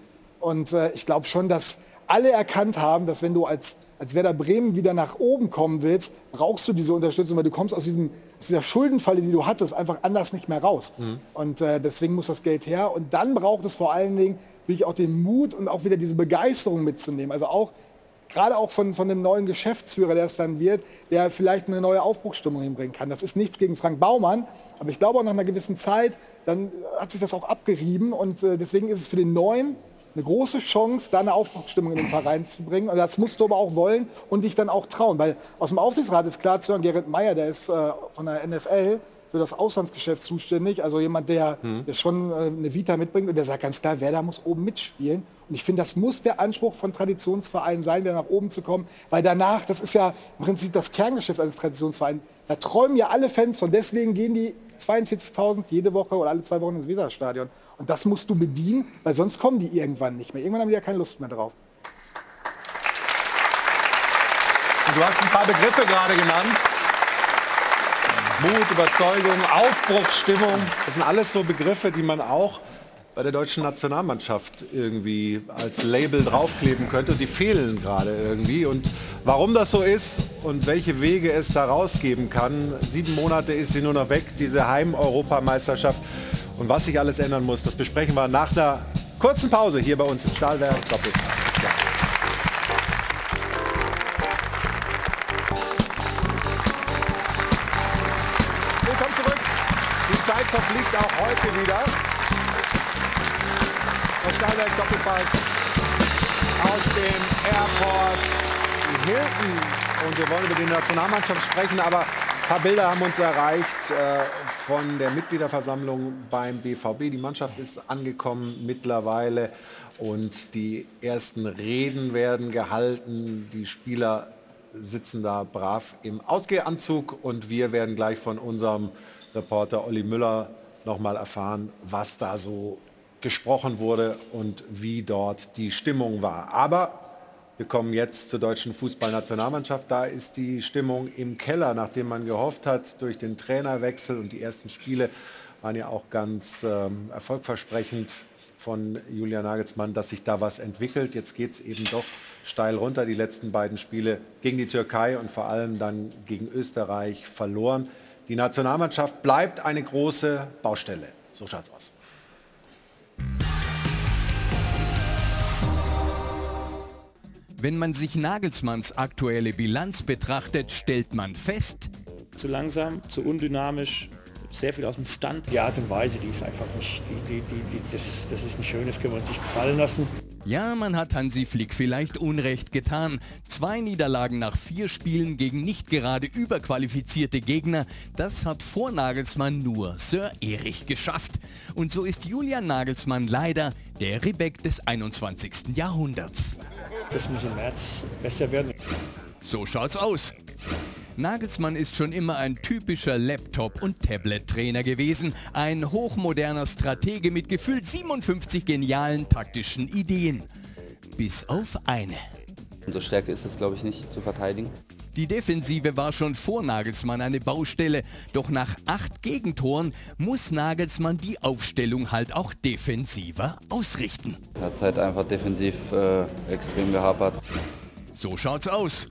Und äh, ich glaube schon, dass alle erkannt haben, dass wenn du als, als Werder Bremen wieder nach oben kommen willst, brauchst du diese Unterstützung, weil du kommst aus, diesem, aus dieser Schuldenfalle, die du hattest, einfach anders nicht mehr raus. Und äh, deswegen muss das Geld her. Und dann braucht es vor allen Dingen wirklich auch den Mut und auch wieder diese Begeisterung mitzunehmen. Also auch gerade auch von, von dem neuen Geschäftsführer, der es dann wird, der vielleicht eine neue Aufbruchsstimmung hinbringen kann. Das ist nichts gegen Frank Baumann, aber ich glaube auch nach einer gewissen Zeit, dann hat sich das auch abgerieben und äh, deswegen ist es für den Neuen eine große Chance, da eine Aufbruchsstimmung in den Verein zu bringen. Und das musst du aber auch wollen und dich dann auch trauen. Weil aus dem Aufsichtsrat ist klar zu hören, Gerrit Meyer, der ist äh, von der NFL für das Auslandsgeschäft zuständig. Also jemand, der, der schon äh, eine Vita mitbringt und der sagt ganz klar, Werder muss oben mitspielen. Und ich finde, das muss der Anspruch von Traditionsvereinen sein, wieder nach oben zu kommen. Weil danach, das ist ja im Prinzip das Kerngeschäft eines Traditionsvereins, da träumen ja alle Fans von. Deswegen gehen die 42.000 jede Woche oder alle zwei Wochen ins Weserstadion. Und das musst du bedienen, weil sonst kommen die irgendwann nicht mehr. Irgendwann haben die ja keine Lust mehr drauf. Und du hast ein paar Begriffe gerade genannt. Mut, Überzeugung, Aufbruchsstimmung. Das sind alles so Begriffe, die man auch bei der deutschen Nationalmannschaft irgendwie als Label draufkleben könnte. Die fehlen gerade irgendwie. Und warum das so ist und welche Wege es da rausgeben kann, sieben Monate ist sie nur noch weg, diese Heim-Europameisterschaft. Und was sich alles ändern muss, das besprechen wir nach einer kurzen Pause hier bei uns im Stahlwerk Doppelpass. Verfliegt auch heute wieder. Der Stahlwerk Doppelpass aus dem Airport Hilton. Und wir wollen über die Nationalmannschaft sprechen, aber ein paar Bilder haben uns erreicht äh, von der Mitgliederversammlung beim BVB. Die Mannschaft ist angekommen mittlerweile und die ersten Reden werden gehalten. Die Spieler sitzen da brav im Ausgehanzug und wir werden gleich von unserem Reporter Olli Müller nochmal erfahren, was da so gesprochen wurde und wie dort die Stimmung war. Aber wir kommen jetzt zur deutschen Fußballnationalmannschaft. Da ist die Stimmung im Keller, nachdem man gehofft hat, durch den Trainerwechsel und die ersten Spiele waren ja auch ganz ähm, erfolgversprechend von Julian Nagelsmann, dass sich da was entwickelt. Jetzt geht es eben doch steil runter. Die letzten beiden Spiele gegen die Türkei und vor allem dann gegen Österreich verloren. Die Nationalmannschaft bleibt eine große Baustelle. So schaut's aus. Wenn man sich Nagelsmanns aktuelle Bilanz betrachtet, stellt man fest, zu langsam, zu undynamisch, sehr viel aus dem Stand. Die Art und Weise, die ist einfach nicht, die, die, die, die, das, das ist nicht schön, das können wir uns nicht gefallen lassen. Ja, man hat Hansi Flick vielleicht Unrecht getan. Zwei Niederlagen nach vier Spielen gegen nicht gerade überqualifizierte Gegner, das hat vor Nagelsmann nur Sir Erich geschafft. Und so ist Julian Nagelsmann leider der Rebek des 21. Jahrhunderts. Das muss im März besser werden. So schaut's aus. Nagelsmann ist schon immer ein typischer Laptop- und Tablet-Trainer gewesen. Ein hochmoderner Stratege mit gefühlt 57 genialen taktischen Ideen. Bis auf eine. Unsere Stärke ist es, glaube ich, nicht zu verteidigen. Die Defensive war schon vor Nagelsmann eine Baustelle, doch nach acht Gegentoren muss Nagelsmann die Aufstellung halt auch defensiver ausrichten. Hat es halt einfach defensiv äh, extrem gehapert. So schaut's aus.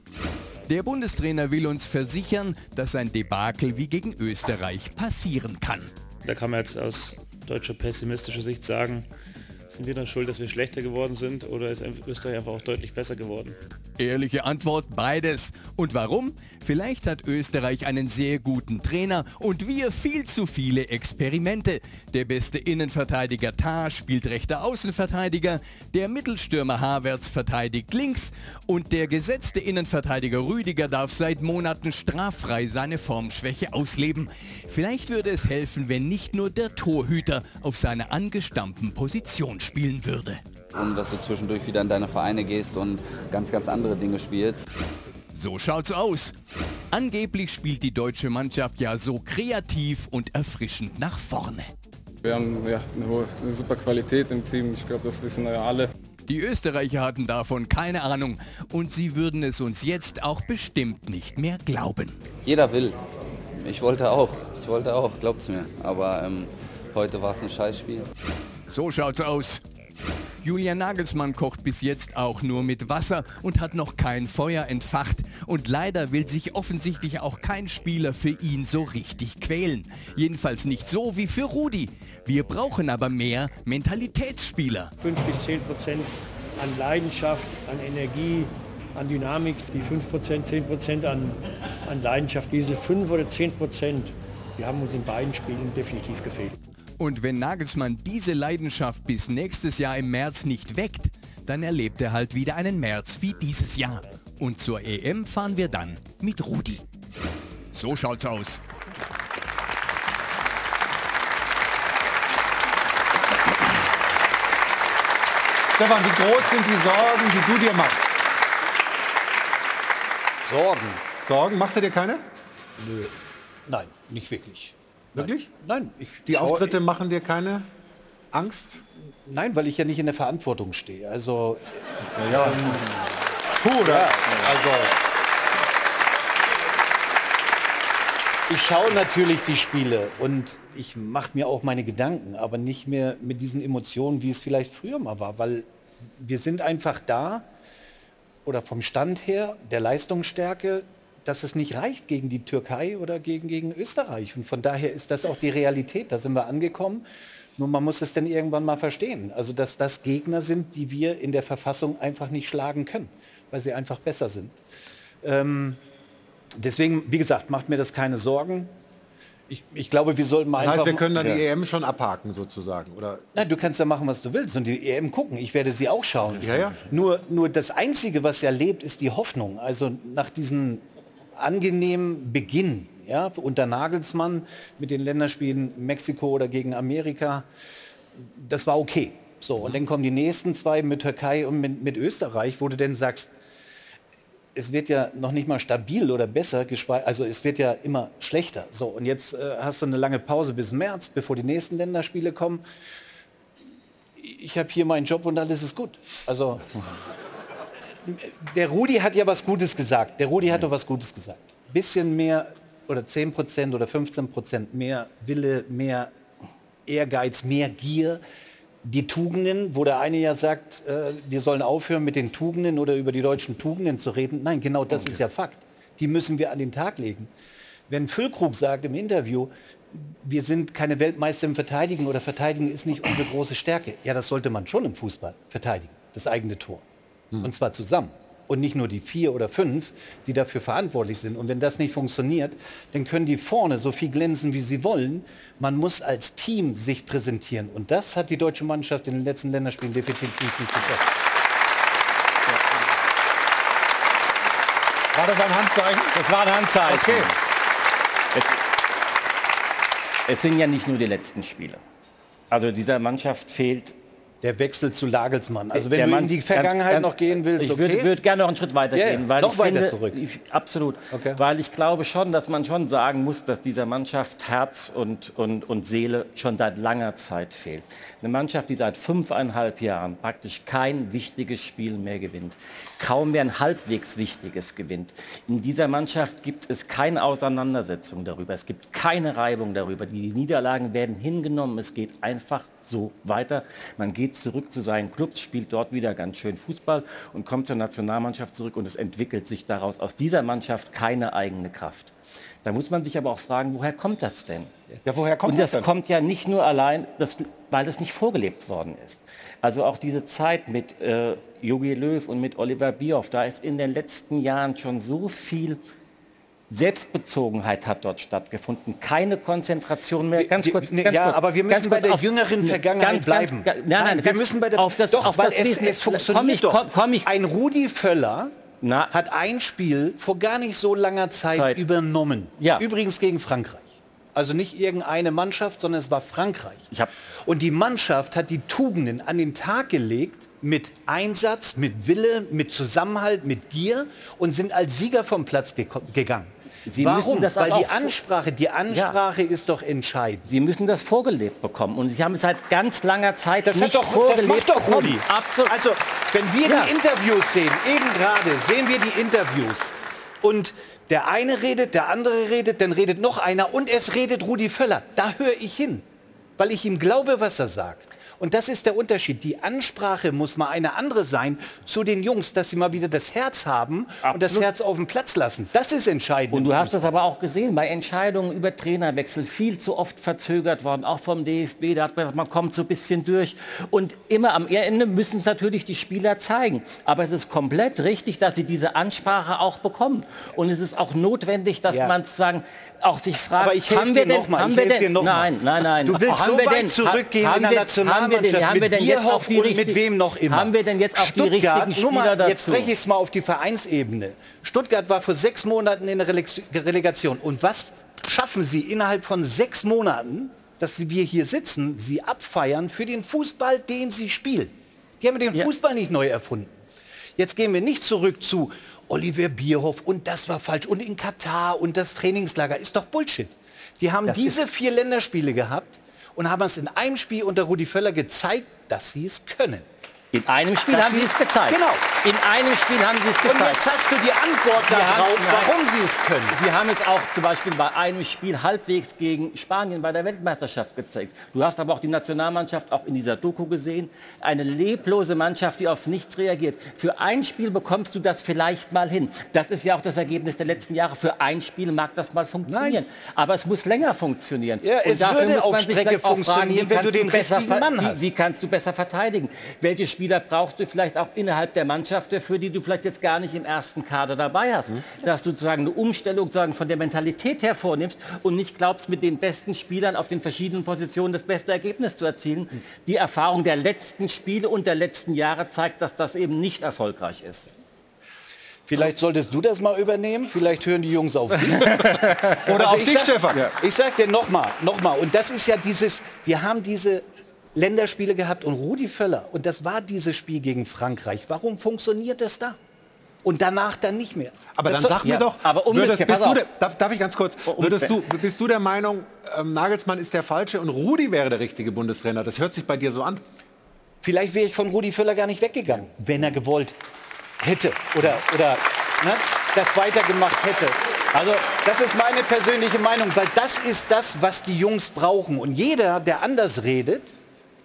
Der Bundestrainer will uns versichern, dass ein Debakel wie gegen Österreich passieren kann. Da kann man jetzt aus deutscher pessimistischer Sicht sagen, sind wir dann schuld, dass wir schlechter geworden sind oder ist Österreich einfach auch deutlich besser geworden? Ehrliche Antwort, beides. Und warum? Vielleicht hat Österreich einen sehr guten Trainer und wir viel zu viele Experimente. Der beste Innenverteidiger Tar spielt rechter Außenverteidiger, der Mittelstürmer Havertz verteidigt links und der gesetzte Innenverteidiger Rüdiger darf seit Monaten straffrei seine Formschwäche ausleben. Vielleicht würde es helfen, wenn nicht nur der Torhüter auf seiner angestammten Position spielen würde. Und dass du zwischendurch wieder in deine Vereine gehst und ganz, ganz andere Dinge spielst. So schaut's aus. Angeblich spielt die deutsche Mannschaft ja so kreativ und erfrischend nach vorne. Wir haben ja, eine, hohe, eine super Qualität im Team. Ich glaube, das wissen wir alle. Die Österreicher hatten davon keine Ahnung und sie würden es uns jetzt auch bestimmt nicht mehr glauben. Jeder will. Ich wollte auch. Ich wollte auch, glaubt's mir. Aber ähm, heute war es ein Scheißspiel. So schaut's aus. Julian Nagelsmann kocht bis jetzt auch nur mit Wasser und hat noch kein Feuer entfacht. Und leider will sich offensichtlich auch kein Spieler für ihn so richtig quälen. Jedenfalls nicht so wie für Rudi. Wir brauchen aber mehr Mentalitätsspieler. 5 bis 10 Prozent an Leidenschaft, an Energie, an Dynamik, die 5 Prozent, 10 Prozent an, an Leidenschaft. Diese 5 oder 10 Prozent, die haben uns in beiden Spielen definitiv gefehlt. Und wenn Nagelsmann diese Leidenschaft bis nächstes Jahr im März nicht weckt, dann erlebt er halt wieder einen März wie dieses Jahr. Und zur EM fahren wir dann mit Rudi. So schaut's aus. Stefan, wie groß sind die Sorgen, die du dir machst? Sorgen? Sorgen? Machst du dir keine? Nö. Nein, nicht wirklich. Wirklich? Nein. Ich Die Auftritte machen dir keine Angst? Nein, weil ich ja nicht in der Verantwortung stehe. Also. Ja, ähm, Puh, oder? ja, also. Ich schaue natürlich die Spiele und ich mache mir auch meine Gedanken, aber nicht mehr mit diesen Emotionen, wie es vielleicht früher mal war, weil wir sind einfach da oder vom Stand her, der Leistungsstärke, dass es nicht reicht gegen die Türkei oder gegen, gegen Österreich. Und von daher ist das auch die Realität. Da sind wir angekommen. Nur man muss es dann irgendwann mal verstehen. Also dass das Gegner sind, die wir in der Verfassung einfach nicht schlagen können, weil sie einfach besser sind. Ähm, deswegen, wie gesagt, macht mir das keine Sorgen. Ich, ich glaube, wir sollten mal Das heißt, wir können dann Ja. die EM schon abhaken sozusagen, oder? Nein, du kannst ja machen, was du willst und die EM gucken. Ich werde sie auch schauen. Ja, ja. Nur, nur das Einzige, was ja lebt, ist die Hoffnung. Also nach diesem angenehmen Beginn ja, unter Nagelsmann mit den Länderspielen Mexiko oder gegen Amerika, das war okay. So, und dann kommen die nächsten zwei mit Türkei und mit, mit Österreich, wo du dann sagst, es wird ja noch nicht mal stabil oder besser, also es wird ja immer schlechter. So, und jetzt äh, hast du eine lange Pause bis März, bevor die nächsten Länderspiele kommen. Ich habe hier meinen Job und alles ist gut. Also der Rudi hat ja was Gutes gesagt. Der Rudi hat doch was Gutes gesagt. Bisschen mehr oder 10 Prozent oder 15 Prozent mehr Wille, mehr Ehrgeiz, mehr Gier. Die Tugenden, wo der eine ja sagt, äh, wir sollen aufhören mit den Tugenden oder über die deutschen Tugenden zu reden. Nein, genau das ist ja Fakt. Die müssen wir an den Tag legen. Wenn Füllkrug sagt im Interview, wir sind keine Weltmeister im Verteidigen oder Verteidigen ist nicht unsere große Stärke. Ja, das sollte man schon im Fußball verteidigen, das eigene Tor. Und zwar zusammen. Und nicht nur die vier oder fünf, die dafür verantwortlich sind. Und wenn das nicht funktioniert, dann können die vorne so viel glänzen, wie sie wollen. Man muss als Team sich präsentieren. Und das hat die deutsche Mannschaft in den letzten Länderspielen definitiv nicht geschafft. War das ein Handzeichen? Das war ein Handzeichen. Okay. Jetzt, es sind ja nicht nur die letzten Spiele. Also dieser Mannschaft fehlt Der Wechsel zu Lagelsmann. Also wenn Der du Mann- in die Vergangenheit ganz- noch gehen willst, Ich okay? würde würd gerne noch einen Schritt weiter ja, gehen. Weil noch ich weiter finde, zurück. Ich, absolut. Weil ich glaube schon, dass man schon sagen muss, dass dieser Mannschaft Herz und, und, und Seele schon seit langer Zeit fehlt. Eine Mannschaft, die seit fünfeinhalb Jahren praktisch kein wichtiges Spiel mehr gewinnt. Kaum mehr ein halbwegs wichtiges gewinnt. In dieser Mannschaft gibt es keine Auseinandersetzung darüber. Es gibt keine Reibung darüber. Die Niederlagen werden hingenommen. Es geht einfach so weiter. Man geht zurück zu seinen Clubs, spielt dort wieder ganz schön Fußball und kommt zur Nationalmannschaft zurück und es entwickelt sich daraus aus dieser Mannschaft keine eigene Kraft. Da muss man sich aber auch fragen, woher kommt das denn? Ja, woher kommt und das das kommt ja nicht nur allein, das, weil das nicht vorgelebt worden ist. Also auch diese Zeit mit äh, Jogi Löw und mit Oliver Bierhoff, da ist in den letzten Jahren schon so viel Selbstbezogenheit hat dort stattgefunden. Keine Konzentration mehr. Ganz Wir- kurz, nee, ganz ja, kurz, aber wir müssen bei der auf- jüngeren Vergangenheit ganz, bleiben. Ganz, nein, nein, wir ganz- müssen bei der auf das, doch, auf das es, es Komm funktioniert ich, doch. komm, komm ich. Ein Rudi Völler hat ein Spiel vor gar nicht so langer Zeit, Zeit. übernommen. Ja. Übrigens gegen Frankreich. Also nicht irgendeine Mannschaft, sondern es war Frankreich. Und die Mannschaft hat die Tugenden an den Tag gelegt mit Einsatz, mit Wille, mit Zusammenhalt, mit Gier und sind als Sieger vom Platz gegangen. Sie Warum? müssen das Weil die Ansprache, die Ansprache ist doch entscheidend. Sie müssen das vorgelebt bekommen. Und Sie haben es seit ganz langer Zeit Das, nicht doch, das vorgelebt macht doch. Rudi. Absolut. Also, wenn wir Ja. die Interviews sehen, eben gerade sehen wir die Interviews und der eine redet, der andere redet, dann redet noch einer und es redet Rudi Völler. Da höre ich hin, weil ich ihm glaube, was er sagt. Und das ist der Unterschied. Die Ansprache muss mal eine andere sein zu den Jungs, dass sie mal wieder das Herz haben und das Absolut. Herz auf den Platz lassen. Das ist entscheidend. Und du hast das aber auch gesehen, bei Entscheidungen über Trainerwechsel viel zu oft verzögert worden, auch vom DFB. Da hat man, gesagt, man kommt so ein bisschen durch. Und immer am Ende müssen es natürlich die Spieler zeigen. Aber es ist komplett richtig, dass sie diese Ansprache auch bekommen. Und es ist auch notwendig, dass Ja. man sozusagen auch sich fragt, Aber ich haben wir denn, noch mal, haben ich wir denn, nein, nein, nein, Du willst haben so wir denn, zurückgehen haben in der wir, Nationalmannschaft haben wir denn, haben wir mit denn jetzt die und mit wem noch immer. Haben wir denn jetzt auch die Stuttgart, richtigen nur mal, Spieler Jetzt dazu? spreche ich es mal auf die Vereinsebene. Stuttgart war vor sechs Monaten in der Relegation. Und was schaffen sie innerhalb von sechs Monaten, dass wir hier sitzen, sie abfeiern für den Fußball, den sie spielen? Die haben den Fußball nicht neu erfunden. Jetzt gehen wir nicht zurück zu Oliver Bierhoff und das war falsch und in Katar und das Trainingslager. Ist doch Bullshit. Die haben Das diese vier Länderspiele gehabt und haben es in einem Spiel unter Rudi Völler gezeigt, dass sie es können. In einem Spiel haben sie es gezeigt. Genau. In einem Spiel haben sie es Und gezeigt. jetzt hast du die Antwort darauf, haben- nein. warum sie es können. Sie haben es auch zum Beispiel bei einem Spiel halbwegs gegen Spanien bei der Weltmeisterschaft gezeigt. Du hast aber auch die Nationalmannschaft auch in dieser Doku gesehen. Eine leblose Mannschaft, die auf nichts reagiert. Für ein Spiel bekommst du das vielleicht mal hin. Das ist ja auch das Ergebnis der letzten Jahre. Für ein Spiel mag das mal funktionieren. Aber es muss länger funktionieren. Ja, es würde auf sich Strecke dann auch funktionieren, wie wenn du den besser Mann wie, hast. Wie kannst du besser verteidigen? Welche Spieler brauchst du vielleicht auch innerhalb der Mannschaft dafür, die du vielleicht jetzt gar nicht im ersten Kader dabei hast? Mhm. Dass du sozusagen eine Umstellung sozusagen von der Mentalität her vornimmst und nicht glaubst, mit den besten Spielern auf den verschiedenen Positionen das beste Ergebnis zu erzielen. Mhm. Die Erfahrung der letzten Spiele und der letzten Jahre zeigt, dass das eben nicht erfolgreich ist. Vielleicht solltest du das mal übernehmen. Vielleicht hören die Jungs auf dich. Oder auf ich dich, sag, Stefan. Ich sag dir nochmal, nochmal. Und das ist ja dieses, wir haben diese Länderspiele gehabt und Rudi Völler. Und das war dieses Spiel gegen Frankreich. Warum funktioniert das da? Und danach dann nicht mehr. Aber Das dann sag mir Ja, doch, aber würdest, bist du der, darf, darf ich ganz kurz, würdest du, bist du der Meinung, ähm, Nagelsmann ist der Falsche und Rudi wäre der richtige Bundestrainer? Das hört sich bei dir so an. Vielleicht wäre ich von Rudi Völler gar nicht weggegangen, wenn er gewollt hätte oder, oder ne, das weitergemacht hätte. Also das ist meine persönliche Meinung, weil das ist das, was die Jungs brauchen. Und jeder, der anders redet,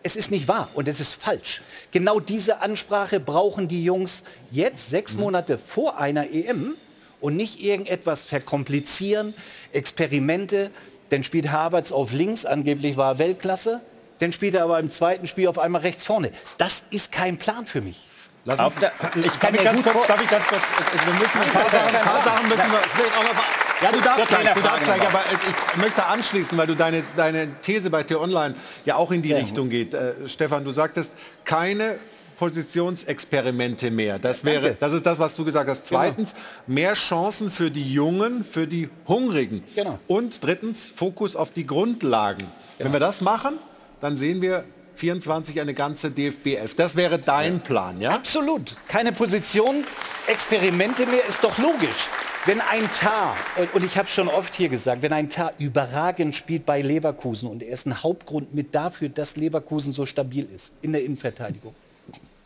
es ist nicht wahr und es ist falsch. Genau diese Ansprache brauchen die Jungs jetzt, sechs Monate vor einer EM und nicht irgendetwas verkomplizieren, Experimente. Dann spielt Havertz auf links, angeblich war er Weltklasse. Dann spielt er aber im zweiten Spiel auf einmal rechts vorne. Das ist kein Plan für mich. Lass Auf uns, der- ich darf kann ich mir ganz gut kurz, darf ich ganz kurz, wir müssen ein paar Sachen, ein paar Sachen müssen wir, ja, du darfst gleich, du darfst gleich, aber ich möchte anschließen, weil du deine, deine These bei T-Online ja auch in die Richtung geht. Äh, Stefan, du sagtest, keine Positionsexperimente mehr. Das wäre, Danke. das ist das, was du gesagt hast. Genau. Zweitens, mehr Chancen für die Jungen, für die Hungrigen. Genau. Und drittens, Fokus auf die Grundlagen. Wenn wir das machen, dann sehen wir 24 eine ganze DFB 11. Das wäre dein Plan, ja? Absolut. Keine Position, Experimente mehr, ist doch logisch. Wenn ein Tar, und- und ich habe schon oft hier gesagt, wenn ein Tar überragend spielt bei Leverkusen und er ist ein Hauptgrund mit dafür, dass Leverkusen so stabil ist in der Innenverteidigung,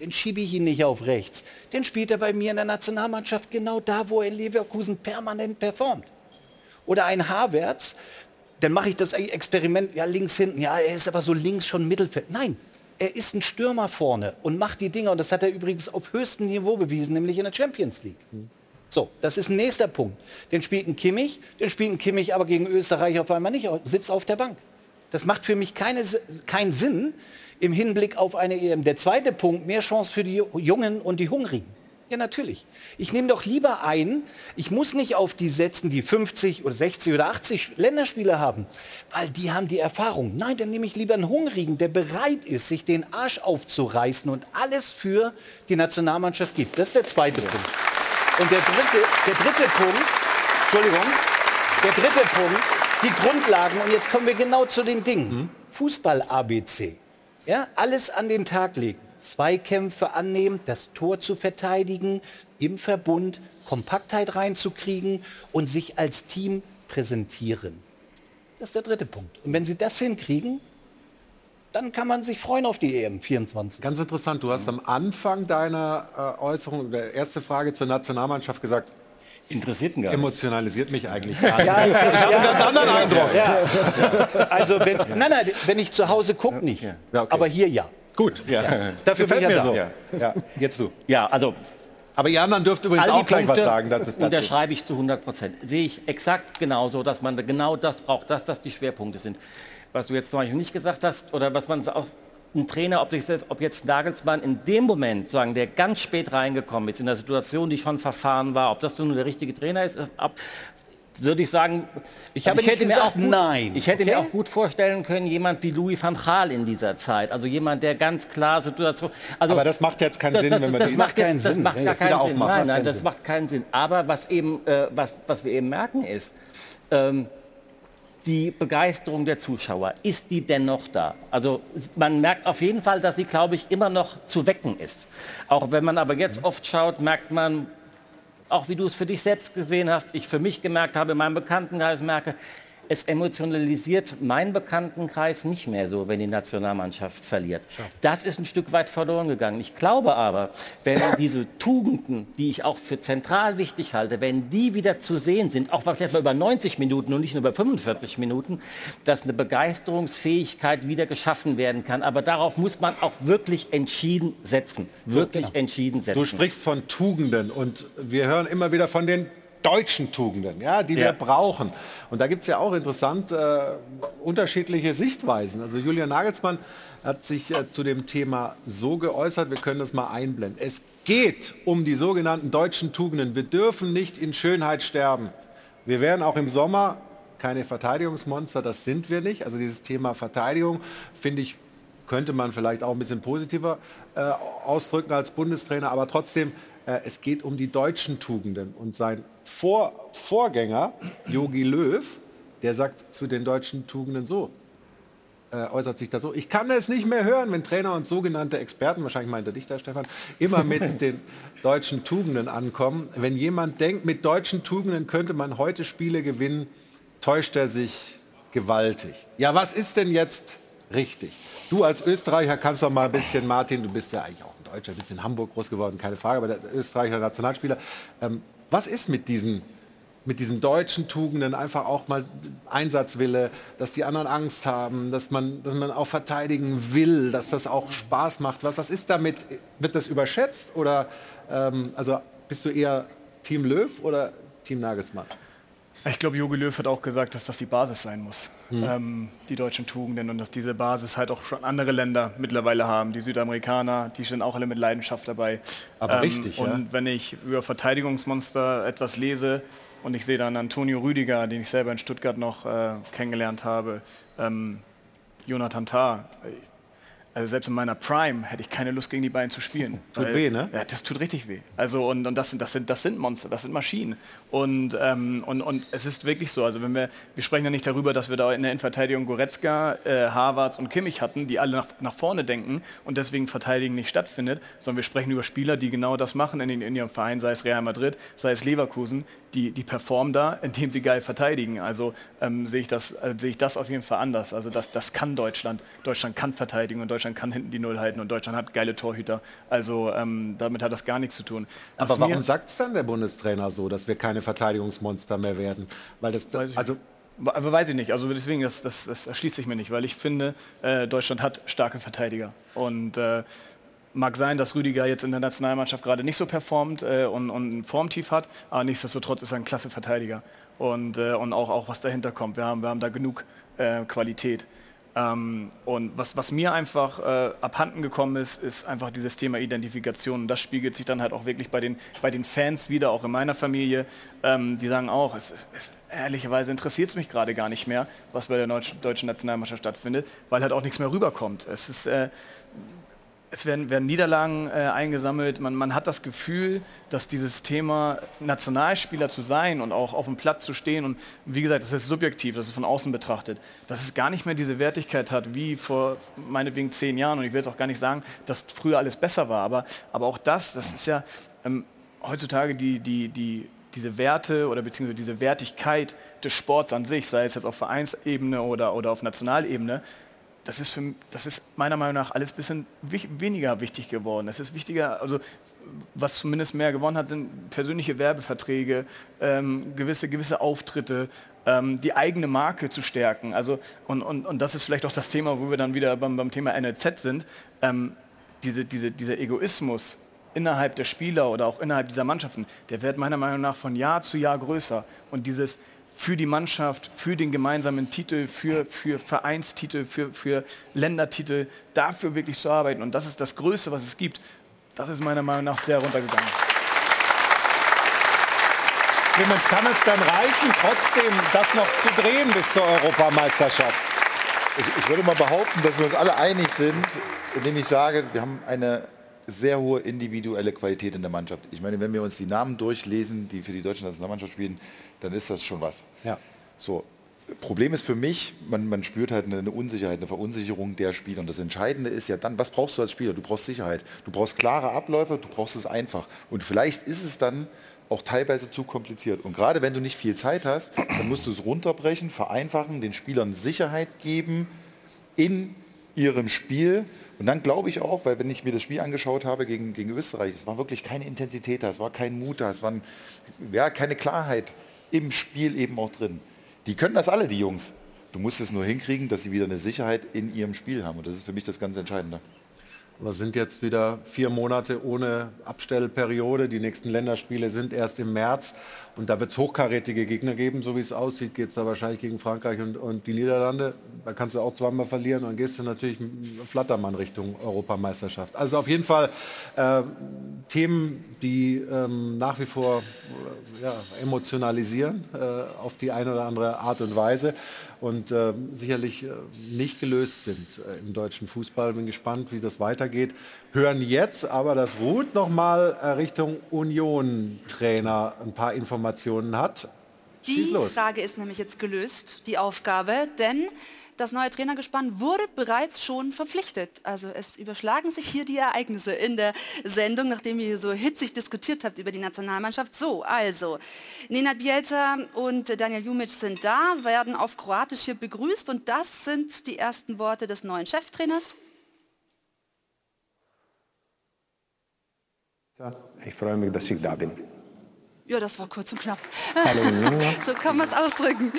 dann schiebe ich ihn nicht auf rechts. Dann spielt er bei mir in der Nationalmannschaft genau da, wo er in Leverkusen permanent performt. Oder ein Havertz, dann mache ich das Experiment, ja links hinten, ja er ist aber so links schon Mittelfeld. Nein, er ist ein Stürmer vorne und macht die Dinger und das hat er übrigens auf höchstem Niveau bewiesen, nämlich in der Champions League. So, das ist ein nächster Punkt. Den spielt ein Kimmich, den spielt ein Kimmich aber gegen Österreich auf einmal nicht, sitzt auf der Bank. Das macht für mich keine, keinen Sinn im Hinblick auf eine EM. Der zweite Punkt, mehr Chance für die Jungen und die Hungrigen. Ja, natürlich. Ich nehme doch lieber ein, ich muss nicht auf die setzen, die 50 oder 60 oder 80 Länderspiele haben, weil die haben die Erfahrung. Nein, dann nehme ich lieber einen Hungrigen, der bereit ist, sich den Arsch aufzureißen und alles für die Nationalmannschaft gibt. Das ist der zweite Punkt. Und der dritte, der dritte Punkt, Entschuldigung, der dritte Punkt, die Grundlagen, und jetzt kommen wir genau zu den Dingen. Fußball-ABC. Ja, alles an den Tag legen. Zweikämpfe annehmen, das Tor zu verteidigen, im Verbund Kompaktheit reinzukriegen und sich als Team präsentieren. Das ist der dritte Punkt. Und wenn sie das hinkriegen, dann kann man sich freuen auf die EM 24. Ganz interessant, du hast am Anfang deiner äh, Äußerung, der erste Frage zur Nationalmannschaft gesagt, Interessiert ihn gar nicht. Emotionalisiert mich eigentlich gar nicht. Ja, ich habe einen ganz anderen Eindruck. Ja. Also wenn, nein, nein, wenn ich zu Hause gucke, nicht. Aber hier ja. Gut. Ja. Dafür fällt mir ja so. da. Ja. Jetzt du. Ja, also Aber ihr anderen dürft übrigens auch gleich was Punkte sagen. dazu- unterschreibe ich zu 100 Prozent. Sehe ich exakt genauso, dass man genau das braucht, dass das die Schwerpunkte sind. Was du jetzt Beispiel nicht gesagt hast, oder was man auch ein Trainer, ob jetzt, ob jetzt Nagelsmann in dem Moment, sagen, der ganz spät reingekommen ist, in der Situation, die schon verfahren war, ob das nun der richtige Trainer ist, ab, würde ich sagen, Ich habe nicht hätte mir gesagt, auch gut, nein, Ich hätte mir okay? auch gut vorstellen können, jemand wie Louis van Gaal in dieser Zeit, also jemand, der ganz klar Situation. Also Aber das macht jetzt keinen das, Sinn, das, wenn wir das die- macht jetzt, keinen das Sinn, macht gar das keinen Sinn. Nein, Macht nein, keinen das Sinn. macht keinen Sinn. Aber was eben, äh, was, was wir eben merken ist, ähm, die Begeisterung der Zuschauer, ist die denn noch da? Also man merkt auf jeden Fall, dass sie, glaube ich, immer noch zu wecken ist. Auch wenn man aber jetzt oft schaut, merkt man, auch wie du es für dich selbst gesehen hast, ich für mich gemerkt habe, in meinem Bekanntenkreis merke, es emotionalisiert meinen Bekanntenkreis nicht mehr so, wenn die Nationalmannschaft verliert. Das ist ein Stück weit verloren gegangen. Ich glaube aber, wenn diese Tugenden, die ich auch für zentral wichtig halte, wenn die wieder zu sehen sind, auch vielleicht mal über 90 Minuten und nicht nur über 45 Minuten, dass eine Begeisterungsfähigkeit wieder geschaffen werden kann. Aber darauf muss man auch wirklich entschieden setzen. Wirklich entschieden setzen. Du sprichst von Tugenden und wir hören immer wieder von den deutschen Tugenden, ja, die wir Ja. brauchen. Und da gibt es ja auch interessant äh, unterschiedliche Sichtweisen. Also Julian Nagelsmann hat sich äh, zu dem Thema so geäußert, wir können das mal einblenden. Es geht um die sogenannten deutschen Tugenden. Wir dürfen nicht in Schönheit sterben. Wir werden auch im Sommer keine Verteidigungsmonster, das sind wir nicht. Also dieses Thema Verteidigung, finde ich, könnte man vielleicht auch ein bisschen positiver äh, ausdrücken als Bundestrainer, aber trotzdem, es geht um die deutschen Tugenden. Und sein Vor Vorgänger, Jogi Löw, der sagt zu den deutschen Tugenden so, äh, äußert sich da so, ich kann es nicht mehr hören, wenn Trainer und sogenannte Experten, wahrscheinlich meint er dich da, Stefan, immer mit den deutschen Tugenden ankommen. Wenn jemand denkt, mit deutschen Tugenden könnte man heute Spiele gewinnen, täuscht er sich gewaltig. Ja, was ist denn jetzt richtig? Du als Österreicher kannst doch mal ein bisschen, Martin, du bist ja eigentlich auch ein Deutscher, bist in Hamburg groß geworden, keine Frage, aber der Österreicher Nationalspieler. Ähm, was ist mit diesen, mit diesen deutschen Tugenden einfach auch mal Einsatzwille, dass die anderen Angst haben, dass man, dass man auch verteidigen will, dass das auch Spaß macht? Was, was ist damit? Wird das überschätzt oder ähm, also bist du eher Team Löw oder Team Nagelsmann? Ich glaube, Jogi Löw hat auch gesagt, dass das die Basis sein muss, Mhm. ähm, die deutschen Tugenden und dass diese Basis halt auch schon andere Länder mittlerweile haben. Die Südamerikaner, die sind auch alle mit Leidenschaft dabei. Ähm, Aber richtig, ja. Und wenn ich über Verteidigungsmonster etwas lese und ich sehe dann Antonio Rüdiger, den ich selber in Stuttgart noch äh, kennengelernt habe, ähm, Jonathan Tah, also selbst in meiner Prime hätte ich keine Lust gegen die beiden zu spielen. Tut weh, ne? Ja, das tut richtig weh. Also und, und das sind das sind das sind Monster, das sind Maschinen. Und, ähm, und und es ist wirklich so. Also wenn wir wir sprechen ja nicht darüber, dass wir da in der Innenverteidigung Goretzka, äh, Havertz und Kimmich hatten, die alle nach, nach vorne denken und deswegen Verteidigen nicht stattfindet, sondern wir sprechen über Spieler, die genau das machen in, den- in ihrem Verein, sei es Real Madrid, sei es Leverkusen, die die performen da, indem sie geil verteidigen. Also ähm, sehe ich das äh, sehe ich das auf jeden Fall anders. Also das das kann Deutschland. Deutschland kann verteidigen und Deutschland kann hinten die Null halten und Deutschland hat geile Torhüter. Also ähm, damit hat das gar nichts zu tun. Was Aber warum sagt es dann der Bundestrainer so, dass wir keine Verteidigungsmonster mehr werden? Weil das, also Aber weiß ich nicht. Also deswegen, das, das, das erschließt sich mir nicht, weil ich finde, äh, Deutschland hat starke Verteidiger. Und äh, mag sein, dass Rüdiger jetzt in der Nationalmannschaft gerade nicht so performt äh, und, und ein Formtief hat, aber nichtsdestotrotz ist er ein klasse Verteidiger. Und, äh, und auch, auch was dahinter kommt. Wir haben, wir haben da genug äh, Qualität. Ähm, und was, was mir einfach äh, abhanden gekommen ist, ist einfach dieses Thema Identifikation. Und das spiegelt sich dann halt auch wirklich bei den, bei den Fans wieder, auch in meiner Familie. Ähm, die sagen auch, es, es, ehrlicherweise interessiert es mich gerade gar nicht mehr, was bei der Deutsch, deutschen Nationalmannschaft stattfindet, weil halt auch nichts mehr rüberkommt. Es ist, äh, es werden, werden Niederlagen äh, eingesammelt. Man, man hat das Gefühl, dass dieses Thema Nationalspieler zu sein und auch auf dem Platz zu stehen und wie gesagt, das ist subjektiv, das ist von außen betrachtet, dass es gar nicht mehr diese Wertigkeit hat wie vor meinetwegen zehn Jahren. Und ich will jetzt auch gar nicht sagen, dass früher alles besser war, aber, aber auch das, das ist ja ähm, heutzutage die, die, die, diese Werte oder beziehungsweise diese Wertigkeit des Sports an sich, sei es jetzt auf Vereinsebene oder, oder auf Nationalebene, das ist, für, das ist meiner Meinung nach alles ein bisschen wich, weniger wichtig geworden. Es ist wichtiger, also was zumindest mehr gewonnen hat, sind persönliche Werbeverträge, ähm, gewisse, gewisse Auftritte, ähm, die eigene Marke zu stärken. Also, und, und, und das ist vielleicht auch das Thema, wo wir dann wieder beim, beim Thema NLZ sind. Ähm, diese, diese, dieser Egoismus innerhalb der Spieler oder auch innerhalb dieser Mannschaften, der wird meiner Meinung nach von Jahr zu Jahr größer. Und dieses, für die Mannschaft, für den gemeinsamen Titel, für, für Vereinstitel, für, für Ländertitel, dafür wirklich zu arbeiten. Und das ist das Größte, was es gibt. Das ist meiner Meinung nach sehr runtergegangen. Clemens, kann es dann reichen, trotzdem das noch zu drehen bis zur Europameisterschaft? Ich, ich würde mal behaupten, dass wir uns alle einig sind, indem ich sage, wir haben eine sehr hohe individuelle Qualität in der Mannschaft. Ich meine, wenn wir uns die Namen durchlesen, die für die deutsche Nationalmannschaft spielen, dann ist das schon was. Ja. So. Problem ist für mich, man, man spürt halt eine, eine Unsicherheit, eine Verunsicherung der Spieler. Und das Entscheidende ist ja dann, was brauchst du als Spieler? Du brauchst Sicherheit. Du brauchst klare Abläufe, du brauchst es einfach. Und vielleicht ist es dann auch teilweise zu kompliziert. Und gerade wenn du nicht viel Zeit hast, dann musst du es runterbrechen, vereinfachen, den Spielern Sicherheit geben in ihrem Spiel und dann glaube ich auch, weil wenn ich mir das Spiel angeschaut habe gegen, gegen Österreich, es war wirklich keine Intensität da, es war kein Mut da, es war ja, keine Klarheit im Spiel eben auch drin. Die können das alle, die Jungs. Du musst es nur hinkriegen, dass sie wieder eine Sicherheit in ihrem Spiel haben. Und das ist für mich das ganz Entscheidende. Wir sind jetzt wieder vier Monate ohne Abstellperiode. Die nächsten Länderspiele sind erst im März. Und da wird es hochkarätige Gegner geben, so wie es aussieht, geht es da wahrscheinlich gegen Frankreich und, und, die Niederlande. Da kannst du auch zweimal verlieren und dann gehst du natürlich Flattermann Richtung Europameisterschaft. Also auf jeden Fall äh, Themen, die ähm, nach wie vor äh, ja, emotionalisieren äh, auf die eine oder andere Art und Weise und äh, sicherlich äh, nicht gelöst sind äh, im deutschen Fußball. Bin gespannt, wie das weitergeht. Hören jetzt aber das Ruth noch mal Richtung Union Trainer ein paar Informationen hat. Die Frage ist nämlich jetzt gelöst, die Aufgabe, denn das neue Trainergespann wurde bereits schon verpflichtet. Also es überschlagen sich hier die Ereignisse in der Sendung, nachdem ihr so hitzig diskutiert habt über die Nationalmannschaft. So, also, Nenad Bielsa und Daniel Jumic sind da, werden auf Kroatisch hier begrüßt und das sind die ersten Worte des neuen Cheftrainers. Ich freue mich, dass ich da bin. Ja, das war kurz und knapp. So kann man es ausdrücken.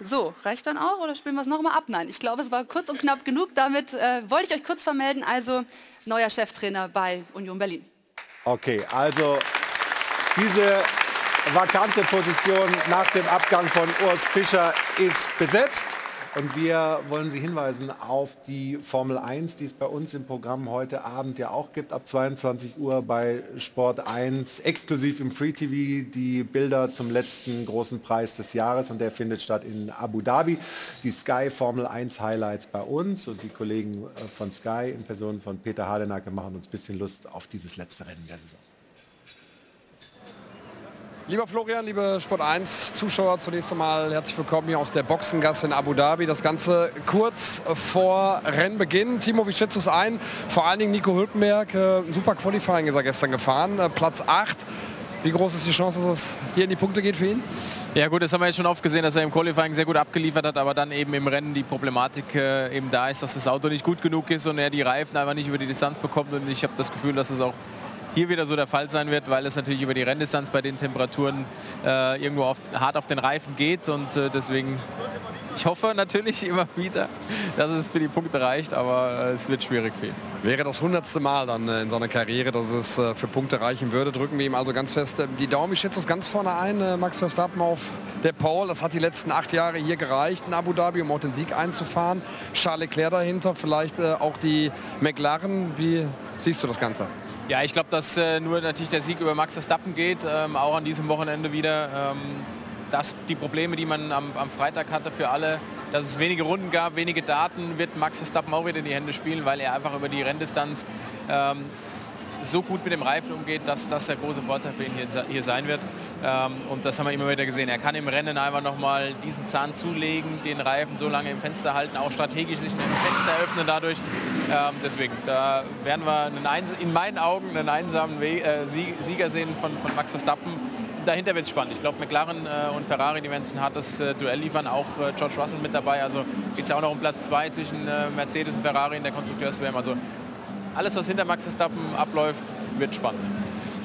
So, reicht dann auch oder spielen wir es nochmal ab? Nein, ich glaube, es war kurz und knapp genug. Damit äh, wollte ich euch kurz vermelden. Also neuer Cheftrainer bei Union Berlin. Okay, also diese vakante Position nach dem Abgang von Urs Fischer ist besetzt. Und wir wollen Sie hinweisen auf die Formel 1, die es bei uns im Programm heute Abend ja auch gibt, ab 22 Uhr bei Sport 1, exklusiv im Free TV, die Bilder zum letzten großen Preis des Jahres und der findet statt in Abu Dhabi. Die Sky Formel 1 Highlights bei uns und die Kollegen äh, von Sky in Person von Peter Hardenacke machen uns ein bisschen Lust auf dieses letzte Rennen der Saison. Lieber Florian, liebe Sport 1 Zuschauer, zunächst einmal herzlich willkommen hier aus der Boxengasse in Abu Dhabi. Das Ganze kurz vor Rennbeginn. Timo, wie schätzt du es ein? Vor allen Dingen Nico Hülkenberg, äh, super Qualifying ist er gestern gefahren, äh, Platz 8. Wie groß ist die Chance, dass es hier in die Punkte geht für ihn? Ja gut, das haben wir jetzt schon oft gesehen, dass er im Qualifying sehr gut abgeliefert hat, aber dann eben im Rennen die Problematik äh, eben da ist, dass das Auto nicht gut genug ist und er die Reifen einfach nicht über die Distanz bekommt und ich habe das Gefühl, dass es auch hier wieder so der Fall sein wird, weil es natürlich über die Renndistanz bei den Temperaturen äh, irgendwo auf, hart auf den Reifen geht und äh, deswegen ich hoffe natürlich immer wieder, dass es für die Punkte reicht, aber äh, es wird schwierig für ihn. Wäre das hundertste Mal dann äh, in seiner Karriere, dass es äh, für Punkte reichen würde, drücken wir ihm also ganz fest die Daumen. Ich schätze es ganz vorne ein, Max Verstappen auf der Paul. Das hat die letzten acht Jahre hier gereicht in Abu Dhabi, um auch den Sieg einzufahren. Charles Leclerc dahinter, vielleicht auch die McLaren. Wie siehst du das Ganze? Ja, ich glaube, dass äh, nur natürlich der Sieg über Max Verstappen geht, ähm, auch an diesem Wochenende wieder. Ähm, dass die Probleme, die man am, am, Freitag hatte für alle, dass es wenige Runden gab, wenige Daten, wird Max Verstappen auch wieder in die Hände spielen, weil er einfach über die Renndistanz ähm, so gut mit dem Reifen umgeht, dass das der große Vorteil für ihn hier, hier sein wird. Ähm, und das haben wir immer wieder gesehen. Er kann im Rennen einfach nochmal diesen Zahn zulegen, den Reifen so lange im Fenster halten, auch strategisch sich ein Fenster öffnen dadurch. Ähm, deswegen, da werden wir einen, in meinen Augen einen einsamen We äh, Sieger sehen von, von Max Verstappen. Dahinter wird es spannend. Ich glaube, McLaren äh, und Ferrari, die werden ein hartes äh, Duell liefern. Auch äh, George Russell mit dabei. Also geht es ja auch noch um Platz 2 zwischen äh, Mercedes und Ferrari in der Konstrukteurswärme. Also alles, was hinter Max Verstappen abläuft, wird spannend.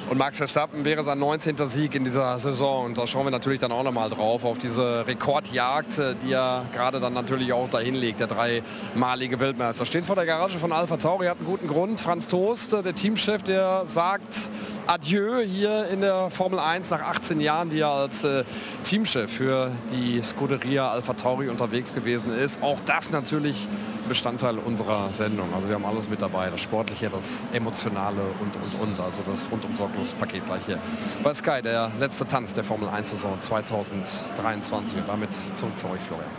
Und Max Verstappen wäre sein 19. Sieg in dieser Saison. Und da schauen wir natürlich dann auch nochmal drauf, auf diese Rekordjagd, äh, die er gerade dann natürlich auch dahin legt, der dreimalige Weltmeister. Steht vor der Garage von Alpha Tauri, hat einen guten Grund. Franz Toast, äh, der Teamchef, der sagt Adieu hier in der Formel 1 nach 18 Jahren, die er als äh, Teamchef für die Scuderia Alpha Tauri unterwegs gewesen ist. Auch das natürlich Bestandteil unserer Sendung. Also wir haben alles mit dabei, das Sportliche, das Emotionale und, und, und. Also das rundum sorglos Paket gleich hier bei Sky, der letzte Tanz der Formel 1 Saison 2023. Und damit zurück zu euch, Florian.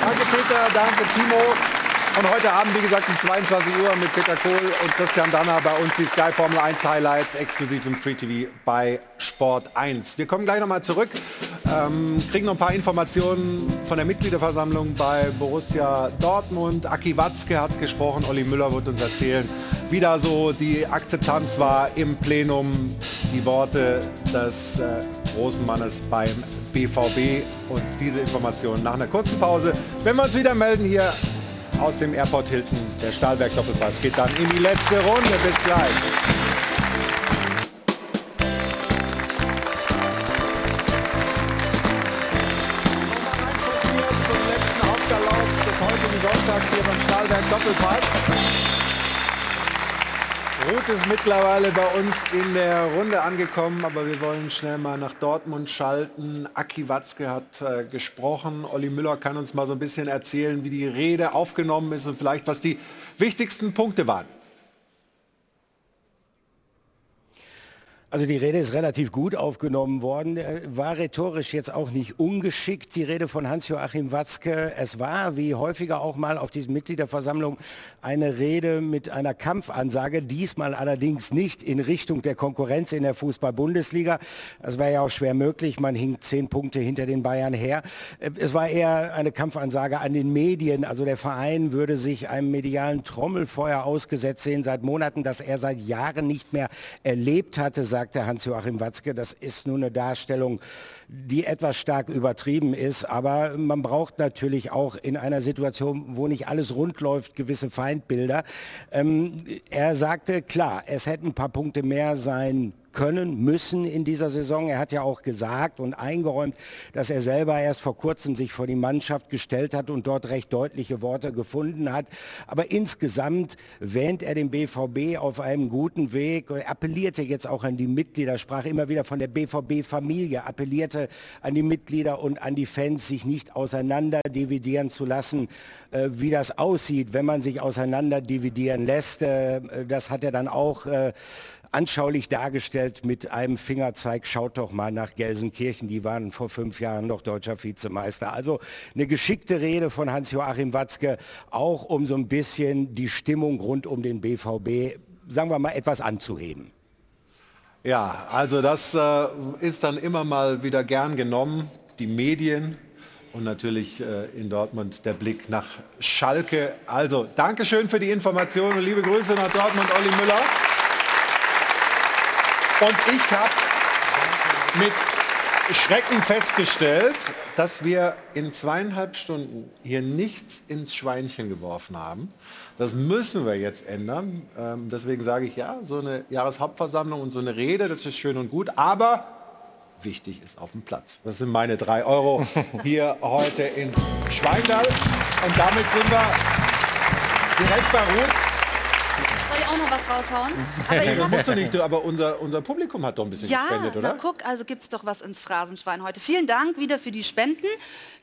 Danke Peter, danke Timo. Und heute Abend, wie gesagt, um 22 Uhr mit Peter Kohl und Christian Danner bei uns die Sky Formel 1 Highlights exklusiv im Free TV bei Sport 1. Wir kommen gleich nochmal zurück, ähm, kriegen noch ein paar Informationen von der Mitgliederversammlung bei Borussia Dortmund. Aki Watzke hat gesprochen, Olli Müller wird uns erzählen, wie da so die Akzeptanz war im Plenum, die Worte des äh, großen Mannes beim BVB und diese Informationen nach einer kurzen Pause. Wenn wir uns wieder melden hier aus dem Airport Hilton. Der Stahlberg Doppelpass geht dann in die letzte Runde. Bis gleich. Sonntags hier beim Stahlberg Doppelpass. Ruth ist mittlerweile bei uns in der Runde angekommen, aber wir wollen schnell mal nach Dortmund schalten. Aki Watzke hat äh, gesprochen. Olli Müller kann uns mal so ein bisschen erzählen, wie die Rede aufgenommen ist und vielleicht was die wichtigsten Punkte waren. Also die Rede ist relativ gut aufgenommen worden, war rhetorisch jetzt auch nicht ungeschickt, die Rede von Hans-Joachim Watzke. Es war, wie häufiger auch mal auf diesen Mitgliederversammlung, eine Rede mit einer Kampfansage, diesmal allerdings nicht in Richtung der Konkurrenz in der Fußball-Bundesliga. Das wäre ja auch schwer möglich, man hing zehn Punkte hinter den Bayern her. Es war eher eine Kampfansage an den Medien, also der Verein würde sich einem medialen Trommelfeuer ausgesetzt sehen seit Monaten, das er seit Jahren nicht mehr erlebt hatte, sagte Hans-Joachim Watzke, das ist nur eine Darstellung, die etwas stark übertrieben ist. Aber man braucht natürlich auch in einer Situation, wo nicht alles rund läuft, gewisse Feindbilder. Ähm, er sagte, klar, es hätten ein paar Punkte mehr sein können, müssen in dieser Saison. Er hat ja auch gesagt und eingeräumt, dass er selber erst vor kurzem sich vor die Mannschaft gestellt hat und dort recht deutliche Worte gefunden hat. Aber insgesamt wähnt er den BVB auf einem guten Weg. Er appellierte jetzt auch an die Mitglieder, sprach immer wieder von der BVB-Familie, appellierte an die Mitglieder und an die Fans, sich nicht auseinander dividieren zu lassen, äh, wie das aussieht, wenn man sich auseinander dividieren lässt. Äh, das hat er dann auch äh, anschaulich dargestellt mit einem Fingerzeig, schaut doch mal nach Gelsenkirchen, die waren vor fünf Jahren noch deutscher Vizemeister. Also eine geschickte Rede von Hans-Joachim Watzke, auch um so ein bisschen die Stimmung rund um den BVB, sagen wir mal, etwas anzuheben. Ja, also das äh, ist dann immer mal wieder gern genommen, die Medien und natürlich äh, in Dortmund der Blick nach Schalke. Also Dankeschön für die Informationen und liebe Grüße nach Dortmund, Olli Müller. Und ich habe mit Schrecken festgestellt, dass wir in zweieinhalb Stunden hier nichts ins Schweinchen geworfen haben. Das müssen wir jetzt ändern. Ähm, deswegen sage ich ja, so eine Jahreshauptversammlung und so eine Rede, das ist schön und gut, aber wichtig ist auf dem Platz. Das sind meine drei Euro hier heute ins Schweindal. Und damit sind wir direkt bei Ruth. Auch noch was raushauen. Aber ich hab- musst du nicht, du, aber unser, unser Publikum hat doch ein bisschen ja, gespendet, na oder? guck, also gibt's doch was ins Phrasenschwein heute. Vielen Dank wieder für die Spenden.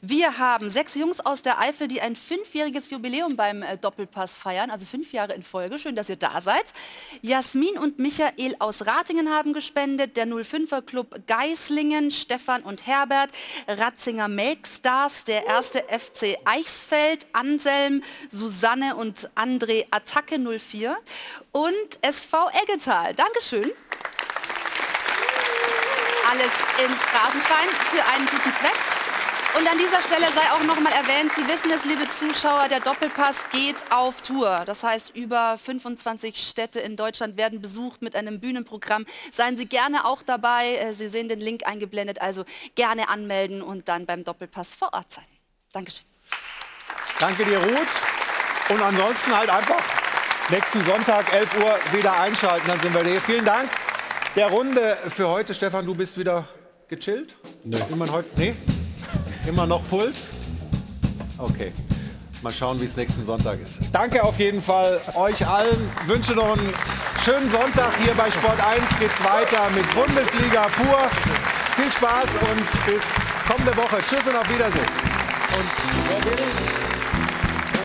Wir haben sechs Jungs aus der Eifel, die ein fünfjähriges Jubiläum beim äh, Doppelpass feiern, also fünf Jahre in Folge. Schön, dass ihr da seid. Jasmin und Michael aus Ratingen haben gespendet, der 05er Club Geislingen, Stefan und Herbert, Ratzinger Melkstars, der erste FC Eichsfeld, Anselm, Susanne und André Attacke 04 und SV Eggetal. Dankeschön alles ins Phrasenschwein für einen guten Zweck. Und an dieser Stelle sei auch noch mal erwähnt, Sie wissen es, liebe Zuschauer, der Doppelpass geht auf Tour. Das heißt, über 25 Städte in Deutschland werden besucht mit einem Bühnenprogramm. Seien Sie gerne auch dabei. Äh, Sie sehen den Link eingeblendet, also gerne anmelden und dann beim Doppelpass vor Ort sein. Dankeschön. Danke dir, Ruth. Und ansonsten halt einfach nächsten Sonntag, 11 Uhr, wieder einschalten, dann sind wir hier. Vielen Dank der Runde für heute. Stefan, du bist wieder gechillt? Nö. Immer, heute, nee? Immer noch Puls? Okay. Mal schauen, wie es nächsten Sonntag ist. Danke auf jeden Fall euch allen. Wünsche noch einen schönen Sonntag. Hier bei Sport 1 geht's weiter mit Bundesliga pur. Viel Spaß und bis kommende Woche. Tschüss und auf Wiedersehen. Und?